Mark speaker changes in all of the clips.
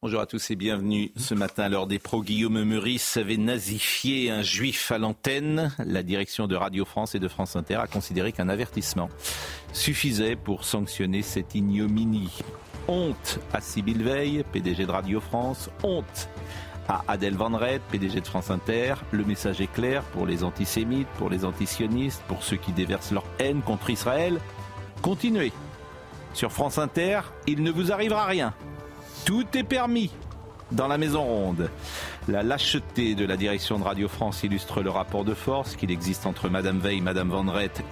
Speaker 1: Bonjour à tous et bienvenue ce matin. Lors des pros, Guillaume Meurice avait nazifié un juif à l'antenne. La direction de Radio France et de France Inter a considéré qu'un avertissement suffisait pour sanctionner cette ignominie. Honte à Sybille Veil, PDG de Radio France. Honte à Adèle Van Rett, PDG de France Inter. Le message est clair pour les antisémites, pour les antisionistes, pour ceux qui déversent leur haine contre Israël. Continuez. Sur France Inter, il ne vous arrivera rien. Tout est permis dans la maison ronde. La lâcheté de la direction de Radio France illustre le rapport de force qu'il existe entre Madame Veil, Madame Van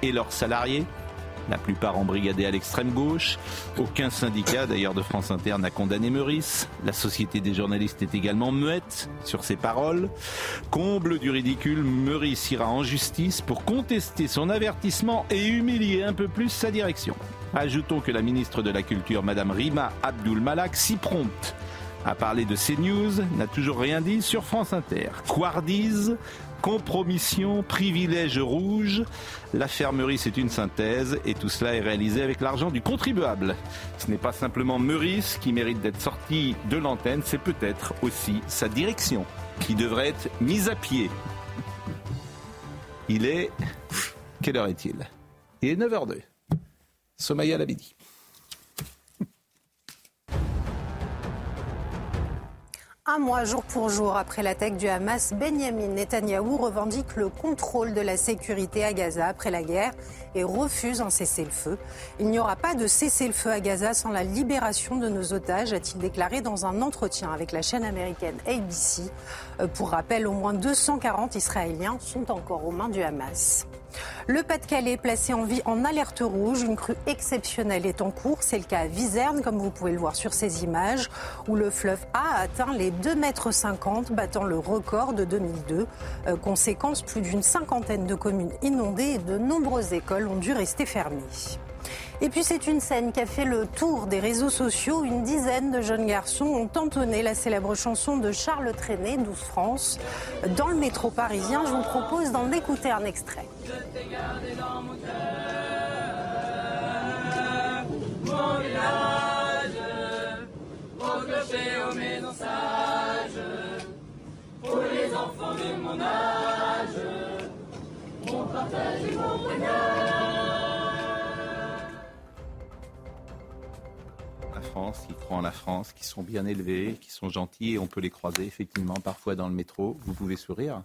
Speaker 1: et leurs salariés la plupart embrigadés à l'extrême gauche. Aucun syndicat, d'ailleurs de France Inter, n'a condamné Meurice. La Société des journalistes est également muette sur ses paroles. Comble du ridicule, Meurice ira en justice pour contester son avertissement et humilier un peu plus sa direction. Ajoutons que la ministre de la Culture, Madame Rima Abdul Malak, si prompte à parler de CNews, n'a toujours rien dit sur France Inter. Quardise compromission, privilège rouge. L'affaire c'est une synthèse et tout cela est réalisé avec l'argent du contribuable. Ce n'est pas simplement Meurice qui mérite d'être sorti de l'antenne, c'est peut-être aussi sa direction qui devrait être mise à pied. Il est... Quelle heure est-il? Il est 9h02. Somaya Labidi.
Speaker 2: Un mois jour pour jour après l'attaque du Hamas, Benjamin Netanyahou revendique le contrôle de la sécurité à Gaza après la guerre et refuse un cessez-le-feu. Il n'y aura pas de cessez-le-feu à Gaza sans la libération de nos otages, a-t-il déclaré dans un entretien avec la chaîne américaine ABC. Euh, pour rappel, au moins 240 Israéliens sont encore aux mains du Hamas. Le Pas-de-Calais placé en vie en alerte rouge. Une crue exceptionnelle est en cours. C'est le cas à Viserne, comme vous pouvez le voir sur ces images, où le fleuve a atteint les 2,50 mètres, battant le record de 2002. Euh, conséquence, plus d'une cinquantaine de communes inondées et de nombreuses écoles ont dû rester fermées. Et puis c'est une scène qui a fait le tour des réseaux sociaux. Une dizaine de jeunes garçons ont entonné la célèbre chanson de Charles Trenet, 12 France. Dans le métro parisien, je vous propose d'en écouter un extrait. Je t'ai gardé dans mon cœur, mon village, clocher, aux maisons pour les enfants de mon âge, mon partage et mon bonheur.
Speaker 1: France, qui croient en la France, qui sont bien élevés, qui sont gentils et on peut les croiser effectivement parfois dans le métro. Vous pouvez sourire.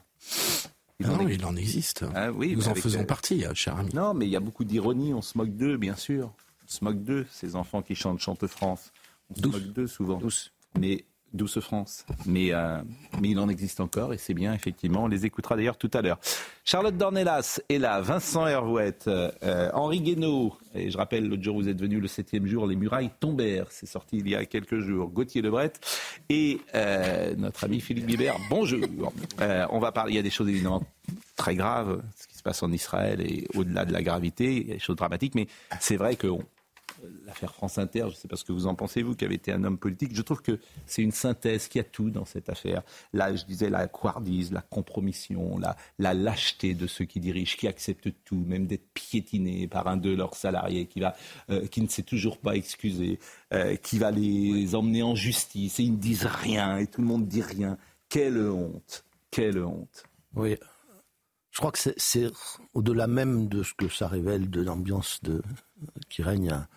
Speaker 3: Il non, en il en existe. Ah, oui, Nous en faisons euh, partie, hein, cher ami.
Speaker 1: Non, mais il y a beaucoup d'ironie. On se moque d'eux, bien sûr. On se moque d'eux, ces enfants qui chantent Chante France. On se moque d'eux souvent. Douce. Mais douce France. Mais, euh, mais il en existe encore et c'est bien, effectivement. On les écoutera d'ailleurs tout à l'heure. Charlotte Dornelas est là, Vincent Hervouette, euh, Henri Guénaud. Et je rappelle, l'autre jour, vous êtes venu le septième jour, Les Murailles tombèrent. C'est sorti il y a quelques jours. Gauthier Lebret et euh, notre ami Philippe Guibert. Bonjour. on va parler, il y a des choses évidemment très graves, ce qui se passe en Israël et au-delà de la gravité, il y a des choses dramatiques, mais c'est vrai qu'on l'affaire France Inter, je ne sais pas ce que vous en pensez, vous qui avez été un homme politique, je trouve que c'est une synthèse qui a tout dans cette affaire. Là, je disais la couardise, la compromission, la, lâcheté de ceux qui dirigent, qui acceptent tout, même d'être piétinés par un de leurs salariés qui, euh, ne s'est toujours pas excusé, euh, qui va les emmener en justice et ils ne disent rien et tout le monde dit rien. Quelle honte, quelle honte.
Speaker 3: Oui, je crois que c'est au-delà même de ce que ça révèle de l'ambiance qui règne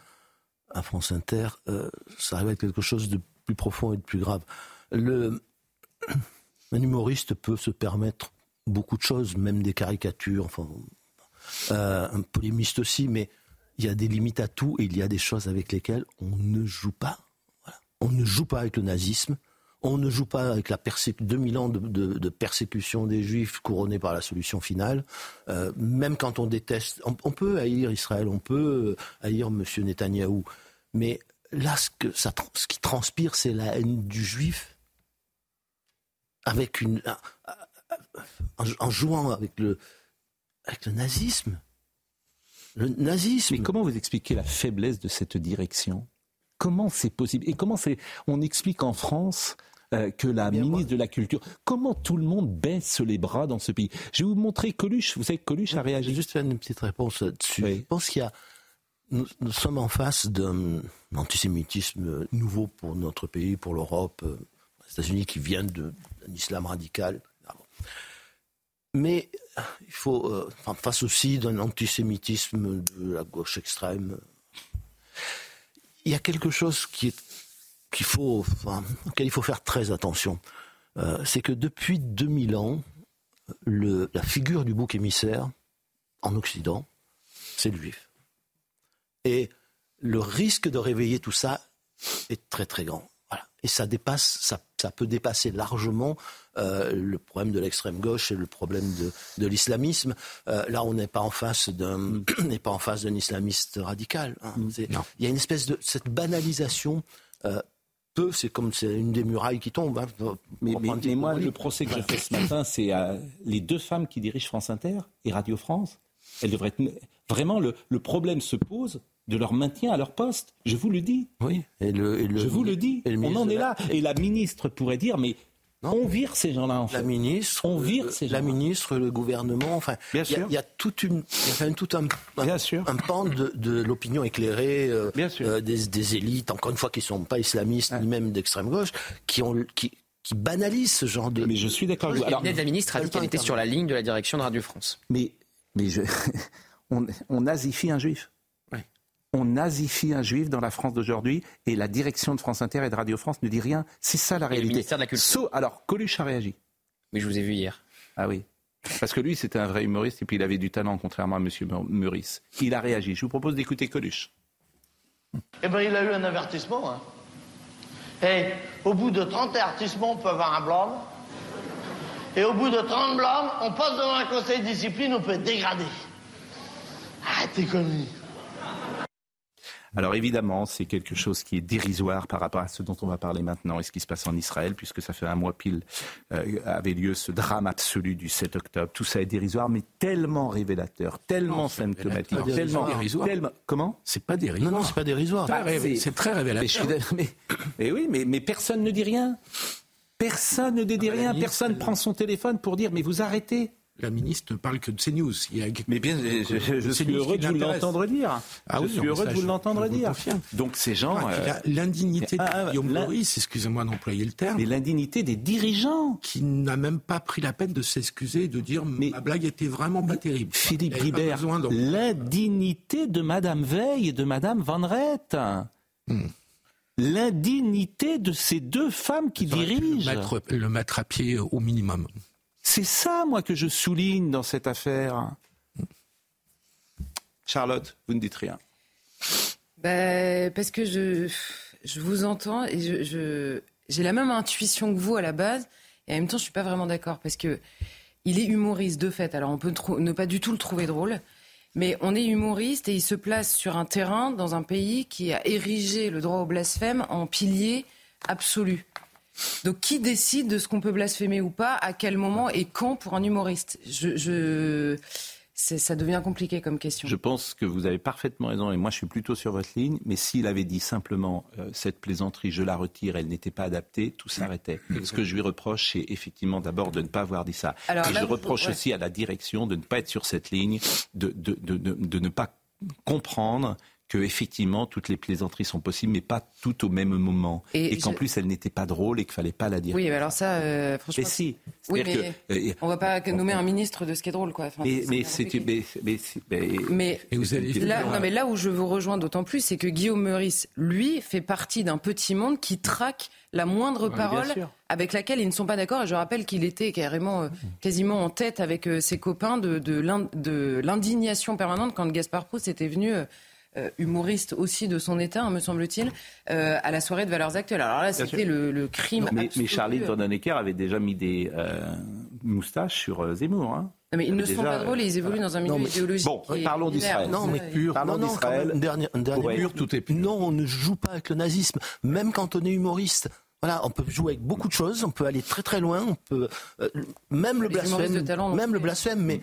Speaker 3: à France Inter, euh, ça révèle quelque chose de plus profond et de plus grave. Le, un humoriste peut se permettre beaucoup de choses, même des caricatures, enfin, euh, un polémiste aussi, mais il y a des limites à tout et il y a des choses avec lesquelles on ne joue pas. On ne joue pas avec le nazisme, on ne joue pas avec la 2000 ans de, persécution des juifs couronnée par la solution finale. Euh, même quand on déteste, on, peut haïr Israël, on peut haïr M. Netanyahou, Mais là, ce, que ça, ce qui transpire, c'est la haine du juif avec une, en, jouant avec le, avec le nazisme. Le nazisme.
Speaker 1: Mais comment vous expliquez la faiblesse de cette direction? Comment c'est possible? Et comment c'est On explique en France euh, que la ministre de la Culture. Comment tout le monde baisse les bras dans ce pays? Je vais vous montrer Coluche. Vous savez que Coluche a réagi.
Speaker 3: Juste faire une petite réponse là-dessus. Je pense qu'il y a. Nous, sommes en face d'un antisémitisme nouveau pour notre pays, pour l'Europe, euh, les États-Unis qui viennent d'un islam radical. Mais il faut, euh, face aussi d'un antisémitisme de la gauche extrême, il y a quelque chose qui est qu'il faut, auquel il faut faire très attention. Euh, c'est que depuis 2000 ans, le, la figure du bouc émissaire en Occident, c'est le juif. Et le risque de réveiller tout ça est très très grand. Et ça dépasse, ça, ça peut dépasser largement euh, le problème de l'extrême gauche et le problème de, de l'islamisme. Euh, là, on n'est pas en face d'un, mm. n'est pas en face d'un islamiste radical. Hein. Mm. Il y a une espèce de cette banalisation euh, c'est comme c'est une des murailles qui tombe. Hein.
Speaker 1: Mais, moi, le procès que je fais ce matin, c'est les deux femmes qui dirigent France Inter et Radio France. Elles devraient être... Vraiment, le, problème se pose de leur maintien à leur poste. Je vous le dis.
Speaker 3: Oui. Et le,
Speaker 1: je vous le dis. on en est là. Et la ministre pourrait dire, mais on vire ces gens-là, en fait.
Speaker 3: La ministre,
Speaker 1: on vire ces
Speaker 3: la ministre, le gouvernement, enfin, il y, a toute une, y a tout un, un, pan de, l'opinion éclairée, euh, euh, des, élites, encore une fois, qui ne sont pas islamistes ni même d'extrême gauche, qui ont, qui, qui banalisent ce genre de.
Speaker 1: Mais je suis d'accord.
Speaker 4: Le de la ministre a dit qu'elle était sur la ligne de la direction de Radio France.
Speaker 1: Mais, mais je, on, on nazifie un juif on nazifie un juif dans la France d'aujourd'hui et la direction de France Inter et de Radio France ne dit rien. C'est ça la réalité.
Speaker 4: le ministère de la Culture.
Speaker 1: alors, Coluche a réagi.
Speaker 4: Oui, je vous ai vu hier.
Speaker 1: Ah oui. Parce que lui, c'était un vrai humoriste et puis il avait du talent, contrairement à M. Meurice. Il a réagi. Je vous propose d'écouter Coluche.
Speaker 5: Eh bien, il a eu un avertissement. Hein. Et au bout de 30 avertissements, on peut avoir un blâme. Et au bout de 30 blâmes, on passe devant un conseil de discipline, on peut être dégradé. Arrêtez conneries.
Speaker 1: Alors évidemment, c'est quelque chose qui est dérisoire par rapport à ce dont on va parler maintenant et ce qui se passe en Israël, puisque ça fait un mois pile euh, avait lieu ce drame absolu du 7 octobre. Tout ça est dérisoire, mais tellement révélateur, tellement symptomatique, tellement,
Speaker 3: tellement,
Speaker 1: Comment?
Speaker 3: C'est pas dérisoire.
Speaker 1: Non, non, c'est pas dérisoire.
Speaker 3: c'est très révélateur.
Speaker 1: Mais, oui, mais, mais personne ne dit rien. Personne ne dit rien. Personne prend son téléphone pour dire mais vous arrêtez
Speaker 6: la ministre ne parle que de CNews.
Speaker 1: Il y a... Mais bien, je, suis heureux de vous l'entendre dire. Ah je suis heureux de vous l'entendre dire. Donc ces gens...
Speaker 6: Euh, l'indignité de ah, Guillaume Maurice, excusez-moi d'employer le terme.
Speaker 1: Mais l'indignité des dirigeants.
Speaker 6: Qui n'a même pas pris la peine de s'excuser et de dire mais ma blague était vraiment pas terrible.
Speaker 1: Philippe Ribert, l'indignité de Madame Veil et de Madame Van Rett. Hmm. L'indignité de ces deux femmes qui dirigent.
Speaker 6: le mettre à pied au minimum.
Speaker 1: C'est ça, moi, que je souligne dans cette affaire. Charlotte, vous ne dites rien.
Speaker 7: Ben, parce que je, je vous entends et je, j'ai la même intuition que vous à la base, et en même temps, je suis pas vraiment d'accord parce que il est humoriste de fait. Alors, on peut ne pas du tout le trouver drôle, mais on est humoriste et il se place sur un terrain dans un pays qui a érigé le droit au blasphème en pilier absolu. Donc qui décide de ce qu'on peut blasphémer ou pas, à quel moment et quand pour un humoriste? Je, Ça devient compliqué comme question.
Speaker 1: Je pense que vous avez parfaitement raison et moi je suis plutôt sur votre ligne, mais s'il avait dit simplement euh, cette plaisanterie, je la retire, elle n'était pas adaptée, tout s'arrêtait. Ce que je lui reproche, c'est effectivement d'abord de ne pas avoir dit ça. et je reproche aussi à la direction de ne pas être sur cette ligne, de, de ne pas comprendre que effectivement toutes les plaisanteries sont possibles, mais pas toutes au même moment, et, qu'en plus elle n'était pas drôle et qu'il fallait pas la dire.
Speaker 7: Oui, mais alors ça, euh, franchement.
Speaker 1: Mais si.
Speaker 7: Oui, mais euh, on va pas nommer un ministre de ce qui est drôle, quoi.
Speaker 1: mais, mais c'est, mais,
Speaker 7: mais, vous allez là, non, mais là où je vous rejoins d'autant plus, c'est que Guillaume Meurice, lui, fait partie d'un petit monde qui traque la moindre parole avec laquelle ils ne sont pas d'accord. Et je rappelle qu'il était carrément, euh, quasiment en tête avec ses copains de, de l'indignation permanente quand Gaspard Proust était venu euh, humoriste aussi de son état, hein, me semble-t-il, euh, à la soirée de Valeurs Actuelles. Alors là, c'était le, le, crime.
Speaker 1: Non, mais,
Speaker 7: absolu.
Speaker 1: mais Charlie Donnecker avait déjà mis des euh, moustaches sur euh, Zemmour. Hein.
Speaker 7: Non, mais ils ne sont pas drôles et ils évoluent dans un milieu
Speaker 3: Non, mais-
Speaker 7: idéologique.
Speaker 1: Bon, parlons d'Israël.
Speaker 3: Non, mais
Speaker 1: pur. Parlons d'Israël.
Speaker 3: un dernier, un dernier
Speaker 1: Ouais.
Speaker 3: pur,
Speaker 6: tout est pur.
Speaker 3: Non, on ne joue pas avec le nazisme, même quand on est humoriste. Voilà, on peut jouer avec beaucoup de choses, on peut aller très très loin, on peut euh, même le blasphème,
Speaker 7: de talent,
Speaker 3: même le blasphème, mais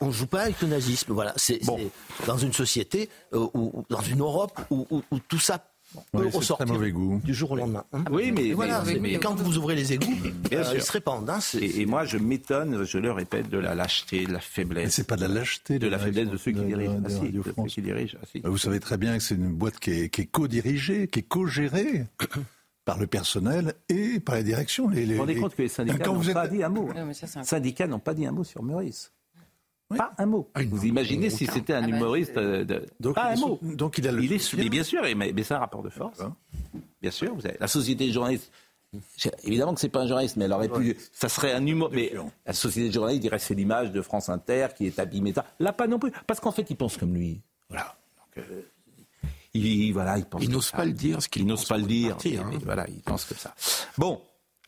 Speaker 3: on joue pas avec le nazisme. Voilà, c'est
Speaker 1: Bon.
Speaker 3: dans une société euh, ou dans une Europe où, où- où tout ça peut
Speaker 8: c'est
Speaker 3: ressortir
Speaker 8: très mauvais goût.
Speaker 3: du jour au lendemain. hein.
Speaker 1: Oui, mais,
Speaker 3: Et voilà,
Speaker 1: mais-
Speaker 3: c'est-
Speaker 1: mais-
Speaker 3: quand vous ouvrez les égouts, euh, ils se répandent. hein,
Speaker 1: et, et moi, je m'étonne, je le répète, de la lâcheté, de la
Speaker 8: Mais
Speaker 1: faiblesse,
Speaker 8: c'est pas de la lâcheté.
Speaker 1: de la faiblesse de ceux qui
Speaker 8: de-
Speaker 1: dirigent.
Speaker 8: de
Speaker 1: Ah, si,
Speaker 8: Radio
Speaker 1: de ceux
Speaker 8: France.
Speaker 1: qui dirigent. ah, si.
Speaker 8: Vous savez très bien que c'est une boîte qui est, qui est co-dirigée, qui est co-gérée par le personnel et par la direction. Les,
Speaker 1: Vous
Speaker 8: les-
Speaker 1: vous rendez compte que les syndicats n'ont
Speaker 8: êtes-
Speaker 1: pas dit un mot. hein.
Speaker 7: Non, ça,
Speaker 1: Les syndicats n'ont pas dit un mot sur Meurice. Pas un mot.
Speaker 6: Ah,
Speaker 1: Vous imaginez si c'était un
Speaker 7: Ah bah,
Speaker 1: humoriste euh, de...
Speaker 8: Donc,
Speaker 1: pas
Speaker 8: il
Speaker 1: un mot.
Speaker 8: sou- donc il a le
Speaker 1: Il est mais bien sûr, mais, mais c'est un rapport de force. Bien sûr, vous avez la société de journalistes. Évidemment que c'est pas un journaliste, mais elle aurait pu. Ça serait un humour. Mais la société de journalistes dirait c'est l'image de France Inter qui est abîmée. ça. Là, pas non plus, parce qu'en fait, ils pensent comme lui. Voilà. Donc, euh, il, voilà, il pense.
Speaker 6: Il n'ose pas le dire, ce qu'il
Speaker 1: Il n'ose
Speaker 6: pense
Speaker 1: pas le dire.
Speaker 6: hein.
Speaker 1: mais voilà, il pense comme ça. Bon.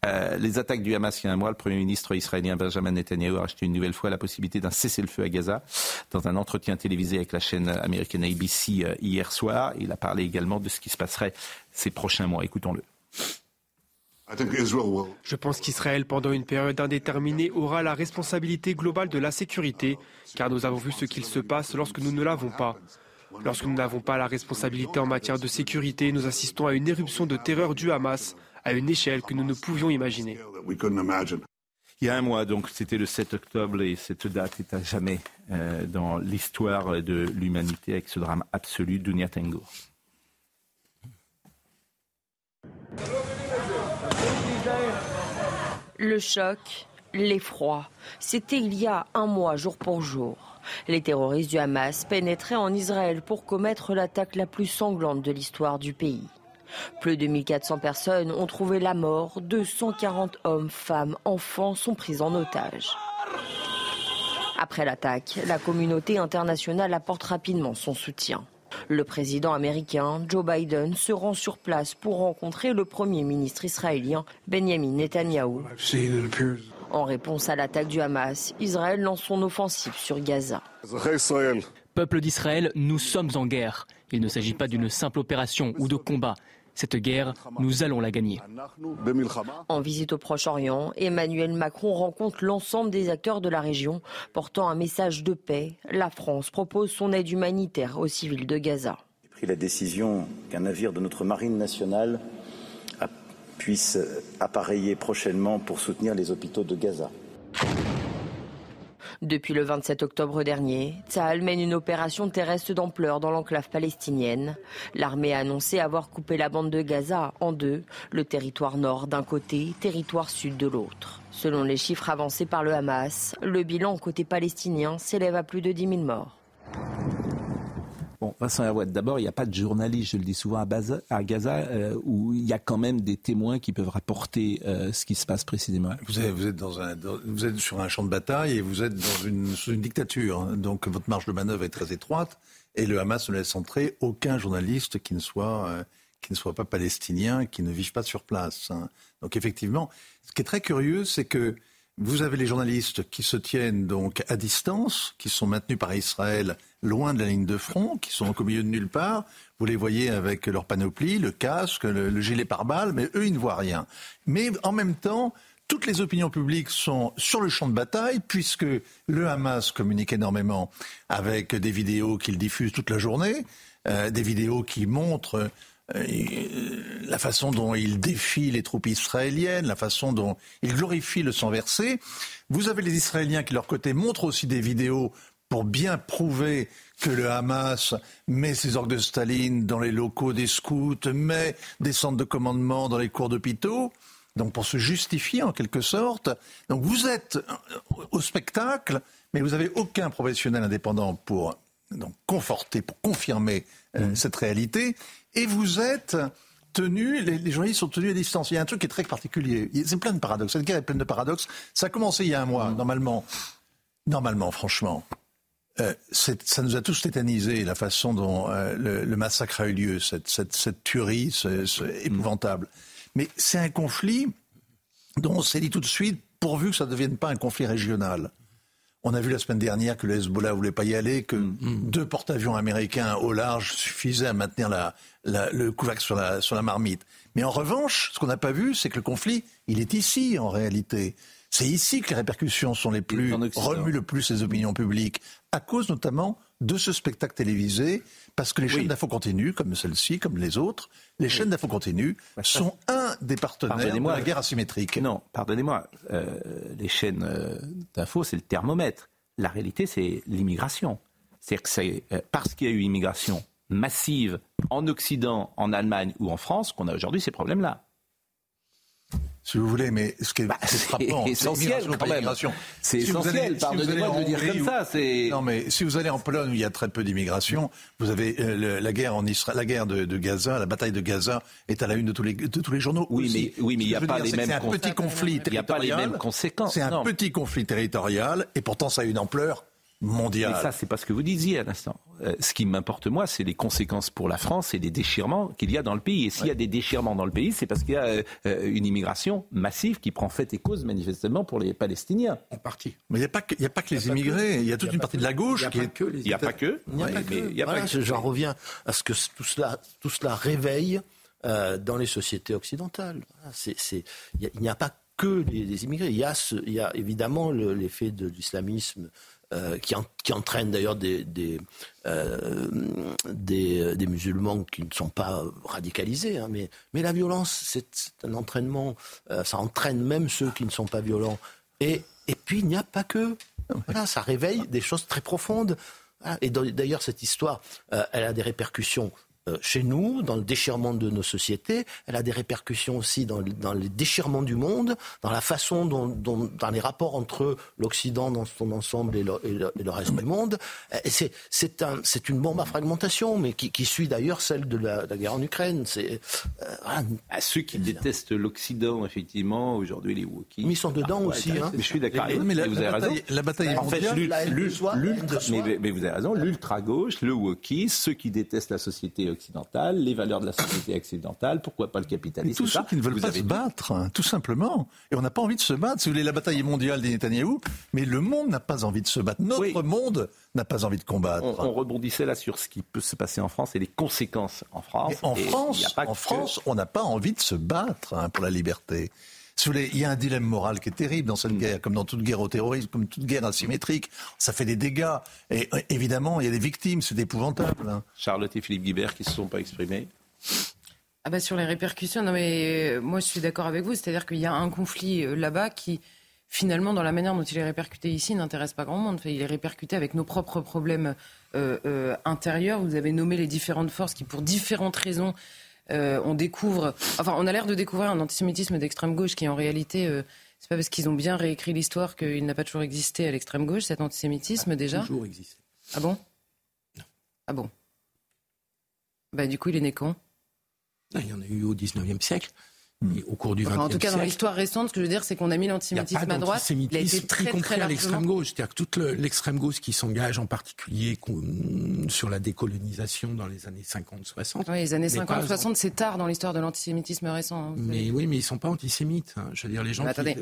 Speaker 1: Euh, les attaques du Hamas il y a un mois, le Premier ministre israélien Benjamin Netanyahu a acheté une nouvelle fois la possibilité d'un cessez-le-feu à Gaza. Dans un entretien télévisé avec la chaîne américaine ABC euh, hier soir, il a parlé également de ce qui se passerait ces prochains mois. Écoutons-le.
Speaker 9: Je pense qu'Israël, pendant une période indéterminée, aura la responsabilité globale de la sécurité, car nous avons vu ce qu'il se passe lorsque nous ne l'avons pas. Lorsque nous n'avons pas la responsabilité en matière de sécurité, nous assistons à une éruption de terreur du Hamas, à une échelle que nous ne pouvions imaginer.
Speaker 1: Il y a un mois, donc, c'était le 7 octobre, et cette date est à jamais euh, dans l'histoire de l'humanité avec ce drame absolu d'Unia Tengour.
Speaker 10: Le choc, l'effroi, c'était il y a un mois jour pour jour. Les terroristes du Hamas pénétraient en Israël pour commettre l'attaque la plus sanglante de l'histoire du pays. Plus de 1400 personnes ont trouvé la mort, 240 hommes, femmes, enfants sont pris en otage. Après l'attaque, la communauté internationale apporte rapidement son soutien. Le président américain Joe Biden se rend sur place pour rencontrer le premier ministre israélien Benjamin Netanyahou. En réponse à l'attaque du Hamas, Israël lance son offensive sur Gaza.
Speaker 11: Peuple d'Israël, nous sommes en guerre. Il ne s'agit pas d'une simple opération ou de combat. Cette guerre, nous allons la gagner.
Speaker 10: En visite au Proche-Orient, Emmanuel Macron rencontre l'ensemble des acteurs de la région, portant un message de paix. La France propose son aide humanitaire aux civils de Gaza.
Speaker 12: J'ai pris la décision qu'un navire de notre marine nationale a- puisse appareiller prochainement pour soutenir les hôpitaux de Gaza.
Speaker 10: Depuis le 27 octobre dernier, Tsahal mène une opération terrestre d'ampleur dans l'enclave palestinienne. L'armée a annoncé avoir coupé la bande de Gaza en deux, le territoire nord d'un côté, territoire sud de l'autre. Selon les chiffres avancés par le Hamas, le bilan côté palestinien s'élève à plus de 10 000 morts.
Speaker 1: Vincent d'abord, il n'y a pas de journaliste, je le dis souvent, à, Gaza, euh, où il y a quand même des témoins qui peuvent rapporter euh, ce qui se passe précisément.
Speaker 8: Vous êtes, sur un champ de bataille et vous êtes dans une, sous une dictature. hein. Donc votre marge de manœuvre est très étroite et le Hamas ne laisse entrer aucun journaliste qui ne soit, euh, pas palestinien, qui ne vive pas sur place. hein. Donc effectivement, ce qui est très curieux, c'est que vous avez les journalistes qui se tiennent donc à distance, qui sont maintenus par Israël loin de la ligne de front, qui sont au milieu de nulle part. Vous les voyez avec leur panoplie, le casque, le, le gilet pare-balles, mais eux, ils ne voient rien. Mais en même temps, toutes les opinions publiques sont sur le champ de bataille, puisque le Hamas communique énormément avec des vidéos qu'il diffuse toute la journée, euh, des vidéos qui montrent la façon dont il défie les troupes israéliennes, la façon dont il glorifie le sang versé. Vous avez les Israéliens qui, de leur côté, montrent aussi des vidéos pour bien prouver que le Hamas met ses orgues de Staline dans les locaux des scouts, met des centres de commandement dans les cours d'hôpitaux. Donc pour se justifier en quelque sorte. Donc vous êtes au spectacle, mais vous n'avez aucun professionnel indépendant pour donc, conforter, pour confirmer euh, cette réalité. Et vous êtes tenus, les, journalistes sont tenus à distance. Il y a un truc qui est très particulier. C'est plein de paradoxes. Cette guerre est pleine de paradoxes. Ça a commencé il y a un mois, normalement. Normalement, franchement. euh, ça nous a tous tétanisé la façon dont euh, le, le, massacre a eu lieu, cette, cette, cette tuerie ce, ce épouvantable. Mais c'est un conflit dont on s'est dit tout de suite, pourvu que ça ne devienne pas un conflit régional. On a vu la semaine dernière que le Hezbollah voulait pas y aller, que mm. deux porte-avions américains au large suffisaient à maintenir la, la, le couvac sur la, sur la marmite. Mais en revanche, ce qu'on n'a pas vu, c'est que le conflit, il est ici en réalité. C'est ici que les répercussions sont les plus remuent le plus les opinions publiques, à cause notamment de ce spectacle télévisé, parce que les chaînes d'info continue, comme celle-ci, comme les autres, les chaînes d'info continue bah, sont un des partenaires de la guerre asymétrique.
Speaker 1: Non, pardonnez-moi, euh, les chaînes euh, d'info, c'est le thermomètre. La réalité, c'est l'immigration. C'est que c'est euh, parce qu'il y a eu immigration massive en Occident, en Allemagne ou en France qu'on a aujourd'hui ces problèmes-là
Speaker 8: si vous voulez, mais ce qui est,
Speaker 1: bah, frappant,
Speaker 8: c'est
Speaker 1: essentiel quand même. C'est essentiel, pardonnez-moi de le dire comme ça.
Speaker 8: Non, mais si vous allez en Pologne où il y a très peu d'immigration, vous avez euh, la guerre en Israël, la guerre de, de, Gaza, la bataille de Gaza est à la une de tous les, de tous les journaux.
Speaker 1: Oui, mais oui, mais il n'y a pas les mêmes.
Speaker 8: C'est un petit conflit territorial. Il n'y a pas les mêmes
Speaker 1: conséquences.
Speaker 8: C'est un petit conflit territorial et pourtant ça a une ampleur mondiale.
Speaker 1: Mais ça, c'est pas ce que vous disiez à l'instant. Euh, ce qui m'importe, moi, c'est les conséquences pour la France et les déchirements qu'il y a dans le pays. Et s'il y a des déchirements dans le pays, c'est parce qu'il y a euh, euh, une immigration massive qui prend fait et cause manifestement pour les Palestiniens.
Speaker 8: En partie. Mais il n'y a, pas que, a pas que les immigrés, il y a toute une partie de la gauche qui est...
Speaker 1: Il n'y a pas que.
Speaker 3: J'en reviens à ce que tout cela, tout cela réveille dans les sociétés occidentales. il n'y a, pas que les, immigrés. Il y a, il y a évidemment l'effet de l'islamisme euh, qui, qui, entraîne d'ailleurs des, des, euh, des, des, musulmans qui ne sont pas radicalisés. Hein, mais, mais la violence, c'est un entraînement, euh, ça entraîne même ceux qui ne sont pas violents. Et, et puis, il n'y a pas que. Voilà, ça réveille des choses très profondes. Et d'ailleurs, cette histoire, elle a des répercussions euh, chez nous, dans le déchirement de nos sociétés. Elle a des répercussions aussi dans, dans les déchirements du monde, dans la façon dont, dont dans les rapports entre l'Occident dans son ensemble et le, et le, reste du monde. C'est, c'est, un, c'est une bombe à fragmentation, mais qui, qui suit d'ailleurs celle de la, la guerre en Ukraine. C'est,
Speaker 1: euh, à ceux qui détestent l'Occident, effectivement, aujourd'hui les Wookiees.
Speaker 3: Mais ils sont dedans ah, aussi. Hein.
Speaker 1: Mais je suis d'accord. Mais, la, vous avez raison.
Speaker 8: La bataille en fait, l'ultra,
Speaker 1: mais, mais, vous avez raison. L'ultra gauche, le Wookie, ceux qui détestent la société occidentale, les valeurs de la société occidentale, pourquoi pas le capitalisme
Speaker 8: Tous ceux qui ne veulent pas se battre, hein, tout simplement. Et on n'a pas envie de se battre. Si vous voulez, la bataille mondiale des Netanyahou, mais le monde n'a pas envie de se battre. Notre monde n'a pas envie de combattre.
Speaker 1: On, rebondissait là sur ce qui peut se passer en France et les conséquences en France.
Speaker 8: en France, en France, on n'a pas envie de se battre hein, pour la liberté. Si vous voulez, il y a un dilemme moral qui est terrible dans cette mm. guerre, comme dans toute guerre au terrorisme, comme toute guerre asymétrique. Ça fait des dégâts. Et euh, évidemment, il y a des victimes, c'est épouvantable. Hein.
Speaker 1: Charlotte et Philippe Guibert qui ne se sont pas exprimés.
Speaker 7: Ah bah sur les répercussions, non mais euh, moi je suis d'accord avec vous, c'est-à-dire qu'il y a un conflit euh, là-bas qui finalement dans la manière dont il est répercuté ici n'intéresse pas grand monde. il est répercuté avec nos propres problèmes intérieurs. Vous avez nommé les différentes forces qui pour différentes raisons euh, on découvre, enfin, on a l'air de découvrir un antisémitisme d'extrême gauche qui, en réalité, euh, c'est pas parce qu'ils ont bien réécrit l'histoire qu'il n'a pas toujours existé à l'extrême gauche, cet antisémitisme déjà.
Speaker 6: Toujours existé.
Speaker 7: Ah bon?
Speaker 6: Non.
Speaker 7: Ah bon? Bah du coup, il est né quand?
Speaker 6: Il y en a eu au 19e siècle. Hmm. au cours du
Speaker 7: En tout cas, dans l'histoire récente, ce que je veux dire, c'est qu'on a mis l'antisémitisme à droite. Il a été très, y compris très
Speaker 6: à l'extrême gauche. C'est-à-dire que toute l'extrême gauche qui s'engage en particulier sur la décolonisation dans les années 50-60.
Speaker 7: Oui, les années 50-60, c'est tard dans l'histoire de l'antisémitisme récent. Hein,
Speaker 6: mais oui, mais ils sont pas antisémites. Hein. Je veux dire, les gens.
Speaker 7: attendez,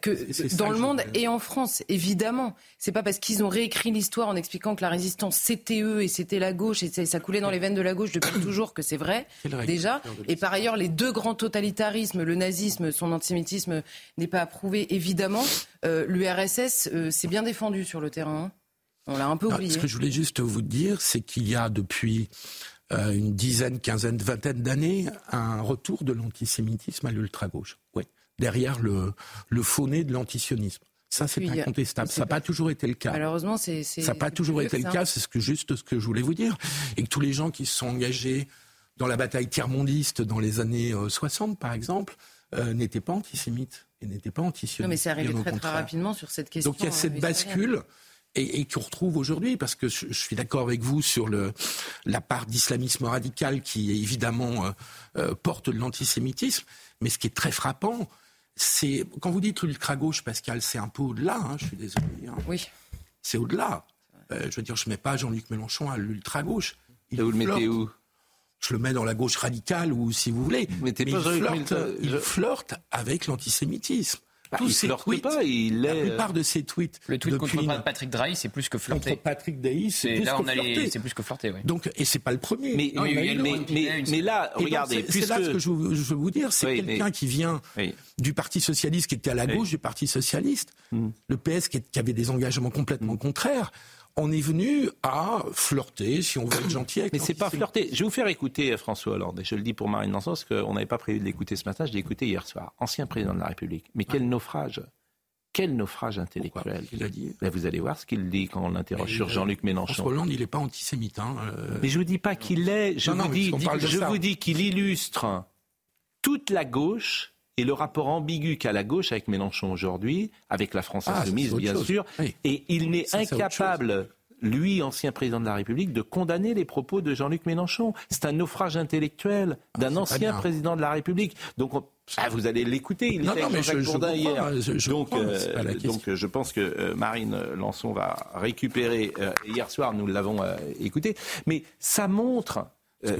Speaker 7: que dans le monde et en France, évidemment, c'est pas parce qu'ils ont réécrit l'histoire en expliquant que la résistance c'était eux et c'était la gauche et ça coulait dans les veines de la gauche depuis toujours que c'est vrai, déjà. Et par ailleurs, les deux grands totalitaires le nazisme, son antisémitisme n'est pas approuvé, évidemment. Euh, L'URSS euh, s'est bien défendu sur le terrain. Hein. On l'a un peu oublié.
Speaker 6: ce que je voulais juste vous dire, c'est qu'il y a depuis euh, une dizaine, quinzaine, vingtaine d'années un retour de l'antisémitisme à l'ultra-gauche. Oui. Derrière le, le fauné de l'antisionisme. Ça, c'est incontestable. Ça n'a pas toujours été le cas.
Speaker 7: Malheureusement, c'est.
Speaker 6: Ça n'a pas toujours été le cas. C'est ce que, juste ce que je voulais vous dire. Et que tous les gens qui se sont engagés dans la bataille tiers-mondiste dans les années 60, euh, par exemple, euh, n'étaient pas antisémites et n'étaient pas antisionistes. Non,
Speaker 7: mais c'est arrivé très, très rapidement sur cette question.
Speaker 6: Donc il y a cette euh, bascule et, et qu'on retrouve aujourd'hui, parce que je, suis d'accord avec vous sur le, la part d'islamisme radical qui évidemment porte de l'antisémitisme, mais ce qui est très frappant, c'est quand vous dites ultra gauche, Pascal, c'est un peu au-delà. Hein, je suis désolé. Hein.
Speaker 7: Oui.
Speaker 6: C'est au-delà. euh, je veux dire, je mets pas Jean-Luc Mélenchon à l'ultra-gauche.
Speaker 1: Vous le mettez où?
Speaker 6: Je le mets dans la gauche radicale ou si vous voulez.
Speaker 1: Mais t'es
Speaker 6: Mais
Speaker 1: pas
Speaker 6: il, flirte, il flirte avec l'antisémitisme.
Speaker 1: Bah,
Speaker 6: Tous
Speaker 1: il
Speaker 6: ses
Speaker 1: flirte
Speaker 6: tweets,
Speaker 1: pas, il
Speaker 6: la
Speaker 1: est,
Speaker 6: plupart de ses tweets
Speaker 4: Le tweet
Speaker 6: depuis
Speaker 4: contre Patrick Drahi, c'est plus que
Speaker 6: contre
Speaker 4: flirter.
Speaker 6: Patrick Daïs, c'est plus
Speaker 4: Là,
Speaker 6: que
Speaker 4: on a les-
Speaker 6: flirter.
Speaker 4: c'est plus que flirter, oui.
Speaker 6: Donc, et c'est pas le premier.
Speaker 1: Mais,
Speaker 6: Non, eu
Speaker 1: là, regardez,
Speaker 6: c'est- là ce que je veux, je veux vous dire, c'est
Speaker 1: Oui,
Speaker 6: quelqu'un
Speaker 1: mais-
Speaker 6: qui vient
Speaker 1: Oui.
Speaker 6: du Parti socialiste, qui était à la
Speaker 1: Oui.
Speaker 6: gauche du Parti socialiste,
Speaker 1: Hmm.
Speaker 6: le PS qui, est- qui avait des engagements complètement contraires. On est venu à flirter, si on veut être gentil, avec
Speaker 1: Mais c'est pas flirter. Je vais vous faire écouter euh, François Hollande. Et je le dis pour Marine Lançon, parce qu'on n'avait pas prévu de l'écouter ce matin. Je l'ai écouté hier soir. Ancien président de la République. Mais quel naufrage Quel naufrage intellectuel
Speaker 6: Il a dit.
Speaker 1: Ben, Vous allez voir ce qu'il dit quand on l'interroge sur
Speaker 6: il-
Speaker 1: Jean-Luc
Speaker 6: François
Speaker 1: Mélenchon.
Speaker 6: Hollande, il n'est pas antisémite. Hein, euh,
Speaker 1: Mais je vous dis pas qu'il l'est. Je
Speaker 6: Non,
Speaker 1: vous dis, je vous dis qu'il illustre toute la gauche et le rapport ambigu qu'a la gauche avec Mélenchon aujourd'hui, avec la France
Speaker 6: Ah,
Speaker 1: insoumise bien
Speaker 6: chose.
Speaker 1: sûr,
Speaker 6: Oui.
Speaker 1: et il n'est
Speaker 6: Ça,
Speaker 1: incapable. Lui, ancien président de la République, de condamner les propos de Jean-Luc Mélenchon. C'est un naufrage intellectuel d'un
Speaker 6: Ah, pas
Speaker 1: ancien président de la République. Donc, on- ah, vous allez l'écouter. Il
Speaker 6: Non,
Speaker 1: était
Speaker 6: non,
Speaker 1: avec
Speaker 6: mais
Speaker 1: Jean-Jacques
Speaker 6: je- je
Speaker 1: hier.
Speaker 6: je- je
Speaker 1: donc, euh, donc, euh, je pense que euh, Marine Lançon va récupérer. euh, hier soir, nous l'avons euh, écouté. Mais ça montre.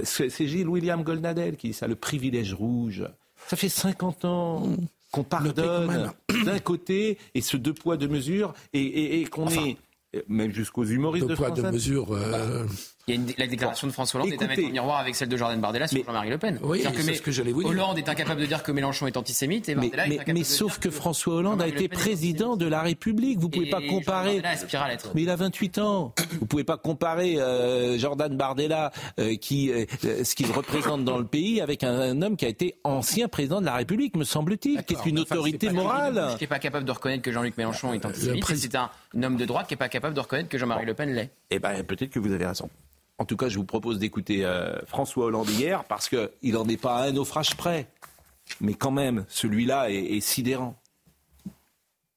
Speaker 1: c'est c'est Gilles William Goldnadel qui dit ça, le privilège rouge. Ça fait 50 ans qu'on pardonne d'un côté et ce deux poids deux mesures et, et- et qu'on est euh, même jusqu'aux humoristes
Speaker 6: deux
Speaker 1: de
Speaker 6: poids,
Speaker 1: France
Speaker 6: deux mesures. euh,
Speaker 4: Il y a une, la déclaration de François Hollande est à
Speaker 1: Écoutez.
Speaker 4: mettre en miroir avec celle de Jordan Bardella sur Jean-Marie Le Pen.
Speaker 6: Oui, c'est ce que j'allais vous dire.
Speaker 4: Hollande est incapable de dire que Mélenchon est antisémite et
Speaker 1: Mais,
Speaker 4: Bardella est
Speaker 1: mais-
Speaker 4: incapable
Speaker 1: mais
Speaker 4: de
Speaker 1: sauf
Speaker 4: dire
Speaker 1: que François Hollande a été
Speaker 4: est
Speaker 1: président de la République. Vous pouvez
Speaker 4: Et
Speaker 1: pas comparer.
Speaker 4: À.
Speaker 1: Mais il a 28 ans. Vous pouvez pas comparer euh, Jordan Bardella, euh, qui, euh, euh, ce qu'il représente dans le pays, avec un, un homme qui a été ancien président de la République, me semble-t-il, qui est une
Speaker 6: enfin,
Speaker 1: autorité morale.
Speaker 4: qui n'est pas capable de reconnaître que Jean-Luc Mélenchon est antisémite,
Speaker 6: pré-
Speaker 4: et c'est un homme de droite qui n'est pas capable de reconnaître que Jean-Marie Le Pen l'est.
Speaker 1: Eh ben, peut-être que vous avez raison. En tout cas, je vous propose d'écouter euh, François Hollande hier, parce qu'il n'en est pas à un naufrage près. Mais quand même, celui-là est, est sidérant.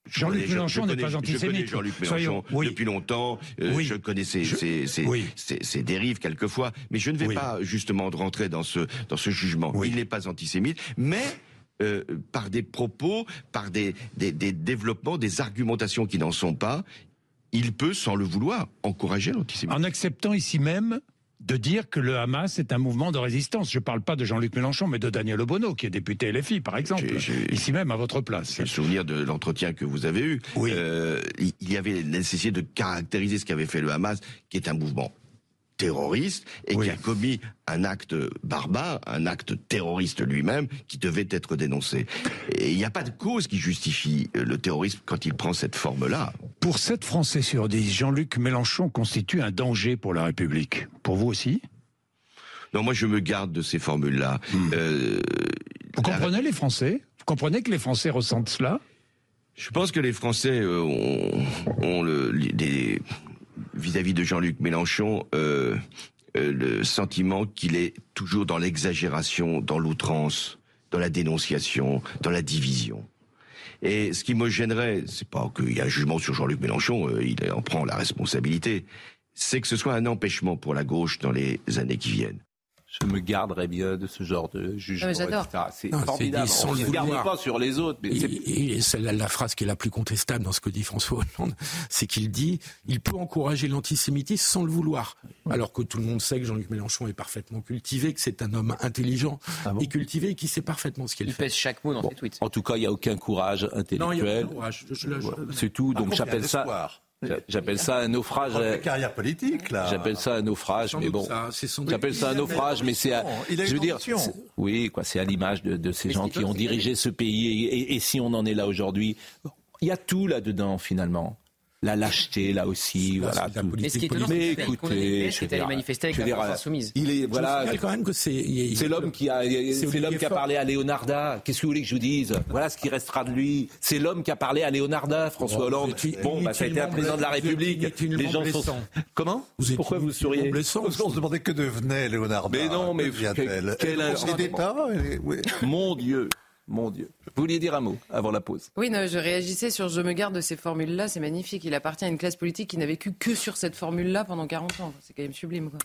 Speaker 13: Jean-Luc
Speaker 14: Je
Speaker 13: Mélenchon
Speaker 14: connais-
Speaker 13: n'est pas
Speaker 14: je connais
Speaker 13: antisémite.
Speaker 14: Jean-Luc
Speaker 13: Soyons-
Speaker 14: Mélenchon
Speaker 13: oui.
Speaker 14: depuis longtemps. euh,
Speaker 13: Oui.
Speaker 14: Je connais ses,
Speaker 13: Je-
Speaker 14: ses- ses-
Speaker 13: oui.
Speaker 14: ses- ses dérives quelquefois, mais je ne vais
Speaker 13: Oui.
Speaker 14: pas justement rentrer dans ce dans ce jugement.
Speaker 13: Oui.
Speaker 14: Il n'est pas antisémite, mais euh, par des propos, par des, des, des développements, des argumentations qui n'en sont pas, il peut, sans le vouloir, encourager l'antisémitisme.
Speaker 13: En acceptant ici même de dire que le Hamas est un mouvement de résistance. Je ne parle pas de Jean-Luc Mélenchon, mais de Daniel Obono, qui est député LFI, par exemple, ici même à votre place.
Speaker 14: J'ai le souvenir de l'entretien que vous avez eu.
Speaker 13: Oui.
Speaker 14: Euh, il il y avait la nécessité de caractériser ce qu'avait fait le Hamas, qui est un mouvement terroriste et
Speaker 13: Oui.
Speaker 14: qui a commis un acte barbare, un acte terroriste lui-même, qui devait être dénoncé. Et il n'y a pas de cause qui justifie le terrorisme quand il prend cette forme-là.
Speaker 13: Pour 7 Français sur 10, Jean-Luc Mélenchon constitue un danger pour la République. Pour vous aussi?
Speaker 14: Non, moi je me garde de ces formules-là. Euh,
Speaker 13: Vous
Speaker 14: la-
Speaker 13: comprenez les Français? Vous comprenez que les Français ressentent cela?
Speaker 14: Je pense que les Français euh, ont, ont le, des- vis-à-vis de Jean-Luc Mélenchon euh, euh, le sentiment qu'il est toujours dans l'exagération, dans l'outrance, dans la dénonciation, dans la division. Et ce qui me gênerait, c'est pas qu'il y a un jugement sur Jean-Luc Mélenchon, euh, il en prend la responsabilité, c'est que ce soit un empêchement pour la gauche dans les années qui viennent.
Speaker 1: Je me garderais bien de ce genre de jugement.
Speaker 7: Ah, mais j'adore.
Speaker 1: etc. C'est formidable. On ne garde pas sur les autres. Mais
Speaker 6: Et, et c'est la, la phrase qui est la plus contestable dans ce que dit François Hollande, c'est qu'il dit il peut encourager l'antisémitisme sans le vouloir. Alors que tout le monde sait que Jean-Luc Mélenchon est parfaitement cultivé, que c'est un homme intelligent et cultivé et qui sait parfaitement ce qu'il
Speaker 4: Il
Speaker 6: fait.
Speaker 4: pèse chaque mot dans
Speaker 1: Bon,
Speaker 4: ses tweets.
Speaker 1: en tout cas, il n'y a aucun courage
Speaker 6: Non, il y a
Speaker 1: intellectuel.
Speaker 6: de courage. Je- je- je-
Speaker 1: Voilà, C'est tout. Donc
Speaker 8: il
Speaker 1: j'appelle ça, j'appelle ça un naufrage.
Speaker 8: Dans
Speaker 1: euh,
Speaker 8: la carrière politique, là.
Speaker 1: J'appelle ça un naufrage, mais bon. J'appelle ça un
Speaker 8: une
Speaker 1: naufrage, mais c'est. Je veux
Speaker 8: une
Speaker 1: dire, oui, quoi, c'est à l'image de, de ces
Speaker 4: Mais
Speaker 1: gens
Speaker 4: qui
Speaker 1: ont dirigé ce pays. Et, et- et si on en est là aujourd'hui, il y a tout là-dedans finalement. La lâcheté, là aussi,
Speaker 6: Là,
Speaker 1: voilà.
Speaker 6: la politique
Speaker 4: Mais ce qui est étonnant,
Speaker 1: Mais écoutez, je
Speaker 4: allé manifester avec la insoumise.
Speaker 1: Il est voilà.
Speaker 6: quand même que c'est.
Speaker 1: C'est l'homme qui a, c'est l'homme qui a parlé à Leonarda. Qu'est-ce que vous voulez que je vous dise? Voilà ce qui restera de lui. C'est l'homme qui a parlé à Leonarda, François Hollande. Bon, bah, ça a été un président de la. République. Les gens sont. Comment?
Speaker 6: Vous êtes
Speaker 1: Pourquoi vous souriez?
Speaker 6: blessant.
Speaker 8: Parce qu'on se demandait que devenait Léonard.
Speaker 1: Mais non, mais
Speaker 8: devient-elle
Speaker 1: quel-
Speaker 8: oui.
Speaker 1: Mon Dieu, mon Dieu. Vous vouliez dire un mot avant la pause
Speaker 7: Oui, non, je réagissais sur je me garde de ces formules-là, c'est magnifique. Il appartient à une classe politique qui n'a vécu que sur cette formule-là pendant 40 ans. C'est quand même sublime. Quoi.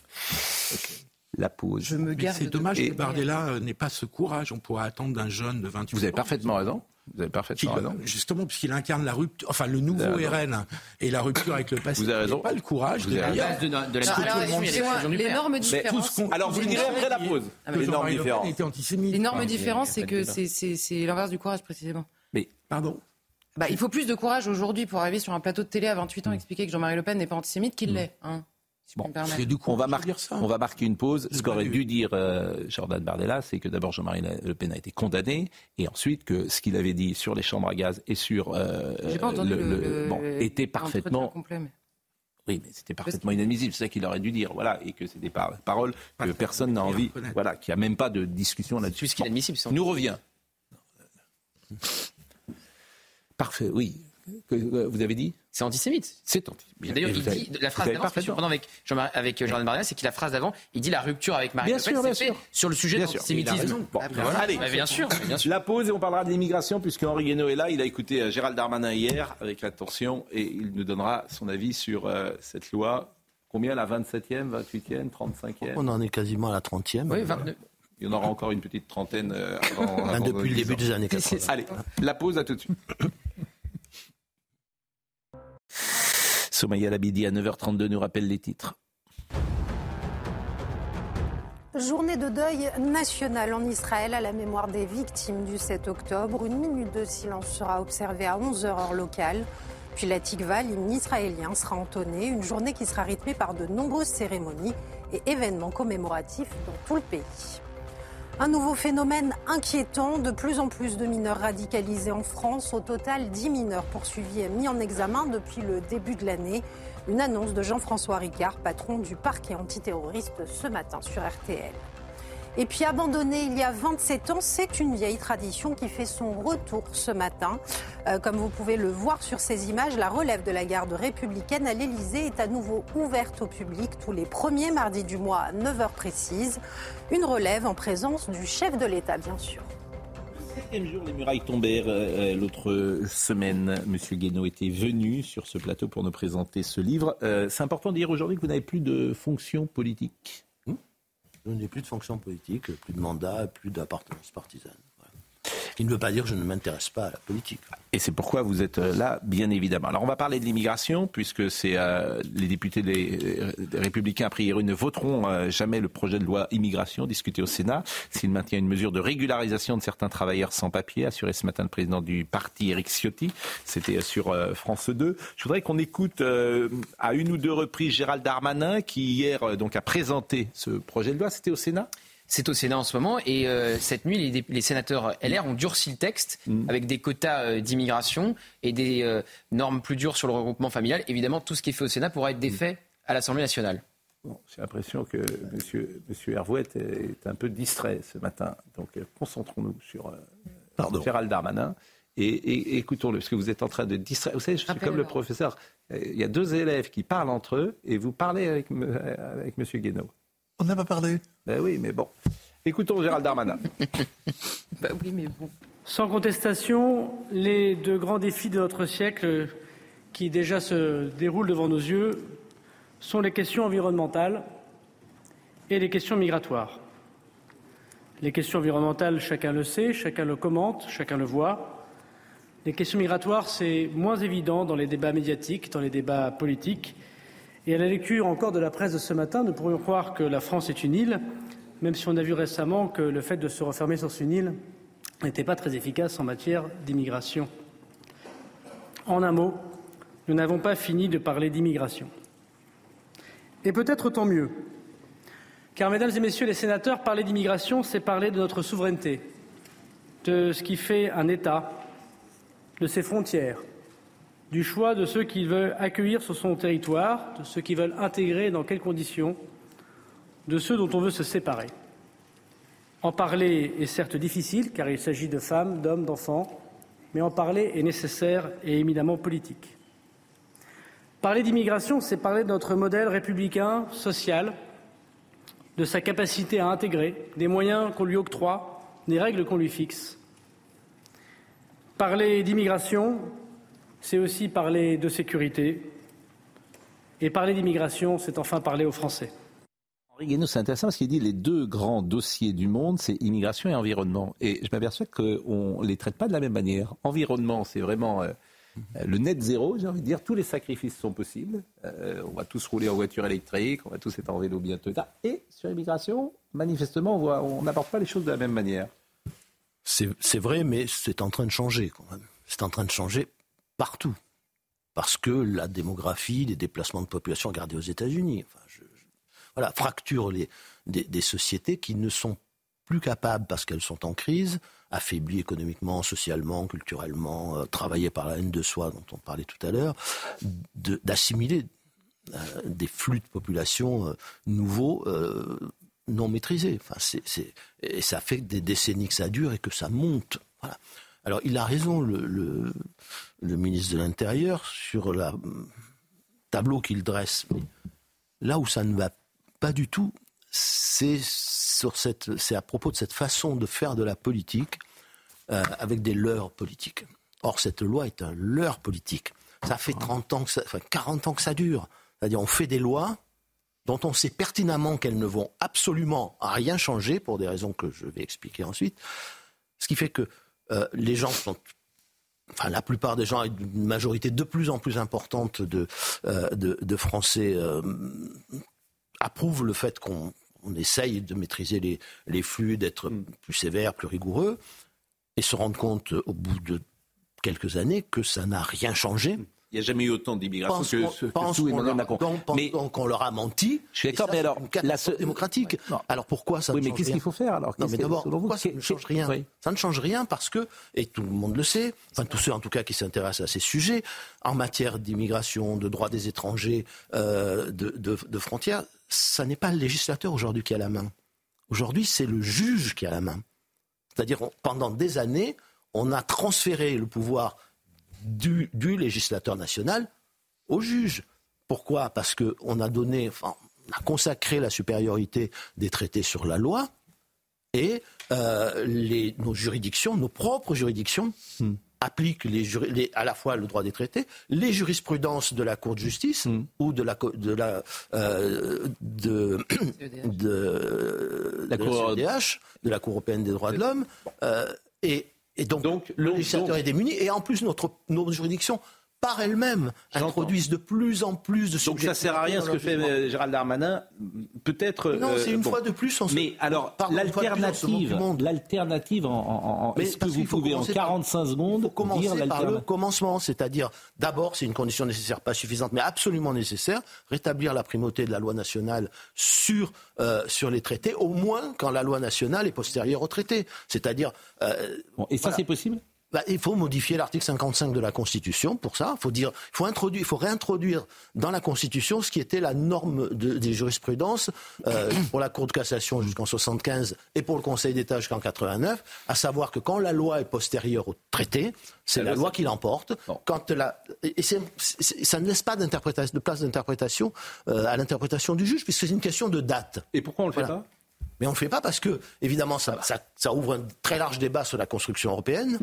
Speaker 1: La pause.
Speaker 7: Je me garde
Speaker 6: c'est
Speaker 7: de-
Speaker 6: dommage que Bardella euh, n'ait pas ce courage. On pourrait attendre d'un jeune de 28 ans.
Speaker 1: Vous avez parfaitement raison. Vous avez parfaitement raison.
Speaker 6: Justement, puisqu'il incarne la rupture, enfin le nouveau. RN et la rupture avec le passé.
Speaker 1: Vous avez
Speaker 6: Il
Speaker 1: raison.
Speaker 6: n'a pas le courage
Speaker 1: Vous
Speaker 6: de
Speaker 7: l'énorme
Speaker 1: Mais
Speaker 7: différence.
Speaker 1: Alors, vous le direz après la pause.
Speaker 7: Ah,
Speaker 1: L'énorme
Speaker 7: Jean-Marie Le Pen
Speaker 1: différence.
Speaker 6: était antisémite.
Speaker 7: L'énorme différence, c'est que c'est- l'inverse du courage, précisément.
Speaker 1: Mais
Speaker 6: Pardon
Speaker 7: Bah, il faut plus de courage aujourd'hui pour arriver sur un plateau de télé à 28 ans et expliquer que Jean-Marie Le Pen n'est pas antisémite qu'il l'est. Hein,
Speaker 6: du coup,
Speaker 1: on va, marquer,
Speaker 6: dire ça.
Speaker 1: on va marquer une pause. Ce qu'aurait dû dire euh, Jordan Bardella, c'est que d'abord Jean-Marie Le Pen a été condamné, et ensuite que ce qu'il avait dit sur les chambres à gaz et sur euh,
Speaker 7: J'ai pas entendu
Speaker 1: le-
Speaker 7: le,
Speaker 1: le-
Speaker 7: le-
Speaker 1: bon, était parfaitement
Speaker 7: complet, mais-
Speaker 1: Oui, mais c'était parfaitement inadmissible. C'est ça qu'il aurait dû dire. Voilà, et que c'est des par- paroles que personne n'a envie. Voilà, qu'il n'y a même pas de discussion là-dessus.
Speaker 4: Puisqu'il est admissible.
Speaker 1: Bon, nous revient. Parfait, oui. Que- vous avez dit
Speaker 4: C'est antisémite.
Speaker 1: C'est antisémite.
Speaker 4: D'ailleurs,
Speaker 1: Et
Speaker 4: il
Speaker 1: vous avez-
Speaker 4: dit la phrase d'avant, surprenant avec, Jean- avec euh, Jordan Bardella, c'est qu'il la phrase d'avant, il dit la rupture avec Marine
Speaker 1: Bien
Speaker 4: Le Pen,
Speaker 1: sûr,
Speaker 4: c'est
Speaker 1: bien
Speaker 4: fait
Speaker 1: sûr.
Speaker 4: sur le sujet de
Speaker 1: Bien a
Speaker 4: l'antisémitisme.
Speaker 1: Bon,
Speaker 4: Ah, ben voilà.
Speaker 1: allez.
Speaker 4: Bah, bien sûr, bien sûr.
Speaker 1: La pause et on parlera d'immigration puisque Henri Guénaud est là. Il a écouté euh, Gérald Darmanin hier avec attention et il nous donnera son avis sur euh, cette loi. Combien la 27e, 28e, 35e
Speaker 3: On en est quasiment à la 30e.
Speaker 4: Oui, 29.
Speaker 1: Il y en aura encore une petite trentaine avant,
Speaker 3: Ben,
Speaker 1: avant
Speaker 3: depuis le
Speaker 1: 10
Speaker 3: début
Speaker 1: ans.
Speaker 3: des années 80.
Speaker 1: Allez, la pause, à tout de suite. Somaya Labidi à 9h32 nous rappelle les titres.
Speaker 2: Journée de deuil national en Israël à la mémoire des victimes du 7 octobre. Une minute de silence sera observée à 11h heure locale. Puis la Tikva, l'hymne israélien, sera entonné. Une journée qui sera rythmée par de nombreuses cérémonies et événements commémoratifs dans tout le pays. Un nouveau phénomène inquiétant, de plus en plus de mineurs radicalisés en France. Au total, 10 mineurs poursuivis et mis en examen depuis le début de l'année. Une annonce de Jean-François Ricard, patron du parquet antiterroriste ce matin sur RTL. Et puis abandonné il y a 27 ans, c'est une vieille tradition qui fait son retour ce matin. Euh, comme vous pouvez le voir sur ces images, la relève de la garde républicaine à l'Elysée est à nouveau ouverte au public tous les premiers mardis du mois à 9h précises. Une relève en présence du chef de l'État, bien sûr.
Speaker 1: Septième jour, les murailles tombèrent. Euh, L'autre semaine, Monsieur Guénaud était venu sur ce plateau pour nous présenter ce livre. Euh, c'est important de dire aujourd'hui que vous n'avez plus de fonction politique.
Speaker 3: Je n'ai plus de fonction politique, plus de mandat, plus d'appartenance partisane. Qui ne veut pas dire que je ne m'intéresse pas à la politique.
Speaker 1: Et c'est pourquoi vous êtes euh, là, bien évidemment. Alors on va parler de l'immigration, puisque c'est euh, les députés Républicains, a priori, ne voteront euh, jamais le projet de loi immigration discuté au Sénat, s'il maintient une mesure de régularisation de certains travailleurs sans papier, assuré ce matin le président du parti, Éric Ciotti. C'était sur France 2. Je voudrais qu'on écoute à une ou deux reprises Gérald Darmanin, qui hier donc a présenté ce projet de loi. C'était au Sénat?
Speaker 4: C'est au Sénat en ce moment et euh, cette nuit, les, sénateurs LR ont durci le texte avec des quotas euh, d'immigration et des euh, normes plus dures sur le regroupement familial. Évidemment, tout ce qui est fait au Sénat pourra être défait à l'Assemblée nationale.
Speaker 1: Bon, J'ai l'impression que monsieur, monsieur Hervouette est un peu distrait ce matin. Donc euh, concentrons-nous sur euh, Gérald Darmanin et, et- écoutons-le, parce que vous êtes en train de distraire. Vous savez, je suis comme le professeur. Il y a deux élèves qui parlent entre eux et vous parlez avec, avec monsieur Guénaud.
Speaker 8: On n'a pas parlé.
Speaker 1: Ben oui, mais bon. Écoutons Gérald Darmanin.
Speaker 7: Bah oui, mais bon.
Speaker 15: Sans contestation, les deux grands défis de notre siècle qui déjà se déroulent devant nos yeux sont les questions environnementales et les questions migratoires. Les questions environnementales, chacun le sait, chacun le commente, chacun le voit. Les questions migratoires, c'est moins évident dans les débats médiatiques, dans les débats politiques. Et à la lecture encore de la presse de ce matin, nous pourrions croire que la France est une île, même si on a vu récemment que le fait de se refermer sur une île n'était pas très efficace en matière d'immigration. En un mot, nous n'avons pas fini de parler d'immigration. Et peut-être tant mieux, car, mesdames et messieurs les sénateurs, parler d'immigration, c'est parler de notre souveraineté, de ce qui fait un État, de ses frontières, du choix de ceux qui veulent accueillir sur son territoire, de ceux qui veulent intégrer dans quelles conditions, de ceux dont on veut se séparer. En parler est certes difficile, car il s'agit de femmes, d'hommes, d'enfants, mais en parler est nécessaire et éminemment politique. Parler d'immigration, c'est parler de notre modèle républicain, social, de sa capacité à intégrer, des moyens qu'on lui octroie, des règles qu'on lui fixe. Parler d'immigration, c'est aussi parler de sécurité. Et parler d'immigration, c'est enfin parler aux Français.
Speaker 1: Henri Guénaud, c'est intéressant parce qu'il dit les deux grands dossiers du monde, c'est immigration et environnement. Et je m'aperçois qu'on ne les traite pas de la même manière. Environnement, c'est vraiment euh, le net zéro, j'ai envie de dire. Tous les sacrifices sont possibles. Euh, on va tous rouler en voiture électrique, on va tous être en vélo bientôt. Et sur l'immigration, manifestement, on n'apporte pas les choses de la même manière.
Speaker 3: C'est vrai, mais c'est en train de changer quand même. C'est en train de changer partout. Parce que la démographie, les déplacements de population, regardez aux États-Unis, enfin, voilà, fracture les, des, sociétés qui ne sont plus capables, parce qu'elles sont en crise, affaiblies économiquement, socialement, culturellement, euh, travaillées par la haine de soi dont on parlait tout à l'heure, d'assimiler euh, des flux de population euh, nouveaux non maîtrisés. Enfin, et ça fait des décennies que ça dure et que ça monte. Voilà. Alors il a raison, le, ministre de l'Intérieur, sur le tableau qu'il dresse. Là où ça ne va pas du tout. C'est à propos de cette façon de faire de la politique euh, avec des leurs politiques. Or, cette loi est un leurre politique. Ça fait 30 ans, ça, enfin 40 ans que ça dure. C'est-à-dire, on fait des lois dont on sait pertinemment qu'elles ne vont absolument rien changer pour des raisons que je vais expliquer ensuite. Ce qui fait que euh, les gens sont enfin la plupart des gens, une majorité de plus en plus importante de, euh, de, Français approuve le fait qu'on essaye de maîtriser les, les flux, d'être mm. plus sévère, plus rigoureux, et se rendre compte au bout de quelques années que ça n'a rien changé
Speaker 1: il n'y a jamais eu autant d'immigration que,
Speaker 3: que, pense sous Emmanuel Macron. mais qu'on leur a menti.
Speaker 1: Je suis d'accord, mais alors
Speaker 3: la démocratique. Alors pourquoi ça
Speaker 1: oui,
Speaker 3: ne
Speaker 1: mais qu'est-ce qu'il faut faire alors?
Speaker 3: Non, mais d'abord, pourquoi ça ne change rien? Ça ne change rien parce que, et tout le monde le sait, enfin tous ceux en tout cas qui s'intéressent à ces sujets, en matière d'immigration, de droits des étrangers, euh, de, de, de frontières, ça n'est pas le législateur aujourd'hui qui a la main. Aujourd'hui, c'est le juge qui a la main. C'est-à-dire, pendant des années, on a transféré le pouvoir du, législateur national au juge. Pourquoi? Parce qu'on a donné, enfin, on a consacré la supériorité des traités sur la loi et euh, les, nos juridictions, nos propres juridictions, hmm. appliquent les, à la fois le droit des traités, les jurisprudences de la Cour de justice hmm. ou de la, de la, euh, de, de, la Cour, de la Cour européenne des droits de l'homme, euh, et et donc, le législateur est démuni. Et en plus, notre, nos juridictions par elles-mêmes introduisent de plus en plus de
Speaker 1: Donc ça sert à rien ce que fait euh, Gérald Darmanin, peut-être.
Speaker 3: Non, c'est une euh, fois de plus.
Speaker 1: En mais alors l'alternative, l'alternative, en, est-ce que vous pouvez en 45 secondes
Speaker 3: commencer par le commencement, c'est-à-dire d'abord c'est une condition nécessaire, pas suffisante, mais absolument nécessaire, rétablir la primauté de la loi nationale sur euh, sur les traités, au moins quand la loi nationale est postérieure au traité, c'est-à-dire.
Speaker 1: et ça c'est possible?
Speaker 3: Bah, il faut modifier l'article 55 de la Constitution pour ça. Il faut dire, il faut introduire, il faut réintroduire dans la Constitution ce qui était la norme des jurisprudences euh, pour la Cour de cassation jusqu'en 75 et pour le Conseil d'État jusqu'en 89, à savoir que quand la loi est postérieure au traité, c'est la loi qui l'emporte. Quand la, et ça ne laisse pas de place d'interprétation euh, à l'interprétation du juge, puisque c'est une question de date.
Speaker 1: Et pourquoi on le fait pas?
Speaker 3: Mais on ne le fait pas parce que, évidemment, ça, ça, ouvre un très large débat sur la construction européenne.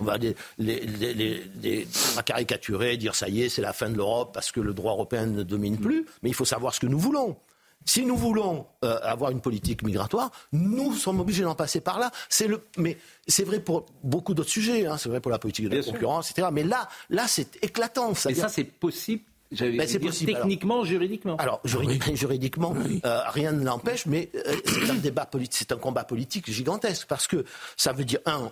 Speaker 3: on va, les, les, caricaturer, dire ça y est, c'est la fin de l'Europe parce que le droit européen ne domine plus. Mais il faut savoir ce que nous voulons. Si nous voulons euh, avoir une politique migratoire, nous sommes obligés d'en passer par là. C'est le, mais c'est vrai pour beaucoup d'autres sujets. Hein. c'est vrai pour la politique de la concurrence, etc. Mais là, là, c'est éclatant.
Speaker 1: Mais ça, c'est possible ben, c'est possible. Techniquement, juridiquement.
Speaker 3: Alors, juridiquement, euh, rien ne l'empêche, mais euh, c'est un débat politique, c'est un combat politique gigantesque parce que ça veut dire un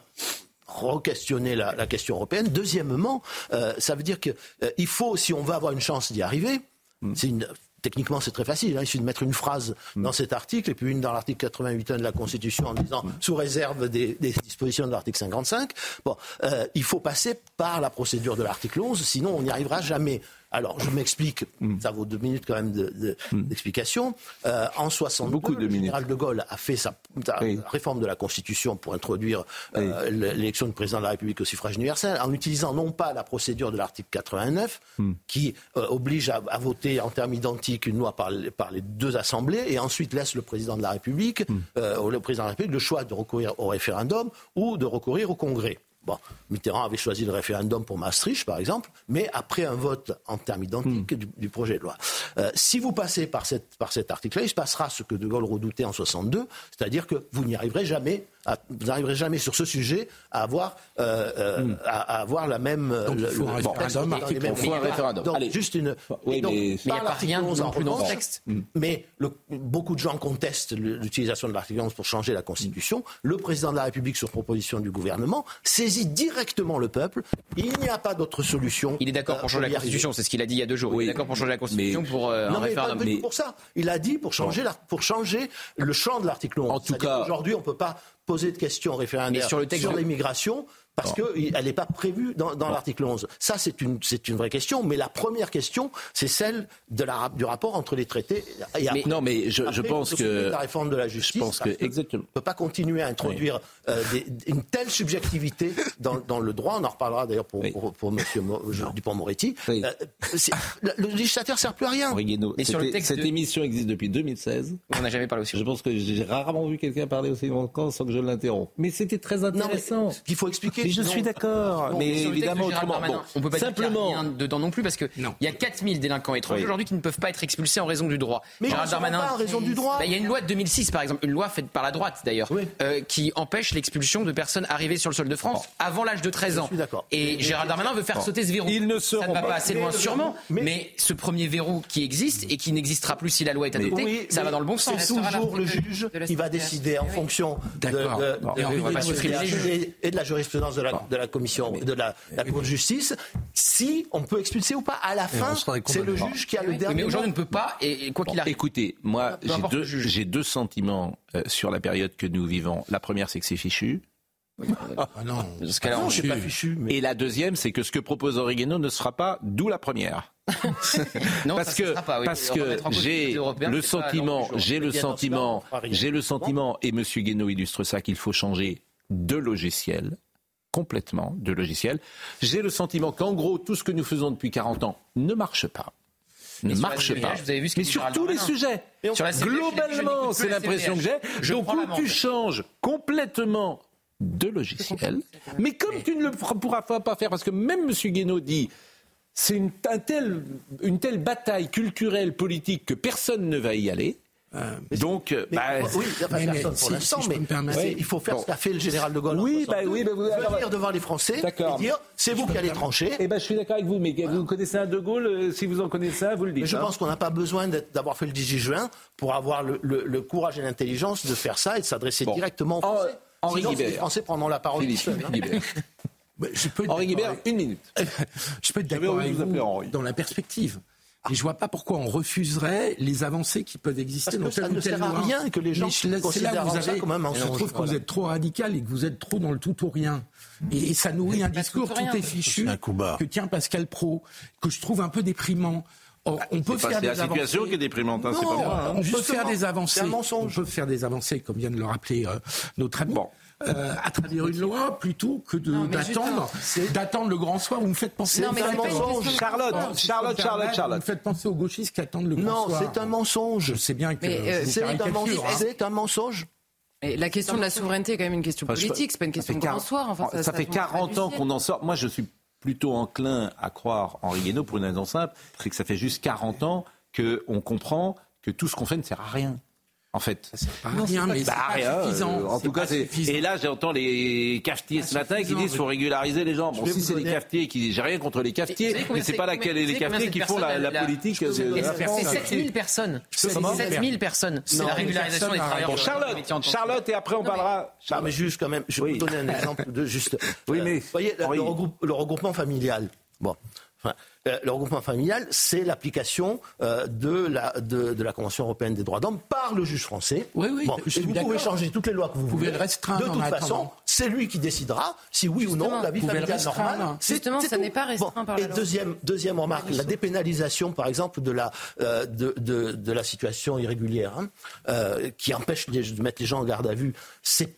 Speaker 3: re-questionner la, question européenne. Deuxièmement, euh, ça veut dire qu'il faut, si on veut avoir une chance d'y arriver, mm. c'est une Techniquement, c'est très facile. Hein. Il suffit de mettre une phrase mm. dans cet article et puis une dans l'article 88 de la Constitution en disant mm. sous réserve des, dispositions de l'article 55. Bon, il faut passer par la procédure de l'article 11, sinon on n'y arrivera jamais. Alors, je m'explique, hmm. ça vaut deux minutes quand même hmm. d'explication. De, euh, en 62, le général de Gaulle a fait sa, réforme de la Constitution pour introduire euh, l'élection du président de la République au suffrage universel, en utilisant non pas la procédure de l'article 89, hmm. qui euh, oblige à, voter en termes identiques une loi par, par, les deux assemblées, et ensuite laisse le président de la République, le président de la République, le choix de recourir au référendum ou de recourir au Congrès. Bon, Mitterrand avait choisi le référendum pour Maastricht, par exemple, mais après un vote en termes identiques du, du projet de loi. Euh, si vous passez par, cette, par cet article-là, il se passera ce que De Gaulle redoutait en 62, c'est-à-dire que vous n'y arriverez jamais. à- vous n'arriverez jamais sur ce sujet à avoir, euh, euh, à, à avoir la même.
Speaker 6: Donc, il faut un
Speaker 3: le-
Speaker 6: référendum, article Il faut un référendum.
Speaker 3: Donc,
Speaker 6: Allez.
Speaker 3: juste une.
Speaker 1: Oui,
Speaker 3: donc,
Speaker 1: mais-
Speaker 4: il n'y a pas rien
Speaker 3: 11 en
Speaker 4: non plus dans le
Speaker 3: revanche,
Speaker 4: texte.
Speaker 3: mais le- beaucoup de gens contestent le- l'utilisation de l'article 11 pour changer la Constitution. Le président de la République, sur proposition du gouvernement, saisit directement le peuple. Il n'y a pas d'autre solution.
Speaker 4: Il est d'accord pour changer la. Constitution, c'est ce qu'il a dit il y a deux jours. Il est d'accord pour changer la Constitution pour euh,
Speaker 3: non,
Speaker 4: un
Speaker 3: mais
Speaker 4: référendum.
Speaker 3: pas tout pour ça. Il a dit pour changer, la- pour changer le champ de l'article 11. En tout cas, aujourd'hui, on ne peut pas poser de questions référendtaires
Speaker 4: Mais sur le texte de-
Speaker 3: l'immigration parce qu'elle n'est pas prévue dans, dans l'article 11. Ça, c'est une, c'est une vraie question. Mais la première question, c'est celle de la, du rapport entre les traités. Et après-
Speaker 1: non, mais je- je
Speaker 3: après,
Speaker 1: pense
Speaker 3: faut s'occuper
Speaker 1: que-
Speaker 3: la réforme de la justice.
Speaker 1: pense que- exactement.
Speaker 3: On ne peut pas continuer à introduire euh, des- une telle subjectivité dans, dans le droit. On en reparlera d'ailleurs pour, pour, pour M. Dupont-Moretti. Euh, c'est- le, législateur ne sert plus à rien.
Speaker 1: Guénaud,
Speaker 4: Mais sur le texte
Speaker 1: cette
Speaker 4: de-
Speaker 1: émission existe depuis 2016.
Speaker 4: On n'a jamais parlé aussi.
Speaker 1: Je pense que j'ai rarement vu quelqu'un parler aussi longtemps sans que je l'interrompe. Mais c'était très intéressant.
Speaker 3: Il faut expliquer.
Speaker 1: Mais je
Speaker 3: sinon-
Speaker 1: suis d'accord.
Speaker 4: Bon,
Speaker 1: mais évidemment, autrement. Bon,
Speaker 4: on peut pas
Speaker 1: simplement.
Speaker 4: dire qu'il rien dedans non plus parce que il y a 4000 délinquants étrangers
Speaker 1: Oui.
Speaker 4: aujourd'hui qui ne peuvent pas être expulsés en raison du droit.
Speaker 3: Mais seront
Speaker 4: Darmanin,
Speaker 3: pas en raison du droit.
Speaker 4: Bah, il y a une loi de 2006 par exemple, une loi faite par la droite d'ailleurs, euh, qui empêche l'expulsion de personnes arrivées sur le sol de France avant l'âge de 13 ans. Et Gérald Darmanin veut faire
Speaker 1: Bon.
Speaker 4: sauter ce verrou.
Speaker 1: Ils ne
Speaker 4: Ça
Speaker 1: seront
Speaker 4: ne va
Speaker 1: pas.
Speaker 4: pas assez loin
Speaker 1: Mais-
Speaker 4: sûrement, mais, ce premier verrou qui existe et qui n'existera plus si la loi est adoptée,
Speaker 3: Oui,
Speaker 4: ça
Speaker 3: mais
Speaker 4: va dans le bon sens.
Speaker 3: C'est toujours le juge qui va décider en fonction de,
Speaker 4: Et
Speaker 3: de- la jurisprudence de la, de la commission, de la, la Cour de justice, si on peut expulser ou pas. À la fin, c'est le juge qui a le dernier
Speaker 4: mais aujourd'hui, on ne peut pas, et, et quoi qu'il arrive.
Speaker 1: Écoutez, moi, deux, j'ai deux sentiments euh, sur la période que nous vivons. La première, c'est que c'est fichu.
Speaker 6: Ah non,
Speaker 4: cas-là,
Speaker 3: Non,
Speaker 4: on-
Speaker 3: c'est pas fichu. Mais...
Speaker 1: Et la deuxième, c'est que ce que propose Origano ne sera pas, d'où la première.
Speaker 4: Non,
Speaker 1: parce que,
Speaker 4: pas, oui.
Speaker 1: parce j'ai le sentiment, j'ai le sentiment, j'ai le sentiment, et M. Guénaud illustre ça, qu'il faut changer de logiciel, complètement de logiciel. J'ai le sentiment qu'en gros, tout ce que nous faisons depuis 40 ans ne marche pas. Ne marche pas.
Speaker 4: vous avez vu ce que
Speaker 1: Mais sur tous les
Speaker 4: Darmanin.
Speaker 1: sujets.
Speaker 4: Sur la
Speaker 1: Globalement, c'est l'impression que j'ai. Donc, où tu changes complètement de logiciel, mais comme tu ne le pourras pas faire, parce que même M. Guénaud dit c'est une, un tel- une telle bataille culturelle, politique, que personne ne va y aller. Donc, euh,
Speaker 3: Mais-
Speaker 1: bah,
Speaker 3: oui, enfin,
Speaker 6: mais- mais
Speaker 3: personne
Speaker 6: si-
Speaker 3: l'instant, mais il faut faire
Speaker 1: Bon.
Speaker 3: ce qu'a fait le général de Gaulle. en
Speaker 1: Oui, bah
Speaker 3: 62,
Speaker 1: oui, bah vous- alors-
Speaker 3: venir devant les Français et dire c'est vous qui allez trancher.
Speaker 1: Eh ben, je suis d'accord avec vous, mais vous connaissez un De Gaulle, euh, si vous en connaissez un, vous le dites.
Speaker 3: Mais je
Speaker 1: hein.
Speaker 3: pense qu'on n'a pas besoin d'avoir fait le 18 juin pour avoir le, le- le courage et l'intelligence de faire ça et de s'adresser
Speaker 1: Bon.
Speaker 3: directement aux
Speaker 1: En-
Speaker 3: Français.
Speaker 1: Henri
Speaker 3: Sinon, les Français prendront la parole
Speaker 1: Philippe,
Speaker 3: hein.
Speaker 6: Mais je peux être
Speaker 1: Henri
Speaker 6: d'accord
Speaker 1: Guibert,
Speaker 6: avec-
Speaker 1: une minute.
Speaker 6: Je peux être d'accord avec
Speaker 1: vous
Speaker 6: vous
Speaker 1: Henri.
Speaker 6: dans la perspective. Et je vois pas pourquoi on refuserait les avancées qui peuvent exister
Speaker 3: Parce que
Speaker 6: dans
Speaker 3: ça ne sert à rien que les gens
Speaker 6: je- c'est là où vous
Speaker 3: ça
Speaker 6: avez,
Speaker 3: comme un
Speaker 6: je
Speaker 3: mensonge,
Speaker 6: trouve que vous êtes trop radical et que vous êtes trop dans le tout ou rien. Et, et ça nourrit un discours
Speaker 7: tout ou
Speaker 6: tout, est fichu que tient Pascal Pro, que je trouve un peu déprimant. Or, on peut
Speaker 1: C'est pas-
Speaker 6: faire
Speaker 1: c'est
Speaker 6: des
Speaker 1: la situation
Speaker 6: avancées.
Speaker 1: qui est déprimante, hein, c'est
Speaker 6: Non,
Speaker 1: pas moi, hein.
Speaker 6: On peut faire des
Speaker 3: c'est
Speaker 6: avancées.
Speaker 3: un mensonge.
Speaker 6: On peut faire des avancées, comme vient de le rappeler euh, notre ami.
Speaker 1: Bon.
Speaker 6: euh, à travers une loi plutôt que
Speaker 7: Non,
Speaker 6: d'attendre d'attendre le grand soir. Vous me faites penser
Speaker 7: Non, mais c'est une question de
Speaker 1: Charlotte,
Speaker 7: mensonge.
Speaker 1: Charlotte, Charlotte,
Speaker 6: Vous
Speaker 1: Charlotte.
Speaker 6: me faites penser aux gauchistes qui attendent le grand
Speaker 3: Non,
Speaker 6: soir.
Speaker 3: c'est un mensonge.
Speaker 6: Je sais bien que
Speaker 7: euh,
Speaker 6: vous
Speaker 3: C'est un mensonge.
Speaker 6: hein.
Speaker 3: C'est un mensonge.
Speaker 7: Et la question de la souveraineté est quand même une question politique, c'est pas une question
Speaker 1: ça
Speaker 7: de
Speaker 1: fait
Speaker 7: grand soir. Enfin,
Speaker 1: ça, fait
Speaker 7: tombe
Speaker 1: 40
Speaker 7: pas
Speaker 1: ans
Speaker 7: du
Speaker 1: qu'on en sort. Moi, je suis plutôt enclin à croire Henri Guénaud pour une raison simple, c'est que ça fait juste 40 ans qu'on comprend que tout ce qu'on fait ne sert à rien. En fait.
Speaker 6: Pas rien, mais c'est
Speaker 1: Bah,
Speaker 6: pas
Speaker 1: rien,
Speaker 6: suffisant.
Speaker 1: euh, en tout cas,
Speaker 6: pas
Speaker 1: c'est.
Speaker 6: suffisant.
Speaker 1: Et là, j'entends les cafetiers ce matin qui disent qu'il faut régulariser les gens. Bon, si c'est les cafetiers qui. J'ai rien contre les cafetiers, mais c'est pas laquelle
Speaker 4: vous
Speaker 1: les cafetiers qui font la, politique. Euh.
Speaker 4: C'est 7000 personnes. C'est
Speaker 6: comment
Speaker 4: 7000 personnes. C'est
Speaker 3: Non,
Speaker 4: la régularisation des travailleurs.
Speaker 1: Bon, Charlotte, Charlotte, et après on parlera.
Speaker 3: Ah, mais juste quand même, je vais vous donner un exemple de juste.
Speaker 1: Oui,
Speaker 3: Euh,
Speaker 1: mais-
Speaker 3: vous voyez, le regroupement familial. Bon. Euh, le regroupement familial, c'est l'application euh, de, la, de, de la Convention européenne des droits d'homme par le juge français.
Speaker 6: Oui, oui,
Speaker 3: Bon,
Speaker 6: je suis
Speaker 3: et vous pouvez changer toutes les lois que vous,
Speaker 6: pouvez
Speaker 3: voulez.
Speaker 6: le restreindre
Speaker 3: de toute façon, c'est lui qui décidera si oui ou non la vie
Speaker 6: vous pouvez le
Speaker 3: familiale
Speaker 6: restreindre.
Speaker 3: normale.
Speaker 7: Justement, ça n'est pas restreint par la
Speaker 3: Et
Speaker 7: loi.
Speaker 3: deuxième, deuxième remarque, la dépénalisation, par exemple, de la, euh, de, de, de la situation irrégulière, hein, euh, qui empêche les- de mettre les gens en garde à vue. C'est,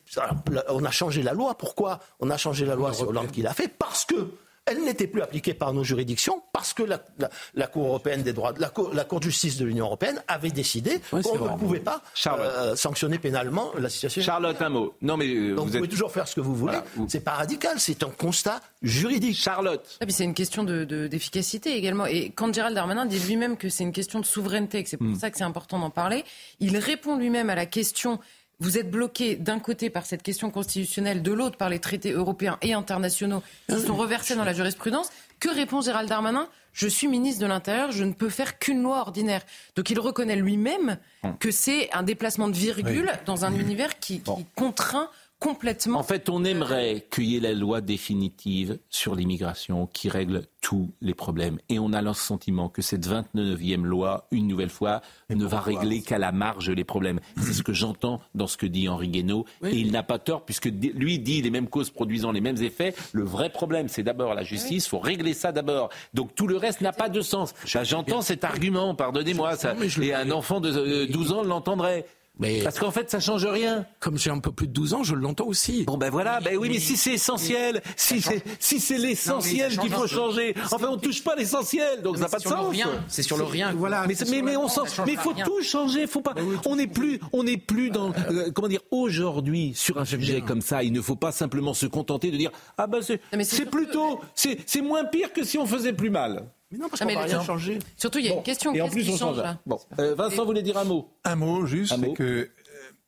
Speaker 3: on a changé la loi. Pourquoi on a changé la loi C'est Hollande qui l'a fait? Parce que elle n'était plus appliquée par nos juridictions parce que la, la- la Cour européenne des droits, la Cour, la Cour de justice de l'Union européenne avait décidé qu'on ne pouvait pas euh, sanctionner pénalement la situation.
Speaker 1: Charlotte, un mot. Non, mais euh,
Speaker 3: Donc vous,
Speaker 1: vous êtes.
Speaker 3: pouvez toujours faire ce que vous voulez. C'est pas radical, c'est un constat juridique.
Speaker 1: Charlotte.
Speaker 7: Ah, c'est une question de- de- d'efficacité également. Et quand Gérald Darmanin dit lui-même que c'est une question de souveraineté, que c'est pour ça que c'est important d'en parler, il répond lui-même à la question. Vous êtes bloqué d'un côté par cette question constitutionnelle, de l'autre par les traités européens et internationaux qui sont reversés dans la jurisprudence. Que répond Gérald Darmanin? Je suis ministre de l'Intérieur, je ne peux faire qu'une loi ordinaire. Donc il reconnaît lui-même que c'est un déplacement de virgule dans un univers qui, qui contraint complètement.
Speaker 1: En fait, on aimerait qu'il y ait la loi définitive sur l'immigration qui règle tous les problèmes. Et on a le sentiment que cette 29e loi, une nouvelle fois, ne va régler qu'à la marge les problèmes. C'est ce que j'entends dans ce que dit Henri Guénaud. Et il n'a pas tort, puisque lui dit les mêmes causes produisant les mêmes effets. Le vrai problème, c'est d'abord la justice. Il faut régler ça d'abord. Donc tout le reste n'a pas de sens. Bah, J'entends cet argument, pardonnez-moi. Et un enfant de euh, 12 ans l'entendrait. Parce qu'en fait, ça change rien.
Speaker 6: Comme j'ai un peu plus de 12 ans, je l'entends aussi.
Speaker 1: Bon ben voilà, ben oui, mais si c'est essentiel, si c'est si c'est l'essentiel qu'il faut changer, enfin on touche pas l'essentiel, donc
Speaker 4: Mais
Speaker 1: ça n'a pas de
Speaker 4: c'est sur le
Speaker 1: sens.
Speaker 4: rien, c'est sur le rien.
Speaker 1: Voilà, mais,
Speaker 4: C'est
Speaker 1: mais,
Speaker 4: sur
Speaker 1: mais
Speaker 4: le
Speaker 1: on mais il faut
Speaker 4: rien.
Speaker 1: tout changer, faut pas. On n'est plus, on n'est plus dans euh, comment dire aujourd'hui sur un sujet comme ça. Il ne faut pas simplement se contenter de dire ah ben c'est c'est plutôt c'est c'est moins pire que si on faisait plus mal.
Speaker 3: Mais non, parce
Speaker 7: Ah,
Speaker 3: qu'on
Speaker 7: mais
Speaker 3: va
Speaker 7: le-
Speaker 3: rien changer.
Speaker 7: Surtout, il y a une question.
Speaker 8: et en plus,
Speaker 7: qui
Speaker 8: on
Speaker 7: change
Speaker 8: change.
Speaker 7: là
Speaker 1: Bon, euh, Vincent voulait dire un mot.
Speaker 8: Un mot juste, c'est que euh,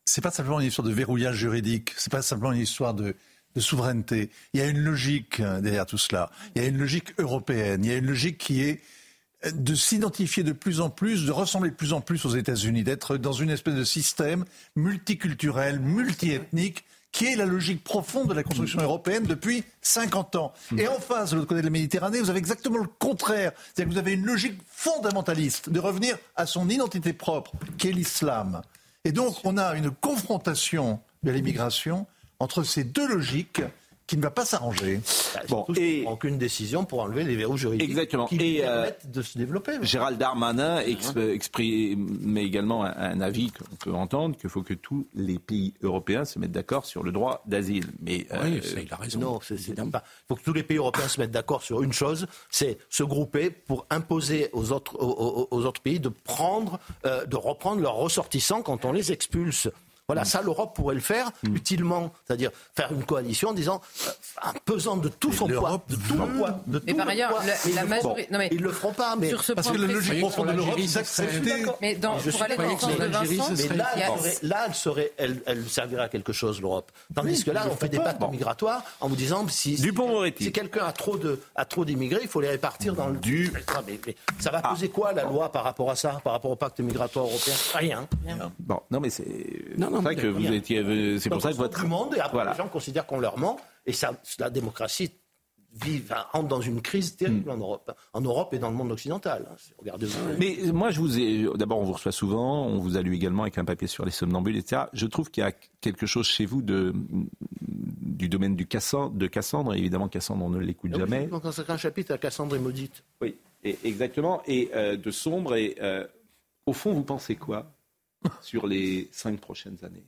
Speaker 8: c'est pas simplement une histoire de verrouillage juridique, c'est pas simplement une histoire de, de souveraineté. Il y a une logique euh, derrière tout cela. Il y a une logique européenne. Il y a une logique qui est de s'identifier de plus en plus, de ressembler de plus en plus aux États-Unis, d'être dans une espèce de système multiculturel, multiethnique, qui est la logique profonde de la construction européenne depuis 50 ans. Et en face, de l'autre côté de la Méditerranée, vous avez exactement le contraire. C'est-à-dire que vous avez une logique fondamentaliste de revenir à son identité propre, qui est l'islam. Et donc, on a une confrontation de l'immigration entre ces deux logiques qui ne va pas s'arranger.
Speaker 3: Bon, et aucune décision pour enlever les verrous juridiques
Speaker 1: Exactement.
Speaker 3: qui
Speaker 1: euh,
Speaker 3: permettent de se développer.
Speaker 1: Gérald Darmanin exp- exprime également un, un avis qu'on peut entendre qu'il faut que tous les pays européens se mettent d'accord sur le droit d'asile. Mais euh,
Speaker 6: Oui, il a raison.
Speaker 3: Non, c'est- c'est pas. Il faut que tous les pays européens se mettent d'accord sur une chose, c'est se grouper pour imposer aux autres, aux, aux- aux autres pays de prendre, euh, de reprendre leurs ressortissants quand on les expulse. Voilà, ça l'Europe pourrait le faire utilement, c'est-à-dire faire une coalition en disant, euh, en pesant de tout son poids, de tout le poids, de
Speaker 7: Mais
Speaker 3: tout
Speaker 7: par
Speaker 3: le
Speaker 7: ailleurs,
Speaker 3: poids.
Speaker 7: la-
Speaker 3: Ils
Speaker 7: la
Speaker 3: le
Speaker 7: majorité- non, mais
Speaker 3: ils le feront pas, mais
Speaker 7: sur ce
Speaker 8: Parce
Speaker 7: point
Speaker 8: que la logique profonde de l'Europe, c'est d'accepter.
Speaker 7: Mais dans,
Speaker 3: je
Speaker 7: pour aller dans le sens de Vincent,
Speaker 3: mais là, là, elle, serait, elle, elle servirait à quelque chose, l'Europe. Tandis que là, on fait des pactes
Speaker 1: Bon.
Speaker 3: migratoires en vous disant si, si, si quelqu'un a trop de a trop d'immigrés, il faut les répartir dans le du. Mais, mais ça va poser quoi la loi par rapport à ça, par rapport au pacte migratoire européen? Rien.
Speaker 1: Bon, non, mais c'est
Speaker 3: Non, non, mais
Speaker 1: que vous étiez. euh, C'est pour ça que votre.
Speaker 3: du monde et après
Speaker 1: Voilà.
Speaker 3: les gens considèrent qu'on leur ment et ça, la démocratie vit, enfin, entre dans une crise terrible en Europe, en Europe et dans le monde occidental. hein. Regardez.
Speaker 1: Mais euh, moi, je vous ai. D'abord, on vous reçoit souvent. On vous a lu également avec un papier sur les somnambules, etc. Je trouve qu'il y a quelque chose chez vous de du domaine du Cassandre, de Cassandre. Et évidemment, Cassandre, on ne l'écoute
Speaker 3: Ah oui,
Speaker 1: jamais.
Speaker 3: Donc, c'est un chapitre à Cassandre et maudite.
Speaker 1: Oui, et, exactement. Et euh, de sombre. Et euh, au fond, vous pensez quoi? Sur les cinq prochaines années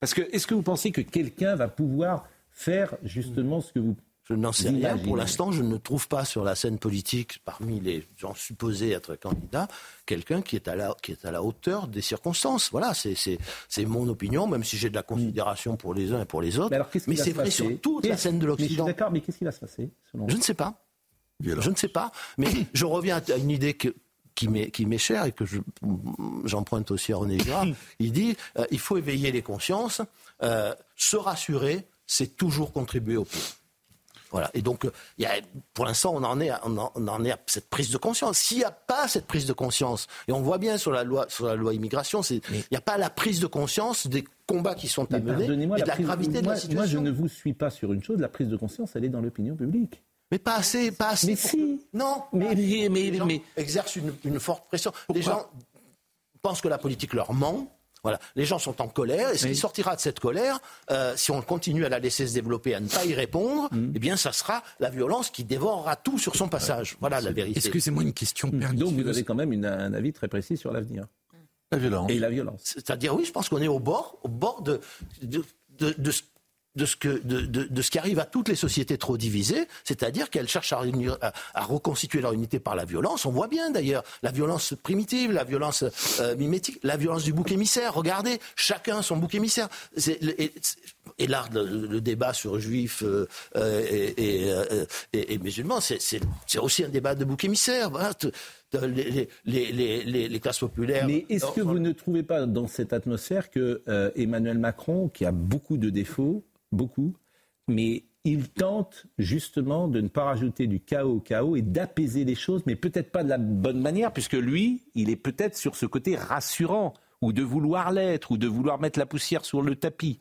Speaker 1: Parce que est-ce que vous pensez que quelqu'un va pouvoir faire justement ce que vous
Speaker 3: Je n'en sais rien. Pour l'instant, je ne trouve pas sur la scène politique, parmi les gens supposés être candidats, quelqu'un qui, est à la- qui est à la hauteur des circonstances. Voilà, c'est- c'est c'est mon opinion, même si j'ai de la considération pour les uns et pour les autres.
Speaker 1: Mais alors, qu'est-ce qui
Speaker 3: Mais
Speaker 1: va
Speaker 3: c'est vrai sur toute la scène de
Speaker 1: Mais je suis
Speaker 3: l'Occident.
Speaker 1: D'accord, mais qu'est-ce qui va se passer selon
Speaker 3: Je ne sais pas. Je ne sais pas. Mais je reviens à une idée que- qui m'est qui m'est chère et que je- j'emprunte aussi à René Girard. Il dit euh, il faut éveiller les consciences. euh, se rassurer, c'est toujours contribuer au pire. Voilà. Et donc, euh, il y a, pour l'instant, on en est, à, on en, on en est à cette prise de conscience. S'il n'y a pas cette prise de conscience, et on voit bien sur la loi, sur la loi immigration, il n'y a pas la prise de conscience des combats qui sont à mener et de
Speaker 1: la
Speaker 3: la
Speaker 1: prise-
Speaker 3: gravité de la
Speaker 1: moi, je
Speaker 3: situation.
Speaker 1: ne vous suis pas sur une chose. La prise de conscience, elle est dans l'opinion publique.
Speaker 3: Mais pas assez, pas assez.
Speaker 1: Mais
Speaker 3: pour-
Speaker 1: si.
Speaker 3: Non.
Speaker 1: Mais- mais- mais-
Speaker 3: les gens
Speaker 1: mais-
Speaker 3: exercent une, une forte pression. les gens pensent que la politique leur ment. Voilà. Les gens sont en colère et ce qui sortira de cette colère, euh, si on continue à la laisser se développer, à ne pas y répondre,
Speaker 1: Mm.
Speaker 3: eh bien, ça sera la violence qui dévorera tout sur son passage. Voilà la vérité.
Speaker 6: Excusez-moi une question
Speaker 1: Donc,
Speaker 6: pernicieuse.
Speaker 1: vous avez quand même une- un avis très précis sur l'avenir.
Speaker 8: La violence.
Speaker 1: Et la violence.
Speaker 3: C'est-à-dire, oui, je pense qu'on est au bord, au bord de, de, de- de ce de ce, que, de, de, de, ce qui arrive à toutes les sociétés trop divisées, c'est-à-dire qu'elles cherchent à, à, à, reconstituer leur unité par la violence. On voit bien d'ailleurs la violence primitive, la violence euh, mimétique, la violence du bouc émissaire. Regardez, chacun son bouc émissaire. Et, et, là, le, le, débat sur juifs euh, et, et, musulmans, c'est aussi un débat de bouc émissaire. Voilà. Les, les, les, les, classes populaires.
Speaker 1: Mais est-ce que vous ne trouvez pas dans cette atmosphère que euh, Emmanuel Macron, qui a beaucoup de défauts, beaucoup, mais il tente justement de ne pas rajouter du chaos au chaos et d'apaiser les choses, mais peut-être pas de la bonne manière, puisque lui, il est peut-être sur ce côté rassurant, ou de vouloir l'être, ou de vouloir mettre la poussière sur le tapis.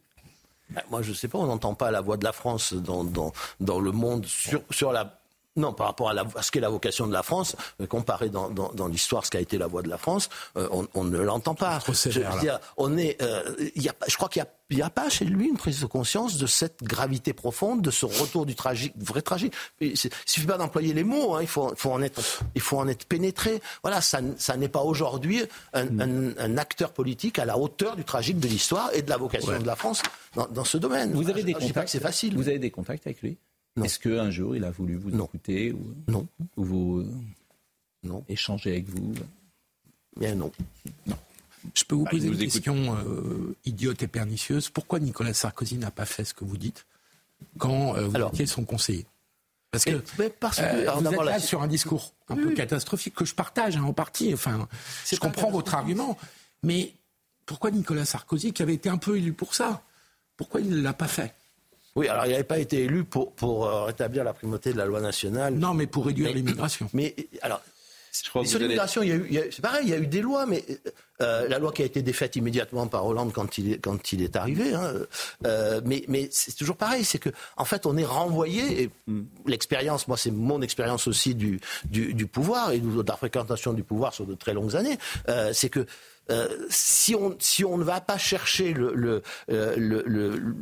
Speaker 3: Ben, moi, je ne sais pas, on n'entend pas la voix de la France dans, dans, dans le monde sur, sur la non, par rapport à, ce qu'est la vocation de la France, euh, comparé dans, dans, l'histoire ce qu'a été la voix de la France, euh, on, ne l'entend pas. je veux dire, on est, euh, y a, je crois qu'il n'y a, a, pas chez lui une prise de conscience de cette gravité profonde, de ce retour du tragique, vrai tragique. Il suffit pas d'employer les mots, hein, il, faut, faut en être, il faut en être pénétré. Voilà, ça, ça n'est pas aujourd'hui un, mm. un, un, acteur politique à la hauteur du tragique de l'histoire et de la vocation de la France dans, dans, ce domaine.
Speaker 1: Vous avez des contacts,
Speaker 3: c'est facile.
Speaker 1: Vous avez des contacts avec lui? Est-ce qu'un jour il a voulu vous écouter ou,
Speaker 3: non.
Speaker 1: ou vous non. échanger avec vous?
Speaker 3: Bien non.
Speaker 6: Non. Je peux vous bah, poser une question euh, idiote et pernicieuse. Pourquoi Nicolas Sarkozy n'a pas fait ce que vous dites quand euh, vous étiez son conseiller? Parce que, parce que euh, vous êtes là sur un discours un peu catastrophique que je partage hein, en partie. Enfin, je comprends votre argument, mais pourquoi Nicolas Sarkozy, qui avait été un peu élu pour ça, pourquoi il ne l'a pas fait?
Speaker 3: Oui, alors il n'avait pas été élu pour, pour euh, rétablir la primauté de la loi nationale.
Speaker 6: Non, mais pour réduire l'immigration.
Speaker 3: Mais alors, sur l'immigration, c'est pareil, il y a eu des lois, mais euh, la loi qui a été défaite immédiatement par Hollande quand il est, quand il est arrivé. Hein, euh, mais mais c'est toujours pareil, c'est que en fait on est renvoyé. Et l'expérience, moi c'est mon expérience aussi du, du, du pouvoir et de la fréquentation du pouvoir sur de très longues années, euh, c'est que euh, si on si on ne va pas chercher le, le, euh, le,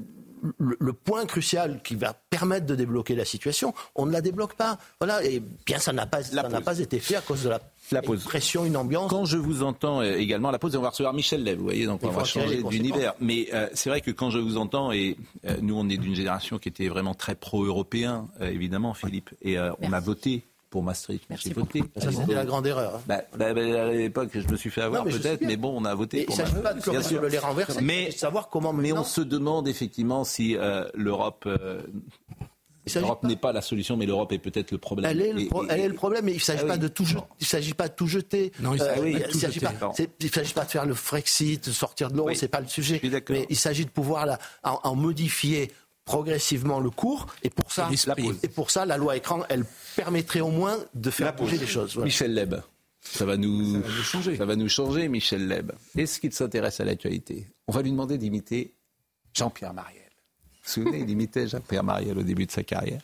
Speaker 3: le le, point crucial qui va permettre de débloquer la situation, on ne la débloque pas. Voilà, et bien ça n'a pas, pas été fait à cause de la la pause. Une pression, une ambiance.
Speaker 1: Quand je vous entends euh, également, la pause, on va recevoir Michel Lev, vous voyez, donc on va changer d'univers. Mais euh, c'est vrai que quand je vous entends, et euh, nous on est d'une génération qui était vraiment très pro-européen, évidemment, Philippe, et on a voté pour Maastricht.
Speaker 3: Merci voté. Ça, c'était la grande erreur. Hein.
Speaker 1: Bah, bah, bah, à l'époque, je me suis fait avoir peut-être, mais bon, on a voté pour
Speaker 3: Maastricht. Il ne s'agit pas de les renverser, mais savoir comment
Speaker 1: Mais on se demande effectivement si euh, l'Europe... Euh, L'Europe n'est pas la solution, mais l'Europe est peut-être le problème.
Speaker 3: Elle est le, elle est le problème, mais il ne s'agit, ah pas de tout jeter. il s'agit pas de tout jeter.
Speaker 6: Non, il ne
Speaker 3: s'agit, pas, s'agit pas de faire le Frexit, de sortir de l'euro, ce n'est pas le sujet. Mais il s'agit de pouvoir là, en, en modifier progressivement le cours. Et pour ça, la, et pour ça, la loi écran, elle permettrait au moins de faire bouger les choses.
Speaker 1: Michel Leb. Ça va nous, changer. Ça va nous changer, Michel Leb. Est-ce qu'il s'intéresse à l'actualité? On va lui demander d'imiter Jean-Pierre Mariel. Vous vous souvenez, il imitait Jean-Pierre Mariel au début de sa carrière?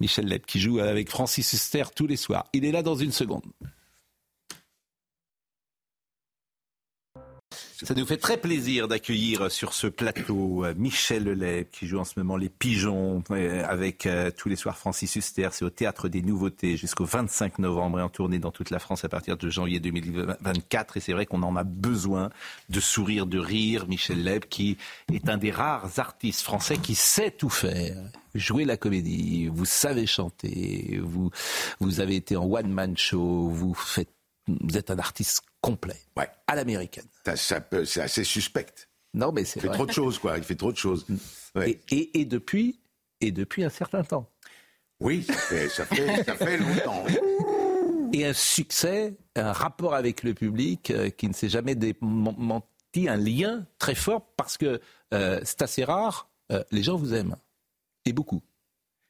Speaker 1: Michel Leb, qui joue avec Francis Huster tous les soirs. Il est là dans une seconde. Ça nous fait très plaisir d'accueillir sur ce plateau euh, Michel Lelay qui joue en ce moment Les Pigeons euh, avec euh, tous les soirs Francis Huster. C'est au Théâtre des Nouveautés jusqu'au 25 novembre et en tournée dans toute la France à partir de janvier 2024. Et c'est vrai qu'on en a besoin de sourire, de rire. Michel Leb qui est un des rares artistes français qui sait tout faire jouer la comédie, vous savez chanter, vous, vous avez été en one-man show, vous faites vous êtes un artiste complet,
Speaker 16: ouais.
Speaker 1: à l'américaine.
Speaker 16: C'est assez suspect.
Speaker 1: Non, mais c'est
Speaker 16: Il fait trop de choses, quoi. Il fait trop de choses.
Speaker 1: Et, depuis, et depuis un certain temps.
Speaker 16: Oui, ça fait, ça fait, longtemps.
Speaker 1: Et un succès, un rapport avec le public euh, qui ne s'est jamais menti, un lien très fort parce que euh, c'est assez rare. Euh, les gens vous aiment et beaucoup.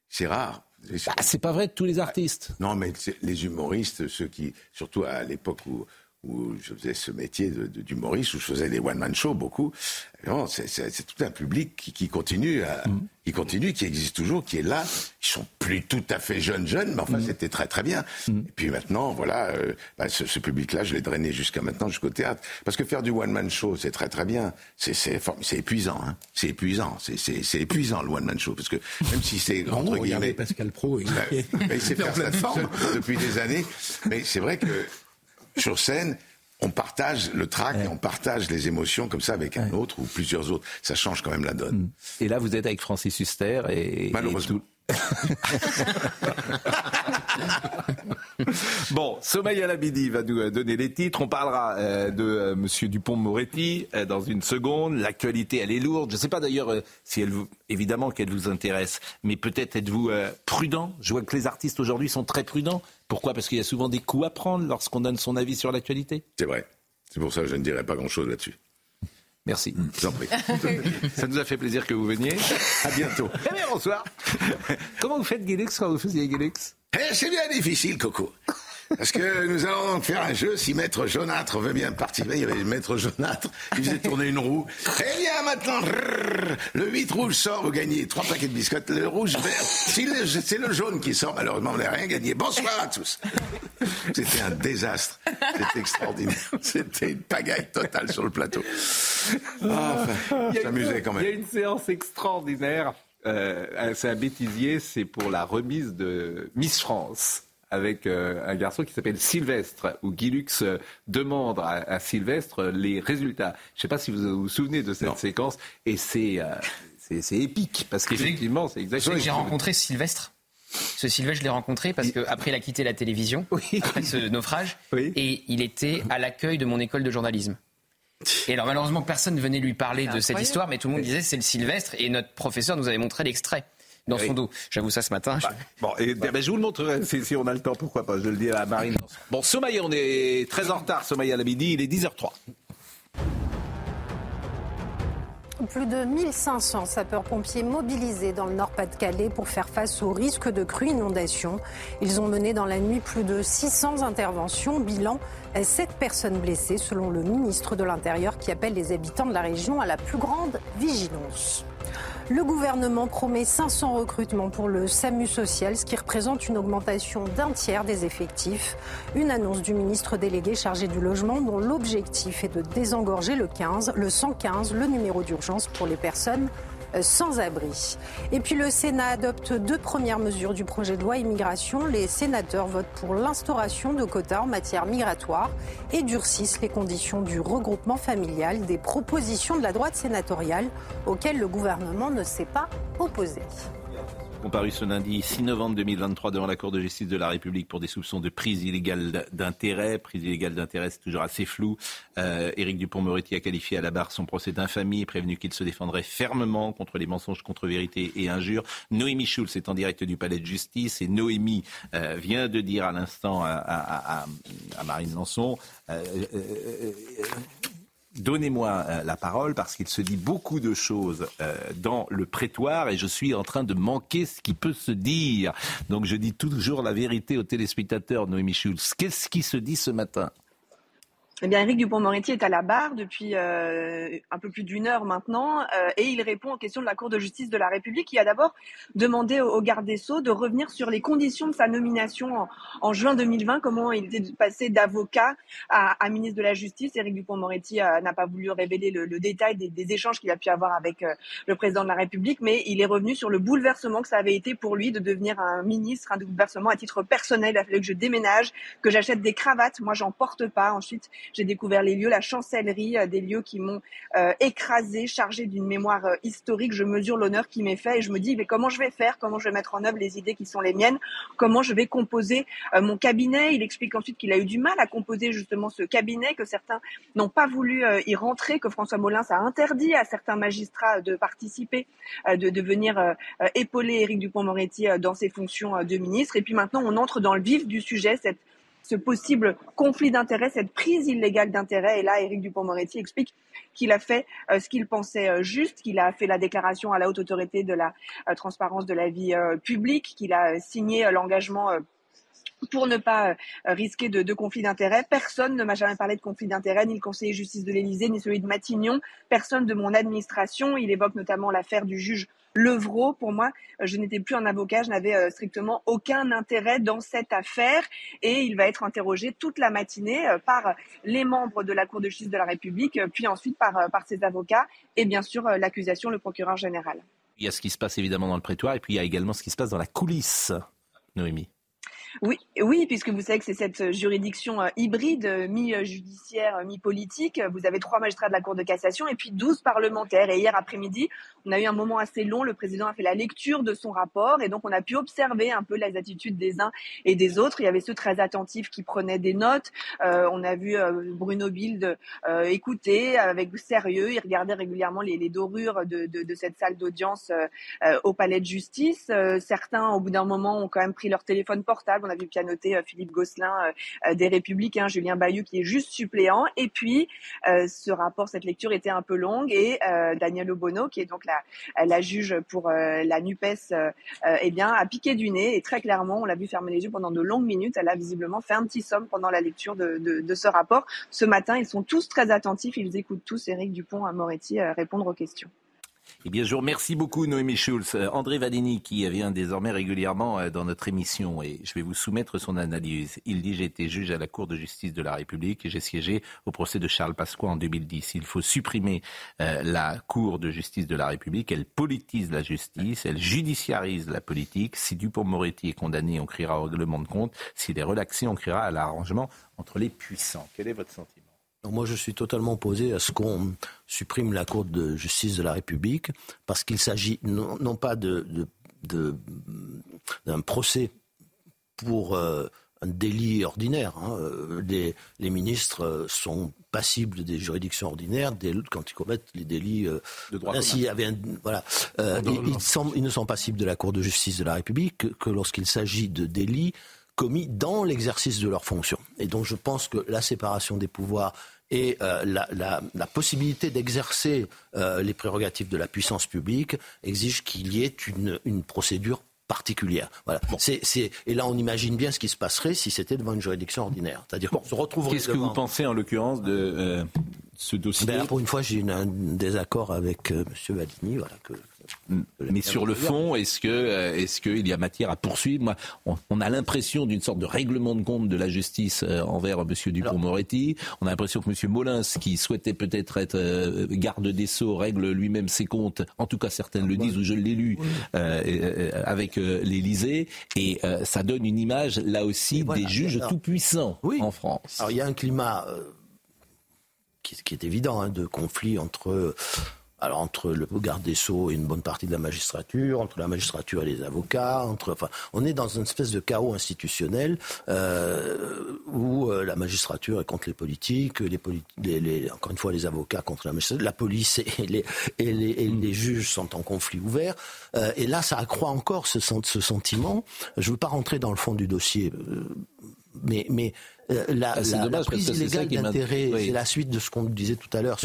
Speaker 16: C'est rare.
Speaker 1: Bah, c'est pas vrai de tous les artistes.
Speaker 16: Non, mais les humoristes, ceux qui, surtout à l'époque où où je faisais ce métier d'humoriste, où je faisais des one-man shows beaucoup. C'est tout un public qui, qui continue, à, mm. qui continue, qui existe toujours, qui est là. Ils sont plus tout à fait jeunes, jeunes, mais enfin, mm. c'était très, très bien. Mm. Et puis maintenant, voilà, euh, bah, ce, ce public-là, je l'ai drainé jusqu'à maintenant, jusqu'au théâtre. Parce que faire du one-man show, c'est très, très bien. C'est épuisant, hein. C'est épuisant. C'est épuisant, le one-man show. Parce que même si c'est,
Speaker 6: entre guillemets... Pascal Pro, il,
Speaker 16: bah, il sait faire depuis des années. Mais c'est vrai
Speaker 6: que
Speaker 16: sur scène, on partage le trac, et on partage les émotions comme ça avec un autre ou plusieurs autres. Ça change quand même la donne.
Speaker 1: Et là, vous êtes avec Francis Huster et
Speaker 16: malheureusement.
Speaker 1: bon, Somaya Labidi va nous euh, donner les titres. On parlera euh, de euh, Monsieur Dupont-Moretti dans une seconde. L'actualité, elle est lourde. Je ne sais pas d'ailleurs si elle vous, évidemment qu'elle vous intéresse, mais peut-être êtes-vous prudent? Je vois que les artistes aujourd'hui sont très prudents. Pourquoi? Parce qu'il y a souvent des coups à prendre lorsqu'on donne son avis sur l'actualité.
Speaker 16: C'est vrai. C'est pour ça que je ne dirai pas grand-chose là-dessus.
Speaker 1: Merci.
Speaker 16: Prie.
Speaker 1: Ça nous a fait plaisir que vous veniez.
Speaker 16: À bientôt.
Speaker 1: Eh bien, bonsoir. Comment vous faites Gélix quand vous faisiez Gélix
Speaker 16: eh, C'est bien difficile, Coco. Parce que nous allons donc faire un jeu. Si Maître Jaunâtre veut bien participer, il y avait Maître Jaunâtre qui faisait tourner une roue. Eh bien, maintenant, le 8 rouge sort, vous gagnez trois paquets de biscottes. Le rouge vert, c'est le jaune qui sort, malheureusement, on n'a rien gagné. Bonsoir à tous. C'était un désastre. C'était extraordinaire. C'était une pagaille totale sur le plateau.
Speaker 1: Ah, enfin, quand même. Il y a une séance extraordinaire. Euh, c'est un bêtisier, c'est pour la remise de Miss France avec euh, un garçon qui s'appelle Sylvestre, où Guilux euh, demande à, Sylvestre les résultats. Je ne sais pas si vous vous souvenez de cette séquence, et c'est euh, c'est épique, parce qu'effectivement, c'est exactement...
Speaker 4: J'ai rencontré Sylvestre. Ce Sylvestre, je l'ai rencontré parce qu'après, il a quitté la télévision, après ce naufrage, et il était à l'accueil de mon école de journalisme. Et alors malheureusement, personne ne venait lui parler de cette histoire, mais tout le monde disait c'est le Sylvestre, et notre professeur nous avait montré l'extrait dans son dos. J'avoue ça ce matin.
Speaker 1: Bah, bon, et, ben, je vous le montrerai si, on a le temps, pourquoi pas. Je le dis à Marine. Bon, Somaya, on est très en retard, Somaya, à la midi, il est 10h03.
Speaker 2: Plus de 1500 sapeurs-pompiers mobilisés dans le Nord-Pas-de-Calais pour faire face au risque de crues inondations. Ils ont mené dans la nuit plus de 600 interventions. Bilan 7 personnes blessées, selon le ministre de l'Intérieur, qui appelle les habitants de la région à la plus grande vigilance. Le gouvernement promet 500 recrutements pour le SAMU social, ce qui représente une augmentation d'un tiers des effectifs. Une annonce du ministre délégué chargé du logement dont l'objectif est de désengorger le 15, le 115, le numéro d'urgence pour les personnes sans abri. Et puis le Sénat adopte deux premières mesures du projet de loi immigration. Les sénateurs votent pour l'instauration de quotas en matière migratoire et durcissent les conditions du regroupement familial des propositions de la droite sénatoriale auxquelles le gouvernement ne s'est pas opposé
Speaker 1: comparu ce lundi 6 novembre 2023 devant la Cour de justice de la République pour des soupçons de prise illégale d'intérêt. Prise illégale d'intérêt, c'est toujours assez flou. Euh, Éric Dupont-Moretti a qualifié à la barre son procès d'infamie prévenu qu'il se défendrait fermement contre les mensonges, contre vérité et injures. Noémie Schulz est en direct du palais de justice et Noémie euh, vient de dire à l'instant à, Marine Lançon euh, euh, Donnez-moi euh, la parole parce qu'il se dit beaucoup de choses euh, dans le prétoire et je suis en train de manquer ce qui peut se dire. Donc je dis toujours la vérité aux téléspectateurs, Noémie Schulz. Qu'est-ce qui se dit ce matin?
Speaker 17: Eh bien, Éric Dupont-Moretti est à la barre depuis euh, un peu plus d'une heure maintenant euh, et il répond aux questions de la Cour de justice de la République qui a d'abord demandé au, garde des Sceaux de revenir sur les conditions de sa nomination en, juin 2020, comment il était passé d'avocat à, ministre de la Justice. Éric Dupont-Moretti euh, n'a pas voulu révéler le, détail des, échanges qu'il a pu avoir avec le président de la République, mais il est revenu sur le bouleversement que ça avait été pour lui de devenir un ministre, un bouleversement à titre personnel. Il a fallu que je déménage, que j'achète des cravates. Moi, j'en porte pas. Ensuite, j'ai découvert les lieux, la chancellerie, euh, des lieux qui m'ont euh, écrasé, chargé d'une mémoire euh, historique. Je mesure l'honneur qui m'est fait et je me dis mais comment je vais faire, comment je vais mettre en œuvre les idées qui sont les miennes, comment je vais composer mon cabinet? Il explique ensuite qu'il a eu du mal à composer justement ce cabinet, que certains n'ont pas voulu y rentrer, que François Molins a interdit à certains magistrats de participer, de, venir épauler Éric Dupont-Moretti dans ses fonctions de ministre. Et puis maintenant, on entre dans le vif du sujet, ce possible conflit d'intérêts, cette prise illégale d'intérêts. Et là, Éric Dupont-Moretti explique qu'il a fait euh, ce qu'il pensait euh, juste, qu'il a fait la déclaration à la haute autorité de la euh, transparence de la vie publique, qu'il a signé l'engagement pour ne pas risquer de, de conflit d'intérêts. Personne ne m'a jamais parlé de conflit d'intérêts, ni le conseiller justice de l'Élysée, ni celui de Matignon, personne de mon administration. Il évoque notamment l'affaire du juge Levrault. Pour moi, euh, je n'étais plus un avocat, je n'avais euh, strictement aucun intérêt dans cette affaire et il va être interrogé toute la matinée euh, par les membres de la Cour de justice de la République, puis ensuite par, par ses avocats et bien sûr l'accusation, le procureur général.
Speaker 1: Il y a ce qui se passe évidemment dans le prétoire et puis il y a également ce qui se passe dans la coulisse, Noémie.
Speaker 17: Oui, puisque vous savez que c'est cette juridiction euh, hybride, euh, mi-judiciaire, euh, mi-politique. Vous avez trois magistrats de la Cour de cassation et puis douze parlementaires. Et hier après-midi, on a eu un moment assez long. Le président a fait la lecture de son rapport et donc on a pu observer un peu les attitudes des uns et des autres. Il y avait ceux très attentifs qui prenaient des notes. on a vu Bruno Bild écouter avec sérieux. Il regardait régulièrement les, dorures de, cette salle d'audience au palais de justice. certains, au bout d'un moment, ont quand même pris leur téléphone portable. On a vu pianoter euh, Philippe Gosselin euh, euh, des Républicains, Julien Bayou qui est juste suppléant. Et puis, ce rapport, cette lecture était un peu longue et Daniel Obono, qui est donc la, juge pour la NUPES, eh bien, a piqué du nez et très clairement, on l'a vu fermer les yeux pendant de longues minutes. Elle a visiblement fait un petit somme pendant la lecture de, de, ce rapport. Ce matin, ils sont tous très attentifs. Ils écoutent tous Éric Dupont-Moretti répondre aux questions.
Speaker 1: Eh bien, je vous remercie beaucoup, Noémie Schulz. Euh, André Vadini, qui vient désormais régulièrement euh, dans notre émission, et je vais vous soumettre son analyse. Il dit J'ai été juge à la Cour de justice de la République et j'ai siégé au procès de Charles Pasqua en 2010. Il faut supprimer euh, la Cour de justice de la République. Elle politise la justice, elle judiciarise la politique. Si Dupont-Moretti est condamné, on criera au règlement de compte. S'il est relaxé, on criera à l'arrangement entre les puissants. Quel est votre sentiment?
Speaker 3: Moi, je suis totalement opposé à ce qu'on supprime la Cour de justice de la République, parce qu'il s'agit non, pas de, d'un procès pour euh, un délit ordinaire. Hein. Les, ministres sont passibles des juridictions ordinaires quand ils commettent les délits euh, de droit. Avait voilà, euh, ils, ils, ne sont passibles de la Cour de justice de la République que, que lorsqu'il s'agit de délits commis dans l'exercice de leurs fonctions. Et donc je pense que la séparation des pouvoirs et euh, la, possibilité d'exercer euh, les prérogatives de la puissance publique exige qu'il y ait une, procédure particulière. Voilà. et là, on imagine bien ce qui se passerait si c'était devant une juridiction ordinaire. C'est-à-dire qu'on se retrouverait.
Speaker 1: Qu'est-ce que vous pensez en l'occurrence de euh, ce dossier?
Speaker 3: ben, Pour une fois, j'ai un désaccord avec M. Voilà, que
Speaker 1: mais sur le fond, est-ce que euh, est-ce qu'il y a matière à poursuivre Moi, on, a l'impression d'une sorte de règlement de compte de la justice euh, envers M. Dupont-Moretti. On a l'impression que M. Molins, qui souhaitait peut-être être, euh, garde des sceaux, règle lui-même ses comptes. En tout cas, certains le disent, ou je l'ai lu avec l'Élysée, et ça donne une image là aussi des juges tout puissants en France.
Speaker 3: Alors il y a un climat qui, est évident hein, de conflit entre alors entre le garde des sceaux et une bonne partie de la magistrature, entre la magistrature et les avocats, entre, enfin, on est dans une espèce de chaos institutionnel euh, où euh, la magistrature est contre les politiques, les, les, encore une fois les avocats contre la magistrature, la police et les, et les, et les juges sont en conflit ouvert. Euh, et là, ça accroît encore ce, ce sentiment. Je ne veux pas rentrer dans le fond du dossier, mais, mais euh, la, ah, prise illégale d'intérêt, c'est la suite de ce qu'on disait tout à l'heure.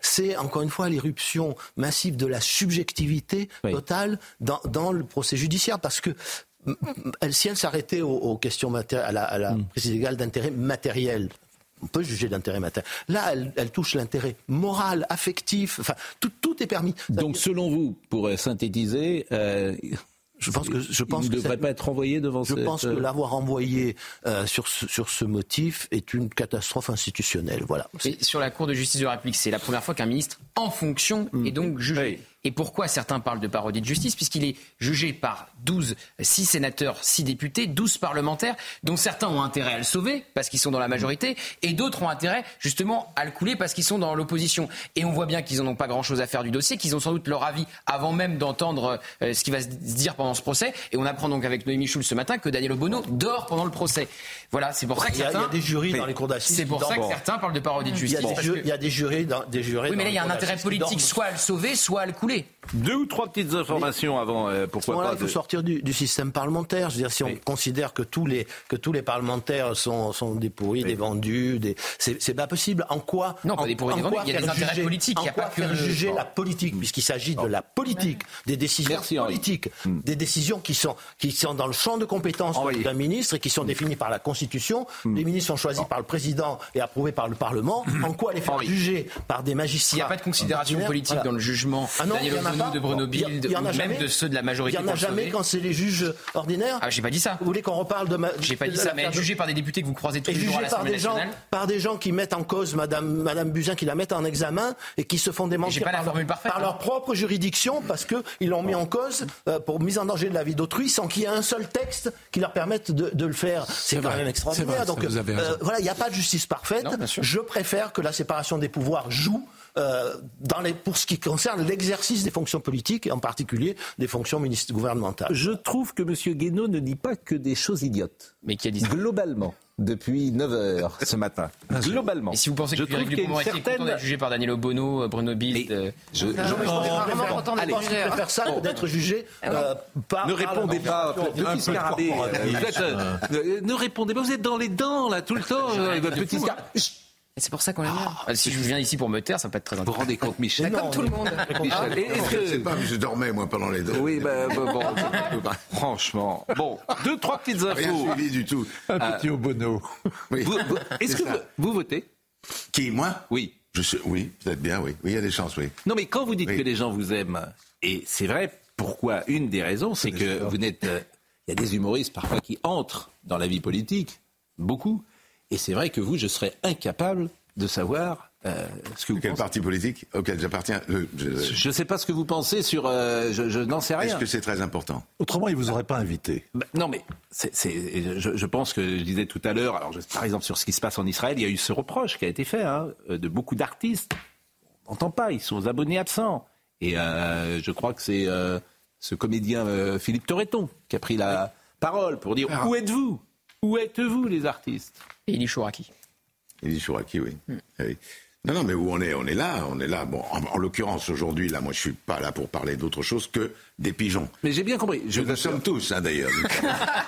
Speaker 3: C'est encore une fois l'éruption massive de la subjectivité totale dans, le procès judiciaire, parce que elle, si elle s'arrêtait aux, questions à la, à la mm. prise illégale d'intérêt matériel, on peut juger d'intérêt matériel. Là, elle, touche l'intérêt moral, affectif, enfin, tout, tout est permis.
Speaker 1: Donc, selon vous, pour synthétiser, euh,
Speaker 3: je pense que je pense
Speaker 1: il ne devrait pas être envoyé devant.
Speaker 3: Je pense que euh, l'avoir envoyé euh, sur ce, sur ce motif est une catastrophe institutionnelle. Voilà.
Speaker 4: Et sur la Cour de justice de la République, c'est la première fois qu'un ministre en fonction est donc jugé. Et pourquoi certains parlent de parodie de justice Puisqu'il est jugé par 12, 6 sénateurs, 6 députés, 12 parlementaires, dont certains ont intérêt à le sauver parce qu'ils sont dans la majorité, et d'autres ont intérêt justement à le couler parce qu'ils sont dans l'opposition. Et on voit bien qu'ils n'en ont pas grand-chose à faire du dossier, qu'ils ont sans doute leur avis avant même d'entendre euh, ce qui va se dire pendant ce procès. Et on apprend donc avec Noémie Schulz ce matin que Daniel Obono dort pendant le procès. Voilà, c'est pour ça que certains...
Speaker 3: Il y a des jurys dans les cours d'assises.
Speaker 4: C'est pour ça que certains parlent de parodie de justice.
Speaker 3: Il y a des, jurés dans des jurés.
Speaker 4: Oui, mais là, il y a un intérêt politique, soit à le sauver, soit à le couler.
Speaker 1: Deux ou trois petites informations avant, euh, pourquoi pas.
Speaker 3: Il faut sortir du, système parlementaire. Je veux dire, si on considère que tous les que tous les parlementaires sont sont des pourris, des vendus, des c'est pas possible. En quoi
Speaker 4: Non, pas des pourris, des vendus. Il y a des intérêts politiques.
Speaker 3: En quoi faire juger la politique, puisqu'il s'agit de la politique, des décisions politiques, hmm. des décisions qui sont qui sont dans le champ de compétences d'un ministre et qui sont définies par la Constitution. Les ministres sont choisis par le président et approuvés par le Parlement. En quoi les faire juger par des magistrats
Speaker 4: Il n'y a pas de considération politique dans le jugement.
Speaker 3: Ah non,
Speaker 4: Daniel de Bruno ou même
Speaker 3: jamais.
Speaker 4: de ceux de la majorité
Speaker 3: Il y en a jamais quand c'est les juges ordinaires.
Speaker 4: Ah, j'ai pas dit ça.
Speaker 3: Vous voulez qu'on reparle de.
Speaker 4: J'ai pas dit ça, mais jugé par des députés que vous croisez tous les jours à
Speaker 3: par
Speaker 4: l'Assemblée
Speaker 3: des gens,
Speaker 4: nationale.
Speaker 3: par des gens qui mettent en cause Madame Madame Buzyn, qui la mettent en examen et qui se font démentir par, leur,
Speaker 4: hein.
Speaker 3: leur propre juridiction parce que ils l'ont mis en cause euh, pour mise en danger de la vie d'autrui sans qu'il y ait un seul texte qui leur permette de, de le faire. C'est quand même extraordinaire.
Speaker 6: vrai,
Speaker 3: Donc euh, voilà, il n'y a pas de justice parfaite.
Speaker 4: Non.
Speaker 3: Je préfère que la séparation des pouvoirs joue. Euh, dans les, pour ce qui concerne l'exercice des fonctions politiques et en particulier des fonctions ministres gouvernementales.
Speaker 1: Je trouve que M. Guénaud ne dit pas que des choses idiotes.
Speaker 4: Mais qui a dit ça
Speaker 1: Globalement, depuis 9 heures ce matin. Globalement.
Speaker 4: Et si vous pensez que
Speaker 1: trouve
Speaker 4: Éric
Speaker 1: qu'il y a
Speaker 4: d'être jugé par Daniel Obono, Bruno Bilde, euh,
Speaker 1: Je, je-
Speaker 3: Je Je préfère ça que d'être jugé euh, par.
Speaker 1: Ne répondez pas,
Speaker 8: Un
Speaker 1: petit euh, euh, ne répondez pas, vous êtes dans les dents là tout le temps, euh, petit scarabée.
Speaker 7: Et c'est pour ça qu'on l'aime bien.
Speaker 4: Ah, si je viens ici pour me taire, ça peut être très
Speaker 1: Vous vous
Speaker 4: intéressant.
Speaker 1: rendez compte, Michel
Speaker 7: Comme tout le monde.
Speaker 1: Michel, est-ce
Speaker 16: Je sais
Speaker 1: que...
Speaker 16: pas, mais je dormais moi pendant les deux.
Speaker 1: Oui, ben bon, bon, franchement. Bon, deux, trois petites
Speaker 16: Rien
Speaker 1: infos.
Speaker 16: suivi du tout.
Speaker 13: Un petit Obono.
Speaker 16: Oui.
Speaker 1: Vous- vous- Est-ce que vous, vous votez?
Speaker 16: Qui, moi?
Speaker 1: Oui.
Speaker 16: Je sais, oui, peut-être bien, oui. Oui, il y a des chances, oui.
Speaker 1: Non, mais quand vous dites
Speaker 16: Oui.
Speaker 1: que les gens vous aiment, et c'est vrai, pourquoi Une des raisons, c'est que vous n'êtes. euh, Il y a des humoristes parfois qui entrent dans la vie politique, beaucoup, et c'est vrai que vous, je serais incapable de savoir euh, ce que vous
Speaker 16: Quel
Speaker 1: pensez.
Speaker 16: parti politique auquel j'appartiens Euh, je-
Speaker 1: Je ne sais pas ce que vous pensez sur. euh, je je n'en sais rien.
Speaker 16: Est-ce que c'est très important?
Speaker 8: Autrement, il vous aurait pas invité.
Speaker 1: Bah, non, mais c'est, c'est- je, je pense que je disais tout à l'heure, alors je- par exemple sur ce qui se passe en Israël, il y a eu ce reproche qui a été fait hein, de beaucoup d'artistes. On n'entend pas, ils sont abonnés absents. Et euh, je crois que c'est euh, ce comédien euh, Philippe Torreton qui a pris la parole pour dire où êtes-vous? Où êtes-vous les artistes?
Speaker 4: Et Elie Chouraki.
Speaker 16: Il dit Chouraki, oui. Oui. Non, non, mais où on est On est là, on est là. Bon, en, en l'occurrence, aujourd'hui, là, moi, je suis pas là pour parler d'autre chose que des pigeons.
Speaker 1: Mais j'ai bien compris. Je
Speaker 16: nous sommes tous, hein, d'ailleurs.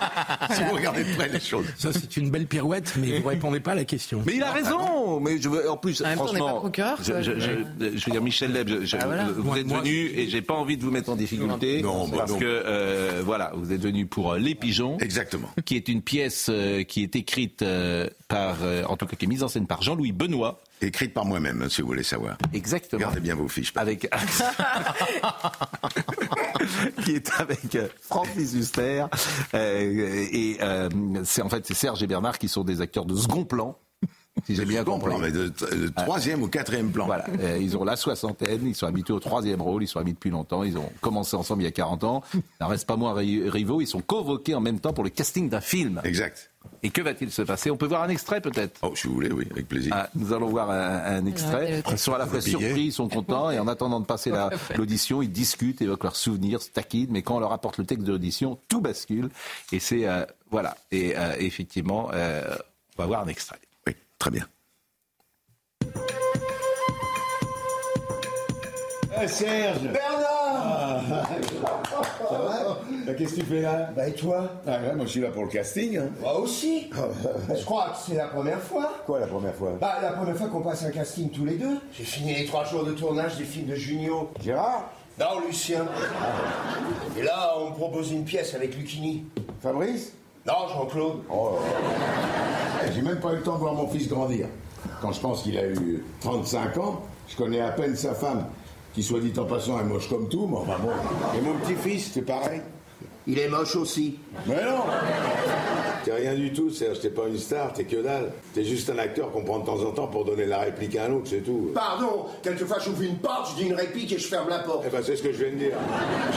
Speaker 16: si vous regardez de près les choses.
Speaker 6: Ça, c'est une belle pirouette, mais vous répondez pas à la question.
Speaker 1: Mais il a raison. Mais je veux, en plus,
Speaker 7: En même temps, on n'est
Speaker 1: franchement,
Speaker 7: pas procureur,
Speaker 1: je, je- je- je veux dire, Michel Leb, je- je-
Speaker 7: Ah, voilà.
Speaker 1: vous
Speaker 6: Moi-
Speaker 1: êtes
Speaker 6: moi-
Speaker 1: venu et j'ai pas envie de vous mettre en difficulté
Speaker 16: Non, bah
Speaker 1: parce
Speaker 16: non.
Speaker 1: que euh, voilà, vous êtes venu pour euh, Les Pigeons,
Speaker 16: Exactement.
Speaker 1: qui est une pièce euh, qui est écrite euh, par, euh, en tout cas, qui est mise en scène par Jean-Louis Benoît.
Speaker 16: Écrite par moi-même, hein, si vous voulez savoir.
Speaker 1: Exactement.
Speaker 16: Regardez bien vos fiches.
Speaker 1: Avec qui est avec euh, Francis Huster euh, et euh, c'est en fait c'est Serge et Bernard qui sont des acteurs de second plan. Si j'ai bien compris.
Speaker 16: Comprends, mais de, de troisième ou quatrième plan.
Speaker 1: Voilà, euh, ils ont la soixantaine, ils sont habitués au troisième rôle, ils sont amis depuis longtemps, ils ont commencé ensemble il y a 40 ans. Il n'en reste pas moins ri- rivaux, ils sont convoqués en même temps pour le casting d'un film.
Speaker 16: Exact.
Speaker 1: Et que va-t-il se passer On peut voir un extrait peut-être
Speaker 16: Oh, si vous voulez, oui, avec plaisir.
Speaker 1: Ah, Nous allons voir un, un extrait. Ils sont à la fois surpris, ils sont contents, et en attendant de passer la- l'audition, ils discutent, évoquent leurs souvenirs, se taquinent, mais quand on leur apporte le texte de l'audition, tout bascule. Et c'est... euh, voilà. Et euh, effectivement, euh, on va voir un extrait.
Speaker 16: Oui, très bien.
Speaker 18: Serge
Speaker 19: Bernard
Speaker 18: Ça va? Bah, Qu'est-ce que tu fais là
Speaker 19: Bah et toi
Speaker 18: Ah ouais, moi je suis là pour le casting. hein.
Speaker 19: Moi aussi Je crois que c'est la première fois.
Speaker 18: Quoi la première fois?
Speaker 19: Bah la première fois qu'on passe un casting tous les deux. J'ai fini les trois jours de tournage des films de Junio.
Speaker 18: Gérard?
Speaker 19: Non, Lucien. Et là, on me propose une pièce avec Lucchini.
Speaker 18: Fabrice?
Speaker 19: Non, Jean-Claude.
Speaker 18: Oh, eh, J'ai même pas eu le temps de voir mon fils grandir. Quand je pense qu'il a eu 35 ans, je connais à peine sa femme, qui soit dit en passant est moche comme tout, mais enfin bon. Et mon petit-fils, c'est pareil.
Speaker 19: Il est moche aussi.
Speaker 18: Mais non
Speaker 16: T'es rien du tout, Serge. T'es pas une star, t'es que dalle. T'es juste un acteur qu'on prend de temps en temps pour donner la réplique à un autre, c'est tout.
Speaker 19: Pardon, quelquefois j'ouvre une porte, je dis une réplique et je ferme la porte.
Speaker 16: Eh ben, c'est ce que je viens de dire.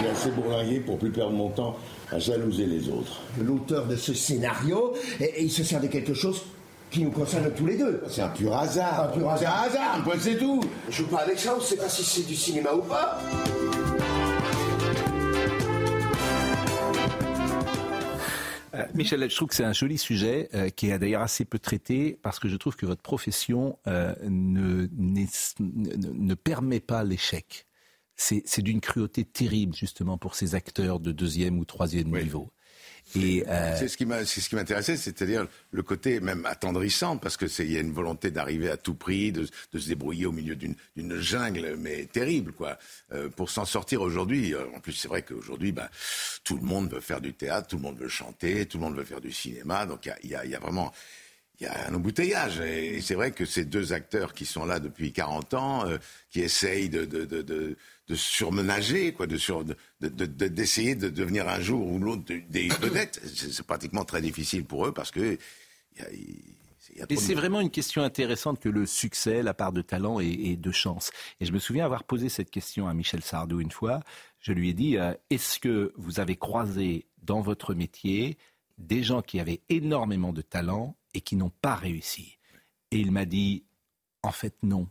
Speaker 18: J'ai assez bourlingué pour plus perdre mon temps à jalouser les autres.
Speaker 19: L'auteur de ce scénario, et, et il se sert de quelque chose qui nous concerne tous les deux.
Speaker 18: C'est un pur hasard.
Speaker 19: Un pur hasard.
Speaker 18: C'est un hasard, c'est tout.
Speaker 19: Je joue pas avec ça, on sait pas si c'est du cinéma ou pas.
Speaker 1: Euh, Michel, je trouve que c'est un joli sujet euh, qui est d'ailleurs assez peu traité parce que je trouve que votre profession euh, ne, ne, ne permet pas l'échec. C'est c'est d'une cruauté terrible justement pour ces acteurs de deuxième ou troisième niveau. Et euh,
Speaker 16: C'est ce qui m'a, c'est ce qui m'intéressait, c'est-à-dire le côté même attendrissant, parce que c'est, il y a une volonté d'arriver à tout prix, de, de se débrouiller au milieu d'une, jungle, mais terrible, quoi, euh, pour s'en sortir aujourd'hui. Euh, En plus, c'est vrai qu'aujourd'hui, ben, tout le monde veut faire du théâtre, tout le monde veut chanter, tout le monde veut faire du cinéma, donc il y a, il y a- il y a vraiment, il y a un embouteillage. Et c'est vrai que ces deux acteurs qui sont là depuis 40 ans, euh, qui essayent de, de, de, de, de surmenager, quoi, de sur, d'essayer de, devenir un jour ou l'autre des vedettes, c'est pratiquement très difficile pour eux parce que y a, y a
Speaker 1: Et c'est
Speaker 16: de-
Speaker 1: vraiment une question intéressante que le succès, la part de talent et, et de chance. Et je me souviens avoir posé cette question à Michel Sardou une fois. Je lui ai dit euh, est-ce que vous avez croisé dans votre métier des gens qui avaient énormément de talent et qui n'ont pas réussi? Et il m'a dit en fait non.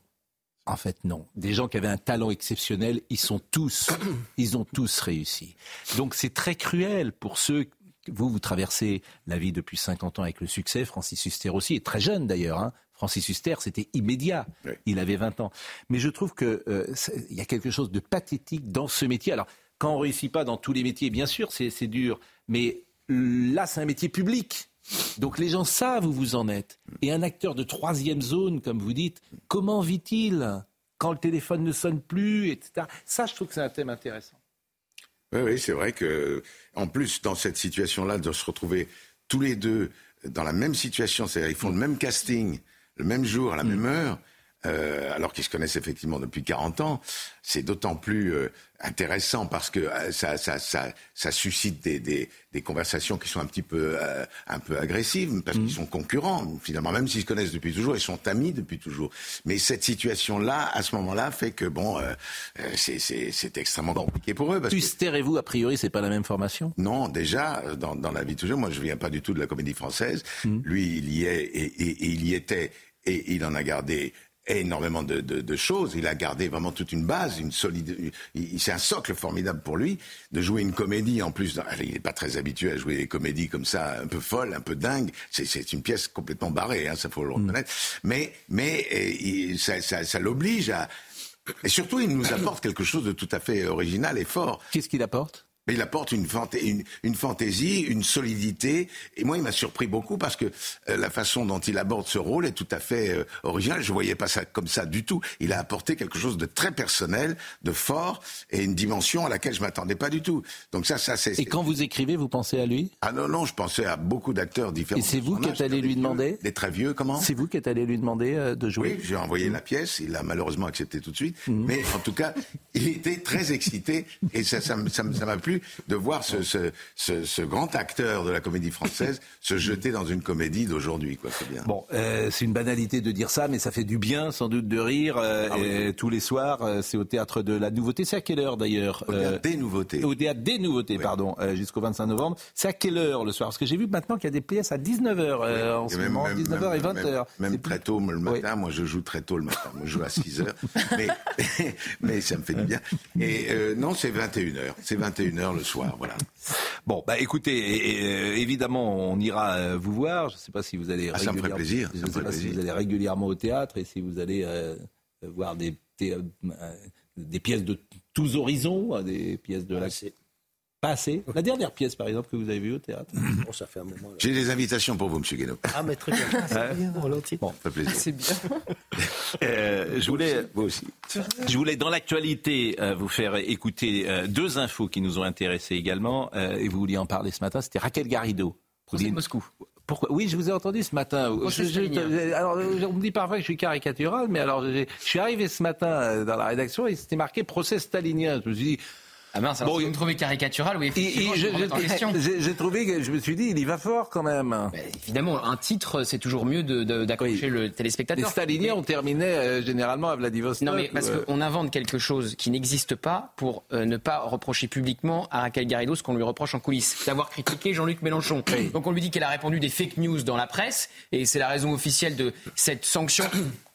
Speaker 1: En fait, non. Des gens qui avaient un talent exceptionnel, ils sont tous, ils ont tous réussi. Donc c'est très cruel pour ceux. Vous, vous traversez la vie depuis 50 ans avec le succès. Francis Huster aussi est très jeune d'ailleurs. hein. Francis Huster, c'était immédiat. Il avait 20 ans. Mais je trouve qu'il y a quelque chose de pathétique dans ce métier. Alors, quand on réussit pas dans tous les métiers, bien sûr, c'est dur. Mais là, c'est un métier public. Donc les gens savent où vous en êtes. Et un acteur de troisième zone, comme vous dites, comment vit-il quand le téléphone ne sonne plus, etc. Ça, je trouve que c'est un thème intéressant.
Speaker 16: Oui, oui, c'est vrai que, en plus, dans cette situation-là, de se retrouver tous les deux dans la même situation, c'est-à-dire ils font le même casting, le même jour, à la même heure, euh, alors qu'ils se connaissent effectivement depuis 40 ans, c'est d'autant plus euh, intéressant parce que euh, ça, ça, ça, ça suscite des, des, des conversations qui sont un petit peu, euh, un peu agressives, parce qu'ils sont concurrents, finalement, même s'ils se connaissent depuis toujours, ils sont amis depuis toujours. Mais cette situation-là, à ce moment-là, fait que, bon, euh, c'est- extrêmement compliqué pour eux. Parce que...
Speaker 1: Et vous, a priori, c'est pas la même formation?
Speaker 16: Non, déjà, dans, dans la vie toujours, moi je viens pas du tout de la comédie française.
Speaker 1: Mm.
Speaker 16: Lui, il y est et, et- et il y était et il en a gardé énormément de, de- de choses. Il a gardé vraiment toute une base, une solide. C'est un socle formidable pour lui de jouer une comédie en plus. Il n'est pas très habitué à jouer des comédies comme ça, un peu folles, un peu dingues. C'est- une pièce complètement barrée, hein, ça faut le reconnaître. Mais mais il- ça, ça- ça l'oblige à. Et surtout, il nous apporte quelque chose de tout à fait original et fort.
Speaker 1: Qu'est-ce qu'il apporte?
Speaker 16: Mais il apporte une, fanta- une, une fantaisie, une solidité. Et moi, il m'a surpris beaucoup parce que euh, la façon dont il aborde ce rôle est tout à fait euh, originale. Je voyais pas ça comme ça du tout. Il a apporté quelque chose de très personnel, de fort et une dimension à laquelle je m'attendais pas du tout. Donc ça, ça c'est.
Speaker 1: Et quand vous écrivez, vous pensez à lui?
Speaker 16: Ah non, non, je pensais à beaucoup d'acteurs différents.
Speaker 1: Et c'est vous qui êtes allé lui demander?
Speaker 16: Des très vieux, comment?
Speaker 1: C'est vous qui êtes allé lui demander euh, de jouer?
Speaker 16: Oui, j'ai envoyé la pièce. Il a malheureusement accepté tout de suite. Mais en tout cas, il était très excité et ça, ça m'a plu de voir ce, ce, ce, ce grand acteur de la comédie française se jeter dans une comédie d'aujourd'hui. Quoi, c'est bien.
Speaker 1: Bon, euh, c'est une banalité de dire ça, mais ça fait du bien sans doute de rire. euh,
Speaker 16: Ah oui.
Speaker 1: et tous les soirs, euh, c'est au théâtre de la Nouveauté. C'est à quelle heure d'ailleurs
Speaker 16: Au théâtre des Nouveautés.
Speaker 1: Au théâtre des Nouveautés, pardon, euh, jusqu'au 25 novembre. C'est à quelle heure le soir? Parce que j'ai vu maintenant qu'il y a des pièces à 19h en
Speaker 16: Et
Speaker 1: ce
Speaker 16: même-
Speaker 1: moment,
Speaker 16: même-
Speaker 1: 19h et
Speaker 16: même-
Speaker 1: 20h.
Speaker 16: Même, même très tôt le matin, moi je joue très tôt le matin, moi je joue à 6 heures, mais, mais ça me fait du bien. Et euh, non, c'est 21h, c'est 21h le soir, voilà.
Speaker 1: Bon, bah écoutez, et- et, euh, évidemment, on ira euh, vous voir. Je ne sais pas si vous allez
Speaker 16: Ah, ça me ferait
Speaker 1: régulièrement-
Speaker 16: plaisir,
Speaker 1: Je sais si vous allez régulièrement au théâtre et si vous allez euh, voir des, thé- euh, des pièces de tous horizons, des pièces de la. Pas assez. La dernière pièce, par exemple, que vous avez vue au théâtre.
Speaker 3: Bon, ça fait un moment. là.
Speaker 16: J'ai des invitations pour vous, Monsieur Guénaud.
Speaker 3: Ah, mais très bien.
Speaker 1: Ouais.
Speaker 3: volontiers.
Speaker 1: Bon,
Speaker 16: Ça fait plaisir.
Speaker 7: C'est bien.
Speaker 1: Euh, je voulais,
Speaker 16: Vous aussi.
Speaker 1: je voulais dans l'actualité euh, vous faire écouter euh, deux infos qui nous ont intéressés également, euh, et vous vouliez en parler ce matin. C'était Raquel Garrido. Vous
Speaker 4: Moscou.
Speaker 1: Pourquoi Oui, je vous ai entendu ce matin. Je- je- alors, on me dit parfois que je suis caricatural, mais alors j'ai- je suis arrivé ce matin dans la rédaction et c'était marqué procès stalinien. Je me suis dit.
Speaker 4: Ah mince, alors
Speaker 1: Bon,
Speaker 4: si vous me trouvez caricatural, oui,
Speaker 1: et-
Speaker 4: effectivement,
Speaker 1: et
Speaker 4: je
Speaker 1: je-
Speaker 4: vais remettre en
Speaker 1: je-
Speaker 4: question.
Speaker 1: j'ai trouvé que je me suis dit, il y va fort quand même.
Speaker 4: Ben, évidemment, un titre, c'est toujours mieux d'accrocher le
Speaker 1: Les
Speaker 4: téléspectateur.
Speaker 1: staliniens, on terminait euh, généralement à Vladivostok.
Speaker 4: Non, mais parce
Speaker 1: euh,
Speaker 4: qu'on invente quelque chose qui n'existe pas pour euh, ne pas reprocher publiquement à Raquel Garrido ce qu'on lui reproche en coulisses, d'avoir critiqué Jean-Luc Mélenchon. Donc on lui dit qu'elle a répandu des fake news dans la presse, et c'est la raison officielle de cette sanction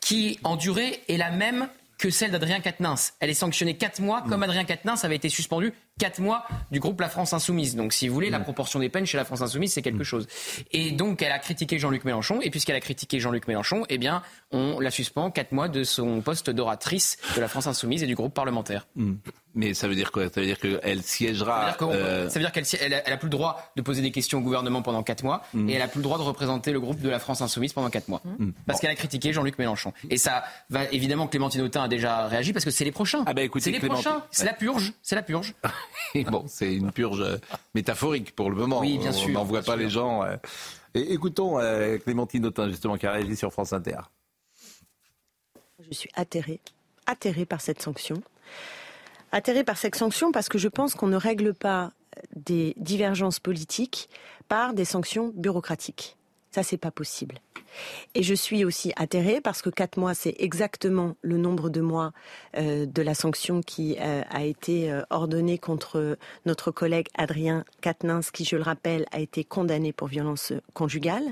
Speaker 4: qui, en durée, est la même que celle d'Adrien Quatennens. Elle est sanctionnée 4 mois, comme Adrien Quatennens avait été suspendu 4 mois du groupe La France Insoumise. Donc si vous voulez, la proportion des peines chez La France Insoumise, c'est quelque chose. Et donc elle a critiqué Jean-Luc Mélenchon, et puisqu'elle a critiqué Jean-Luc Mélenchon, eh bien on la suspend 4 mois de son poste d'oratrice de La France Insoumise et du groupe parlementaire.
Speaker 1: hmm. Mais ça veut dire quoi? Ça veut dire qu'elle siégera.
Speaker 4: Ça veut dire,
Speaker 1: euh,
Speaker 4: qu'elle elle a, elle a plus le droit de poser des questions au gouvernement pendant 4 mois
Speaker 1: Mm.
Speaker 4: et elle a plus le droit de représenter le groupe de la France Insoumise pendant 4 mois.
Speaker 1: Mm.
Speaker 4: Parce qu'elle a critiqué Jean-Luc Mélenchon. Et ça va évidemment Clémentine Autain a déjà réagi parce que c'est les prochains.
Speaker 1: Ah bah écoutez,
Speaker 4: c'est les prochains. C'est la purge. C'est la purge.
Speaker 1: bon, c'est une purge euh, métaphorique pour le moment.
Speaker 4: Oui, bien
Speaker 1: on
Speaker 4: sûr,
Speaker 1: n'envoie
Speaker 4: bien
Speaker 1: pas
Speaker 4: sûr.
Speaker 1: les gens. euh, Et écoutons euh, Clémentine Autain, justement, qui a réagi sur France Inter.
Speaker 20: Je suis atterrée, atterrée par cette sanction. Atterrée par cette sanction parce que je pense qu'on ne règle pas des divergences politiques par des sanctions bureaucratiques. Ça, c'est pas possible. Et je suis aussi atterrée parce que quatre mois, c'est exactement le nombre de mois euh, de la sanction qui euh, a été euh, ordonnée contre notre collègue Adrien Quatennens, qui, je le rappelle, a été condamné pour violence conjugale,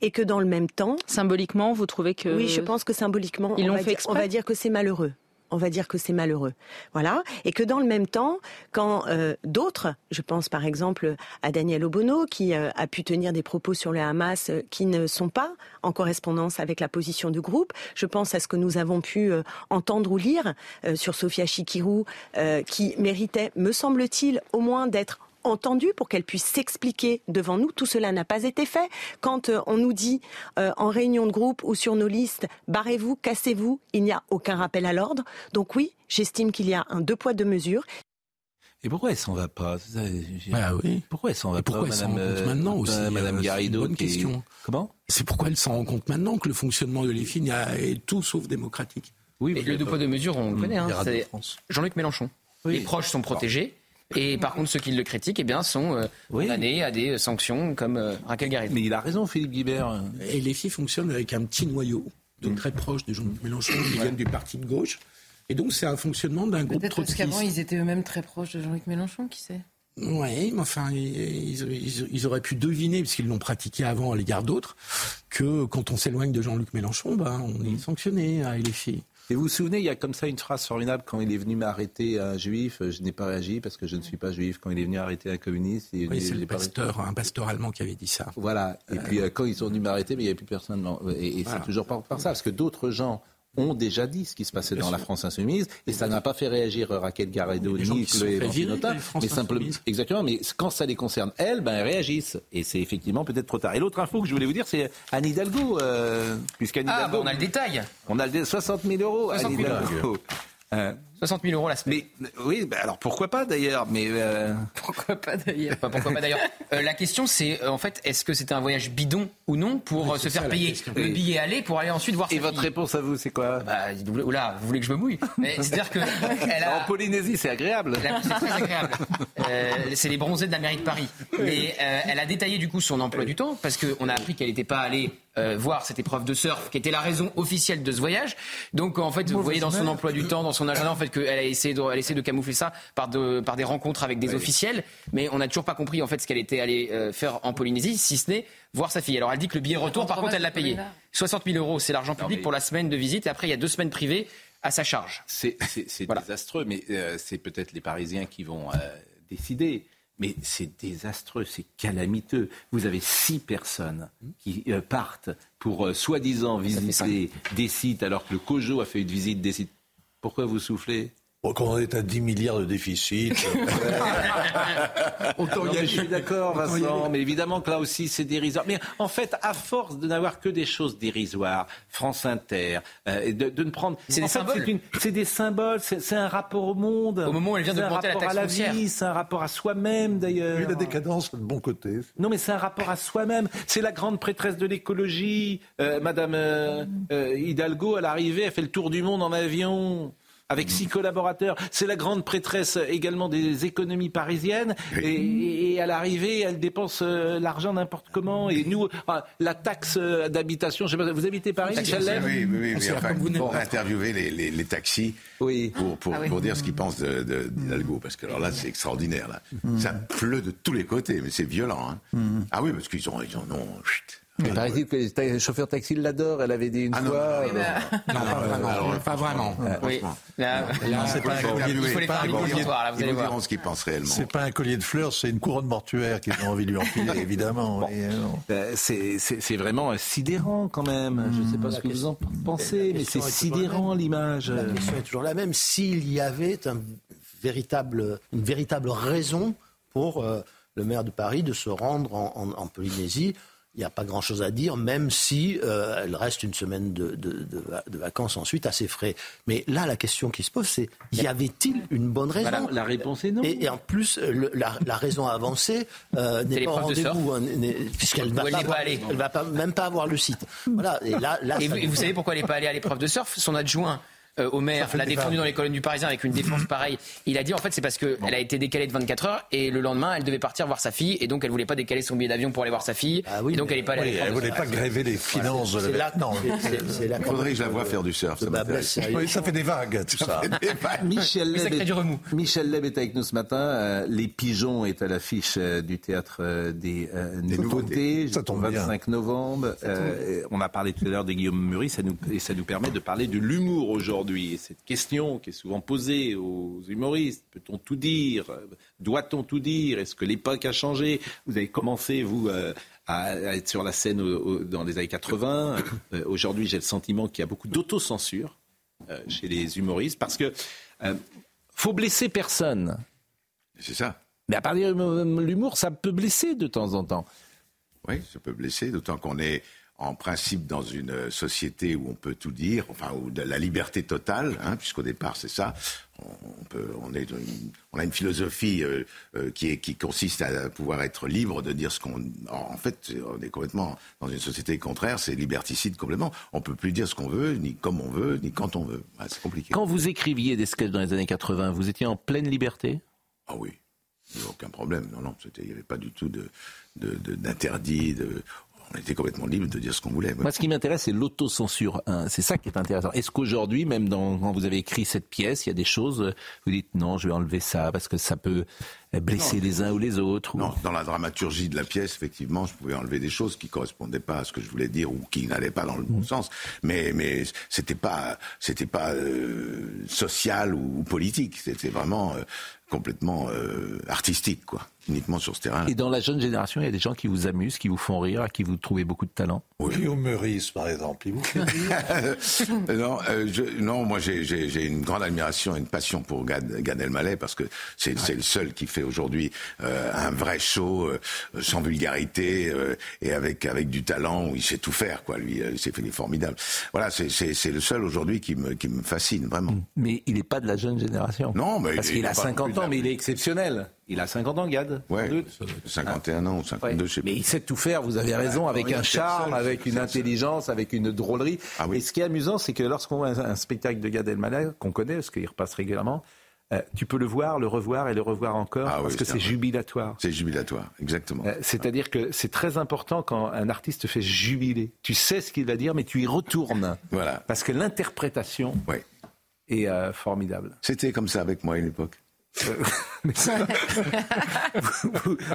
Speaker 20: et que dans le même temps,
Speaker 21: symboliquement, vous trouvez que
Speaker 20: oui, je pense que symboliquement,
Speaker 21: ils
Speaker 20: on, va
Speaker 21: fait
Speaker 20: dire, on va dire que c'est malheureux on va dire que c'est malheureux. Voilà. Et que dans le même temps, quand euh, d'autres, je pense par exemple à Daniel Obono, qui euh, a pu tenir des propos sur le Hamas euh, qui ne sont pas en correspondance avec la position du groupe, je pense à ce que nous avons pu entendre ou lire sur Sofia Chikirou, qui méritait, me semble-t-il, au moins d'être entendue pour qu'elle puisse s'expliquer devant nous. Tout cela n'a pas été fait. Quand euh, on nous dit euh, en réunion de groupe ou sur nos listes, barrez-vous, cassez-vous, il n'y a aucun rappel à l'ordre. Donc oui, j'estime qu'il y a un deux poids deux mesures.
Speaker 1: Et pourquoi elle s'en va pas? C'est ça, j'ai-
Speaker 6: Ah oui.
Speaker 1: Pourquoi elle s'en va
Speaker 6: Et pourquoi
Speaker 1: pas,
Speaker 6: elle s'en rend
Speaker 1: Madame,
Speaker 6: compte
Speaker 1: euh,
Speaker 6: maintenant aussi
Speaker 1: euh, Madame
Speaker 6: euh, c'est
Speaker 1: Garrido
Speaker 6: une bonne
Speaker 1: qui
Speaker 6: question.
Speaker 1: Comment?
Speaker 6: C'est pourquoi elle s'en rend compte maintenant que le fonctionnement de l'EFI est tout sauf démocratique.
Speaker 1: Oui,
Speaker 4: Et le deux poids deux mesures, on le connaît. hein, Jean-Luc Mélenchon. Les proches sont protégés. Et par contre, ceux qui le critiquent eh bien, sont euh, condamnés à des sanctions comme euh, Raquel Garrido.
Speaker 1: Mais il a raison, Philippe Guibert.
Speaker 6: Et l'EFI fonctionne avec un petit noyau de très proches de Jean-Luc Mélenchon qui viennent du parti de gauche. Et donc c'est un fonctionnement d'un groupe
Speaker 7: Peut-être parce
Speaker 6: trotskiste.
Speaker 7: qu'avant, ils étaient eux-mêmes très proches de Jean-Luc Mélenchon, qui sait?
Speaker 6: Oui, mais enfin, ils, ils- ils auraient pu deviner, puisqu'ils l'ont pratiqué avant à l'égard d'autres, que quand on s'éloigne de Jean-Luc Mélenchon, ben, on est sanctionné à LFI.
Speaker 1: Et vous vous souvenez, il y a comme ça une phrase formidable quand il est venu m'arrêter un juif, je n'ai pas réagi parce que je ne suis pas juif. Quand il est venu arrêter un communiste, il est
Speaker 6: Oui, c'est le
Speaker 1: pas
Speaker 6: pasteur, un pasteur allemand qui avait dit ça.
Speaker 1: Voilà. Et puis euh, quand ils sont venus m'arrêter, mais il n'y avait plus personne. Et, et
Speaker 6: Voilà.
Speaker 1: c'est toujours par, par ça, parce que d'autres gens ont déjà dit ce qui se passait
Speaker 6: Bien
Speaker 1: dans la. France insoumise, et ça n'a pas fait réagir Raquel Garrido ni Chloé mais simplement, exactement. Mais quand ça les concerne elles, ben elles réagissent, et c'est effectivement peut-être trop tard. Et l'autre info que je voulais vous dire, c'est Anne Hidalgo, euh, puisqu'Anne
Speaker 4: Ah,
Speaker 1: Hidalgo,
Speaker 4: bah, on a le détail.
Speaker 1: on a le dé- 60 000 euros.
Speaker 4: 60
Speaker 1: Anne
Speaker 4: 000
Speaker 1: Hidalgo. Euh,
Speaker 4: 60 000 euros la semaine.
Speaker 1: mais oui, alors pourquoi pas d'ailleurs Mais euh,
Speaker 7: Pourquoi pas d'ailleurs
Speaker 4: Pas pourquoi pas d'ailleurs. Euh, la question c'est euh, en fait est-ce que c'était un voyage bidon ou non pour
Speaker 1: Oui,
Speaker 4: se faire payer le billet aller pour aller ensuite voir
Speaker 1: et
Speaker 4: sa
Speaker 1: votre
Speaker 4: fille
Speaker 1: réponse à vous, c'est quoi?
Speaker 4: Bah, vous voulez- oula, vous voulez que je me mouille? Mais c'est-à-dire que elle a,
Speaker 1: En Polynésie, c'est agréable.
Speaker 4: C'est très agréable. Euh, c'est les bronzés de la mairie de Paris. Et euh, elle a détaillé du coup son emploi du temps parce qu'on a appris qu'elle n'était pas allée euh, voir cette épreuve de surf qui était la raison officielle de ce voyage. Donc en fait, vous voyez dans son emploi du temps, dans son agenda, en fait, qu'elle a essayé de, elle essaie de camoufler ça par, de, par des rencontres avec des officiels. Mais on n'a toujours pas compris en fait ce qu'elle était allée euh, faire en Polynésie, si ce n'est voir sa fille. Alors elle dit que le billet retour, par contre, elle l'a payé. 60 000 euros, c'est l'argent public pour la semaine de visite. Et après, il y a deux semaines privées à sa charge.
Speaker 1: C'est désastreux, mais euh, c'est peut-être les Parisiens qui vont euh, décider. Mais c'est désastreux, c'est calamiteux. Vous avez six personnes qui euh, partent pour euh, soi-disant visiter des sites alors que le COJO a fait une visite des sites. Pourquoi vous soufflez?
Speaker 8: Bon, quand on est à 10 milliards de déficit.
Speaker 1: Autant
Speaker 8: y
Speaker 1: je
Speaker 8: aller.
Speaker 1: suis d'accord, Vincent, mais évidemment que là aussi c'est dérisoire. Mais en fait, à force de n'avoir que des choses dérisoires, France Inter, euh, et de, de ne prendre.
Speaker 4: C'est des symboles.
Speaker 1: c'est une- C'est des symboles, c'est c'est un rapport au monde.
Speaker 4: Au moment où elle vient de
Speaker 1: C'est un
Speaker 4: planter la
Speaker 1: rapport
Speaker 4: taxe
Speaker 1: à la vie, c'est un rapport à soi-même d'ailleurs.
Speaker 8: Oui, la décadence, de bon côté.
Speaker 1: Non, mais c'est un rapport à soi-même. C'est la grande prêtresse de l'écologie, euh, Madame euh, euh, Hidalgo. À l'arrivée, elle fait le tour du monde en avion. Avec six collaborateurs. C'est la grande prêtresse également des économies parisiennes. Et, et à l'arrivée, elle dépense euh, l'argent n'importe comment. Et nous, ah, la taxe euh, d'habitation, je sais pas, vous habitez Paris, Michel
Speaker 16: Oui, oui, oui. oui,
Speaker 1: C'est
Speaker 16: enfin, pour interviewer les, les- les taxis pour, pour,
Speaker 1: Ah oui.
Speaker 16: pour dire ce qu'ils pensent de- de- d'Hidalgo. Parce que alors là, c'est extraordinaire. Là. Ça pleut de tous les côtés, mais c'est violent. hein. Ah oui, parce qu'ils ont, ils en ont. chut.
Speaker 1: Il paraît que le chauffeur taxi l'adore. Elle avait dit une
Speaker 16: Ah non,
Speaker 1: fois.
Speaker 16: non, non, non,
Speaker 1: pas vraiment.
Speaker 16: alors,
Speaker 6: Pas vraiment.
Speaker 4: Oui.
Speaker 16: franchement.
Speaker 4: Là,
Speaker 8: Là, c'est pas un collier de-
Speaker 4: il faut les faire là, vous allez voir.
Speaker 16: diront ce qu'ils pensent réellement.
Speaker 8: C'est pas un collier de fleurs, c'est une couronne mortuaire qu'ils ont envie de lui enfiler, évidemment. Euh.
Speaker 1: Euh, C'est vraiment sidérant quand même. Je ne sais pas ce que vous en pensez, mais c'est sidérant l'image.
Speaker 3: La question est toujours la même. S'il y avait véritable, une véritable raison pour euh, le maire de Paris de se rendre en, en- en Polynésie, il n'y a pas grand-chose à dire, même si euh, elle reste une semaine de, de, de, de, vacances ensuite assez frais. Mais là, la question qui se pose, c'est y avait-il une bonne raison?
Speaker 1: voilà, La réponse est non.
Speaker 3: Et, et en plus, le, la, la, raison avancée euh, n'est pas rendez-vous, hein, puisqu'elle va, pas,
Speaker 4: pas
Speaker 3: elle va pas, même pas avoir le site. Voilà. Et, là, là,
Speaker 4: et, vous, et vous savez pourquoi elle n'est pas allée à l'épreuve de surf? Son adjoint euh, maire l'a défendu dans les colonnes du Parisien avec une défense pareille. Il a dit en fait c'est parce qu'elle bon. a été décalée de 24 heures et le lendemain elle devait partir voir sa fille et donc elle voulait pas décaler son billet d'avion pour aller voir sa fille
Speaker 3: ah oui,
Speaker 4: et donc elle est pas allée.
Speaker 8: Oui, elle voulait pas gréver les finances
Speaker 3: voilà.
Speaker 8: de la.
Speaker 3: Non,
Speaker 8: il
Speaker 16: faudrait que je la voie faire du surf. Ça,
Speaker 8: oui, ça fait des vagues tout ça.
Speaker 1: Michel
Speaker 4: Leb, est,
Speaker 1: Michel Leb est avec nous ce matin. Euh, les pigeons est à l'affiche euh, du théâtre euh, des, des nouveautés.
Speaker 8: Ça tombe
Speaker 1: 25
Speaker 8: bien.
Speaker 1: novembre. on a parlé tout à l'heure de Guillaume nous, et ça nous permet de parler de l'humour aujourd'hui. Cette question qui est souvent posée aux humoristes. Peut-on tout dire? Doit-on tout dire? Est-ce que l'époque a changé? Vous avez commencé, vous, euh, à être sur la scène au, au, dans les années 80. Euh, Aujourd'hui, j'ai le sentiment qu'il y a beaucoup d'autocensure euh, chez les humoristes parce que faut blesser personne.
Speaker 16: C'est ça.
Speaker 1: Mais à partir de l'humour, ça peut blesser de temps en temps.
Speaker 16: Oui, ça peut blesser, d'autant qu'on est en principe dans une société où on peut tout dire, enfin où de la liberté totale, hein, puisqu'au départ c'est ça. On, peut, on, est une, on a une philosophie euh, euh, qui, est, qui consiste à pouvoir être libre de dire ce qu'on. En fait, on est complètement dans une société contraire, c'est liberticide complètement. On peut plus dire ce qu'on veut, ni comme on veut, ni quand on veut. C'est compliqué.
Speaker 1: Quand vous écriviez des sketchs dans les années 80, vous étiez en pleine liberté?
Speaker 16: Ah oui. Aucun problème. Non, non, il n'y avait pas du tout de, d'interdit. De, de, on était complètement libre de dire ce qu'on voulait.
Speaker 1: Moi, ce qui m'intéresse, c'est l'autocensure. Hein. C'est ça qui est intéressant. Est-ce qu'aujourd'hui, même dans, quand vous avez écrit cette pièce, il y a des choses, vous dites non, je vais enlever ça parce que ça peut blesser non, les uns ou les autres ou...
Speaker 16: Non, dans la dramaturgie de la pièce, effectivement, je pouvais enlever des choses qui correspondaient pas à ce que je voulais dire ou qui n'allaient pas dans le bon mmh. sens. Mais, mais c'était pas, c'était pas euh, social ou, ou politique. C'était vraiment euh, complètement euh, artistique, quoi uniquement sur ce terrain.
Speaker 1: Et dans la jeune génération, il y a des gens qui vous amusent, qui vous font rire, à qui vous trouvez beaucoup de talent?
Speaker 8: Oui. Guillaume Meurice, par exemple, il vous fait rire?
Speaker 16: Non, euh, je, non, moi j'ai une grande admiration et une passion pour Gad, Gad Elmaleh parce que c'est ouais. le seul qui fait aujourd'hui euh, un vrai show euh, sans vulgarité euh, et avec avec du talent où il sait tout faire, quoi. Lui, il s'est fait des formidables. Voilà, c'est le seul aujourd'hui qui me qui me fascine vraiment.
Speaker 1: Mais il n'est pas de la jeune génération.
Speaker 16: Non, mais
Speaker 1: parce qu'il a 50 ans, mais il est exceptionnel. Il a 50 ans, Gad.
Speaker 16: Ouais, 51 ans ou 52,
Speaker 1: ouais.
Speaker 16: je sais pas.
Speaker 1: Mais il sait tout faire, vous avez raison, avec un charme, avec une intelligence, avec une drôlerie.
Speaker 16: Ah oui.
Speaker 1: Et ce qui est amusant, c'est que lorsqu'on voit un, spectacle de Gad Elmaleh, qu'on connaît, parce qu'il repasse régulièrement, euh, tu peux le voir, le revoir et le revoir encore,
Speaker 16: ah
Speaker 1: parce
Speaker 16: oui,
Speaker 1: que c'est jubilatoire.
Speaker 16: C'est jubilatoire, exactement.
Speaker 1: Euh, C'est-à-dire que c'est très important quand un artiste fait jubiler. Tu sais ce qu'il va dire, mais tu y retournes.
Speaker 16: voilà.
Speaker 1: Parce que l'interprétation
Speaker 16: ouais.
Speaker 1: est euh, formidable.
Speaker 16: C'était comme ça avec moi à une époque.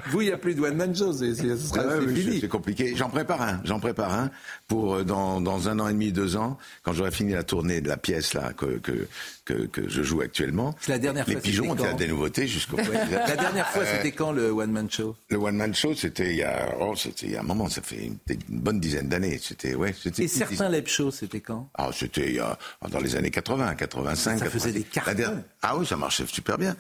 Speaker 1: vous, il n'y a plus de one man show, c'est fini.
Speaker 16: C'est compliqué. J'en prépare un. J'en prépare un pour dans, dans un an et demi, deux ans, quand j'aurai fini la tournée de la pièce là que que que, que je joue actuellement.
Speaker 1: La dernière
Speaker 16: les
Speaker 1: fois,
Speaker 16: pigeons ont des nouveautés jusqu'au.
Speaker 1: la dernière fois, c'était quand le one man show?
Speaker 16: Le one man show, c'était il y a oh, c'était il y a un moment. Ça fait une, une bonne dizaine d'années. C'était ouais.
Speaker 1: Et certains leb shows, c'était quand?
Speaker 16: Ah, c'était il y a dans les années 80, 85.
Speaker 1: Ça
Speaker 16: 80.
Speaker 1: faisait des cartons.
Speaker 16: Ah oui, ça marchait super bien.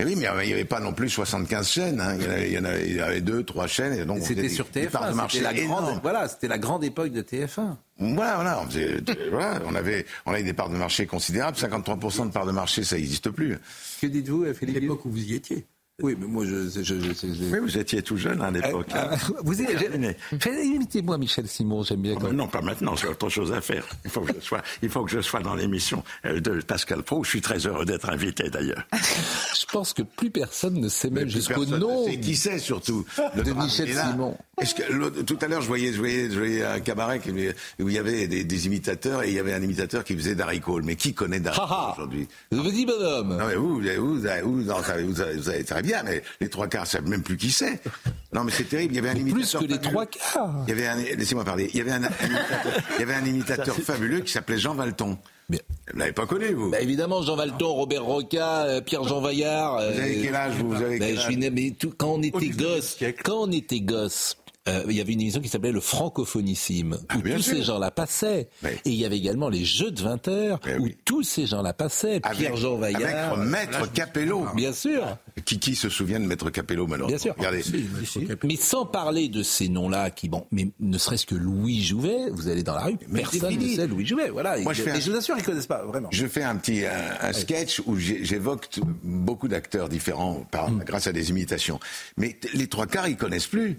Speaker 16: Mais oui, mais il n'y avait pas non plus 75 chaînes. Hein. Il, y avait, il, y en avait, il y avait deux, trois chaînes. Et donc
Speaker 1: c'était sur TF1. C'était la grande, voilà, c'était la grande époque de TF1.
Speaker 16: Voilà, voilà, on, faisait, voilà, on avait, on avait des parts de marché considérables. 53% de parts de marché, ça n'existe plus.
Speaker 1: Que dites-vous, Philippe
Speaker 6: L'époque où vous y étiez.
Speaker 1: Oui, mais moi, je. je, je, je
Speaker 16: oui, vous étiez tout jeune à l'époque.
Speaker 1: Euh, euh, vous Imitez-moi Michel Simon, j'aime bien.
Speaker 18: Oh, non, pas maintenant, j'ai autre chose à faire. Il faut que je sois, il faut que je sois dans l'émission de Pascal Pro. Je suis très heureux d'être invité d'ailleurs.
Speaker 1: je pense que plus personne ne sait même jusqu'au nom.
Speaker 16: C'est qui sait surtout
Speaker 1: de Michel
Speaker 16: là,
Speaker 1: Simon.
Speaker 16: Est-ce que tout à l'heure, je voyais, je voyais, je voyais un cabaret où il y avait des, des, imitateurs et il y avait un imitateur qui faisait Darry Cole. Mais qui connaît Darry Cole aujourd'hui?
Speaker 1: Je vous dis, bonhomme.
Speaker 16: Non, mais vous, vous, vous, vous, vous, avez, vous avez très mais les trois quarts savent même plus qui c'est. Non, mais c'est terrible. Il y avait un imitateur.
Speaker 1: Plus que les trois quarts.
Speaker 16: Il y avait un, laissez-moi parler. Il y avait un, imitateur, il y avait un imitateur fabuleux qui s'appelait Jean Valton.
Speaker 1: Bien.
Speaker 16: Vous l'avez pas connu, vous
Speaker 1: bah Évidemment, Jean Valton, Robert Roca, euh, Pierre-Jean Vaillard.
Speaker 16: Vous avez quel âge, vous, vous avez
Speaker 1: bah,
Speaker 16: quel
Speaker 1: je suis né, mais tout, quand on était gosse, quand on était gosse, euh, il y avait une émission qui s'appelait le Francophonissime, où
Speaker 16: bien
Speaker 1: tous
Speaker 16: sûr.
Speaker 1: ces gens-là passaient. Et il y avait également les Jeux de 20 heures, où tous ces gens-là passaient. Pierre-Jean Vaillard.
Speaker 16: Avec Maître Capello.
Speaker 1: Bien sûr.
Speaker 16: Qui, qui se souvient de Maître Capello, malheureusement
Speaker 1: Bien sûr.
Speaker 16: Regardez.
Speaker 1: Mais sans parler de ces noms-là, qui bon, mais ne serait-ce que Louis Jouvet, vous allez dans la rue,
Speaker 16: Mais
Speaker 1: personne ne sait Louis Jouvet. Voilà.
Speaker 16: Moi, je
Speaker 1: et,
Speaker 16: fais un-
Speaker 1: je vous assure, ils connaissent pas vraiment.
Speaker 16: Je fais un petit un, un sketch où j'évoque beaucoup d'acteurs différents par,
Speaker 1: Mm.
Speaker 16: grâce à des imitations. Mais les trois quarts, ils connaissent plus.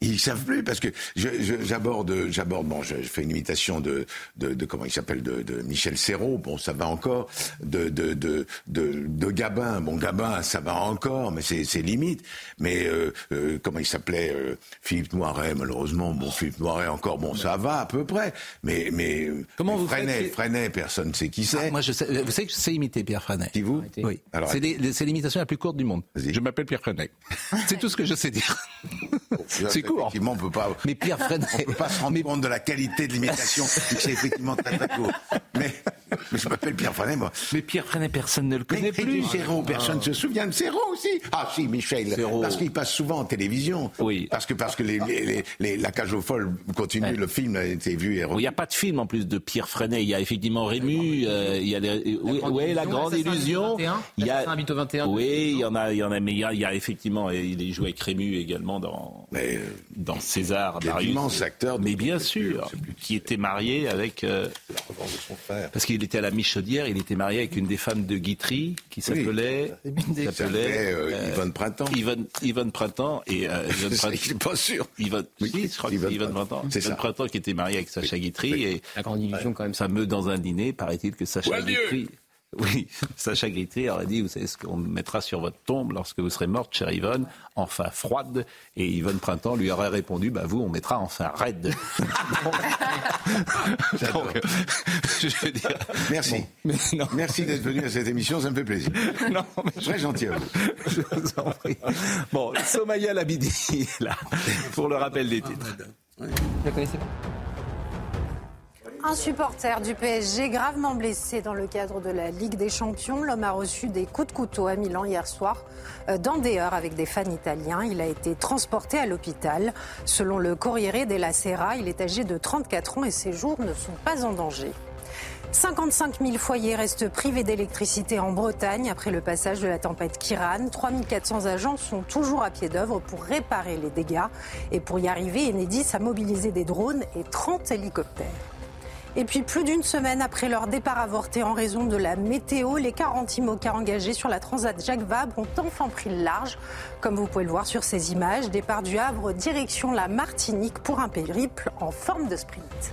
Speaker 16: Ils savent plus parce que je- je- j'aborde, j'aborde. Bon, je, je fais une imitation de, de, de- comment il s'appelle de, de Michel Serrault. Bon, ça va encore. De de de de, de Gabin. Bon, Gabin, ça va encore, mais c'est c'est limite. Mais euh, euh, comment il s'appelait euh, Philippe Noiret, malheureusement. Bon, Philippe Noiret encore. Bon, ça va à peu près. Mais mais
Speaker 1: Comment
Speaker 16: mais
Speaker 1: vous
Speaker 16: Freinet,
Speaker 1: faites-
Speaker 16: Freinet, personne ne sait qui c'est.
Speaker 1: Ah, moi, je sais, vous savez que je sais imiter Pierre Freinet.
Speaker 16: Qui vous
Speaker 1: Oui.
Speaker 16: Alors,
Speaker 1: c'est des- c'est l'imitation la plus courte du monde. Je m'appelle Pierre Freinet. C'est tout ce que je sais dire. c'est court.
Speaker 16: Effectivement, on peut pas.
Speaker 1: Mais Pierre Freinet.
Speaker 16: On peut pas se rendre compte de la qualité de l'imitation. c'est effectivement très très court. Mais, mais je m'appelle Pierre Freinet, moi.
Speaker 1: Mais Pierre Freinet, personne ne le connaît
Speaker 16: Mais,
Speaker 1: plus.
Speaker 16: du Serrault, personne ne se souvient de Serrault aussi. Ah si, Michel.
Speaker 1: Serrault.
Speaker 16: Parce qu'il passe souvent en télévision.
Speaker 1: Oui.
Speaker 16: Parce que parce que les, les, les- les- la cage aux folles continue. Le film a été vu et
Speaker 1: Il n'y a pas de film en plus de Pierre Freinet. Il y a effectivement Rému, euh, il y a les- oui,
Speaker 4: Grande
Speaker 1: ouais, la
Speaker 4: Illusion,
Speaker 1: grande illusion.
Speaker 4: 21,
Speaker 1: Il y a
Speaker 4: habite au 21.
Speaker 1: Oui, il y en a, il y en a, mais il y a, il y a effectivement, et il joue avec Rému également dans dans César.
Speaker 16: il y a
Speaker 1: Marius.
Speaker 16: d'immenses acteurs.
Speaker 1: Mais bien sûr, qui était marié avec. euh, parce qu'il était à la Michaudière, il était marié avec une des femmes de Guitry qui s'appelait. qui
Speaker 16: s'appelait, euh, Yvonne Printemps.
Speaker 1: Yvonne, Yvonne Printemps et euh, Yvonne
Speaker 16: Je
Speaker 1: Printemps.
Speaker 16: suis pas sûr.
Speaker 1: Yvonne, si, je crois que
Speaker 16: Yvonne
Speaker 1: c'est Yvonne
Speaker 16: Printemps. C'est
Speaker 1: Yvonne
Speaker 16: ça.
Speaker 1: Printemps qui était marié avec Sacha Guitry et
Speaker 4: La grande illusion, quand même.
Speaker 1: fameux dans un dîner, paraît-il que Sacha Guitry. Oui, Sacha Guitry aurait dit, vous savez ce qu'on mettra sur votre tombe lorsque vous serez morte, chère Yvonne, enfin froide. Et Yvonne Printemps lui aurait répondu, bah vous, on mettra enfin raide. Donc, je veux dire,
Speaker 16: Merci.
Speaker 1: bon, mais non,
Speaker 16: Merci d'être venu à cette émission, ça me fait plaisir.
Speaker 1: non, mais
Speaker 16: Très gentil à vous.
Speaker 1: je vous en prie. Bon, Somaya Labidi, là, pour le rappel des titres.
Speaker 4: Vous la connaissez pas
Speaker 2: Un supporter du PSG gravement blessé dans le cadre de la Ligue des Champions. L'homme a reçu des coups de couteau à Milan hier soir euh, dans des heures avec des fans italiens. Il a été transporté à l'hôpital. Selon le Corriere della Sera, il est âgé de 34 ans et ses jours ne sont pas en danger. 55 000 foyers restent privés d'électricité en Bretagne après le passage de la tempête Kiran. 3 400 agents sont toujours à pied d'œuvre pour réparer les dégâts. Et pour y arriver, Enedis a mobilisé des drones et 30 hélicoptères. Et puis, plus d'une semaine après leur départ avorté en raison de la météo, les 40 IMOCA engagés sur la Transat Jacques Vabre ont enfin pris le large. Comme vous pouvez le voir sur ces images, départ du Havre direction la Martinique pour un périple en forme de sprint.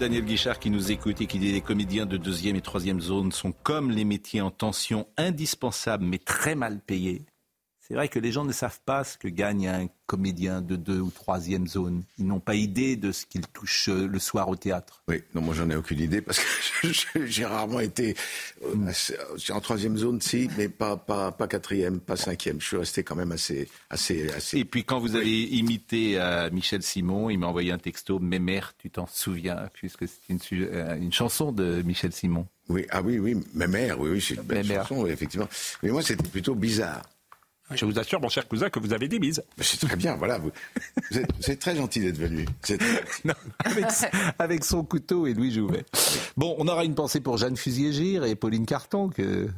Speaker 1: Daniel Guichard qui nous écoute et qui dit les comédiens de deuxième et troisième zone sont comme les métiers en tension indispensables mais très mal payés. C'est vrai que les gens ne savent pas ce que gagne un comédien de deux ou troisième zone. Ils n'ont pas idée de ce qu'ils touchent euh, le soir au théâtre.
Speaker 16: Oui, non, moi j'en ai aucune idée parce que j'ai rarement été euh, assez- en troisième zone, si, mais pas, pas, pas quatrième, pas cinquième. Je suis resté quand même assez, assez, assez.
Speaker 1: Et puis quand vous avez imité euh, Michel Simon, il m'a envoyé un texto, Mémère, tu t'en souviens, puisque c'est une, euh, chanson de Michel Simon.
Speaker 16: Oui, ah oui, oui, ma mère, oui, oui, c'est une belle
Speaker 1: Mémère.
Speaker 16: chanson, effectivement. Mais moi, c'était plutôt bizarre.
Speaker 1: Je vous assure, mon cher cousin, que vous avez des.
Speaker 16: Mais C'est très bien, voilà. Vous, vous êtes, vous êtes très gentil d'être venu. C'est très-
Speaker 1: Non, avec, avec son couteau et Louis Jouvet. Bon, on aura une pensée pour Jeanne Fusier-Gire et Pauline Carton, que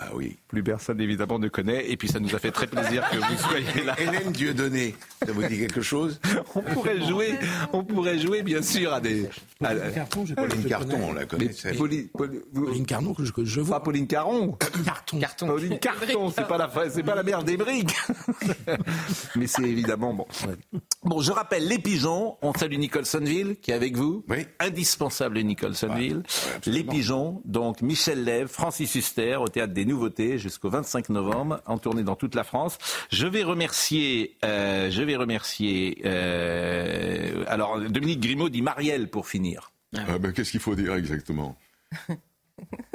Speaker 16: Ah oui.
Speaker 1: plus personne évidemment ne connaît. Et puis ça nous a fait très plaisir que vous soyez là.
Speaker 16: Hélène Dieudonné, ça vous dit quelque chose?
Speaker 1: On pourrait jouer, on pourrait jouer bien sûr à des. à-
Speaker 6: Carton, je
Speaker 16: Pauline
Speaker 6: je
Speaker 16: Carton,
Speaker 6: connais.
Speaker 16: on la connaît. c'est-
Speaker 1: Pauline, Pauline- vous-
Speaker 6: Pauline Carton que je, que je vois.
Speaker 1: pas Pauline Caron.
Speaker 6: Carton.
Speaker 4: Carton.
Speaker 1: Pauline Carton, c'est pas la, c'est pas la mère des briques. Mais c'est évidemment bon. Bon, je rappelle les pigeons. On salue Nicholsonville qui est avec vous.
Speaker 16: Oui.
Speaker 1: Indispensable Nicholsonville. les pigeons. Donc Michel Lève, Francis Huster au théâtre des Nouveautés jusqu'au 25 novembre, en tournée dans toute la France. Je vais remercier, euh, je vais remercier. euh, alors Dominique Grimaud dit Marielle pour finir.
Speaker 16: Ah ben, Qu'est-ce qu'il faut dire exactement?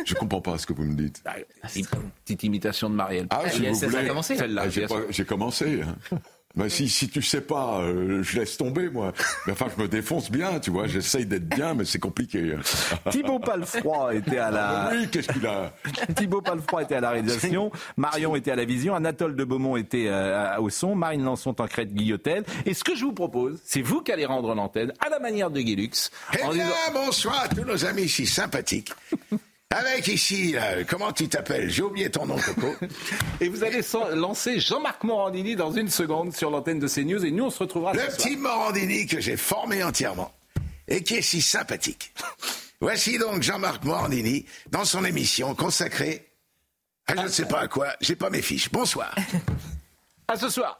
Speaker 16: Je comprends pas ce que vous me dites.
Speaker 1: Ah, Une petite imitation de Marielle.
Speaker 16: Ah, si
Speaker 4: yes,
Speaker 16: vous voulez.
Speaker 1: Celle-là,
Speaker 16: Ah, j'ai pas-. J'ai commencé. hein. Ben, si, si tu sais pas, euh, je laisse tomber, moi. Mais enfin, je me défonce bien, tu vois. J'essaye d'être bien, mais c'est compliqué.
Speaker 1: Thibaut Palfroy était à la.
Speaker 16: Oui, qu'est-ce qu'il a
Speaker 1: Thibaut Palfroy était à la réalisation. Marion était à la vision. Anatole de Beaumont était euh, au son. Marine Lançon en crête Guillotel. Et ce que je vous propose, c'est vous qui allez rendre l'antenne à la manière de Guilux.
Speaker 18: Eh bien, bonsoir à tous nos amis si sympathiques. Avec ici, euh, comment tu t'appelles? J'ai oublié ton nom, Coco.
Speaker 1: Et vous allez lancer Jean-Marc Morandini dans une seconde sur l'antenne de CNews et nous on se retrouvera
Speaker 18: Le
Speaker 1: ce soir.
Speaker 18: petit Morandini que j'ai formé entièrement et qui est si sympathique. Voici donc Jean-Marc Morandini dans son émission consacrée à je ne sais pas à quoi, j'ai pas mes fiches. Bonsoir.
Speaker 1: À ce soir.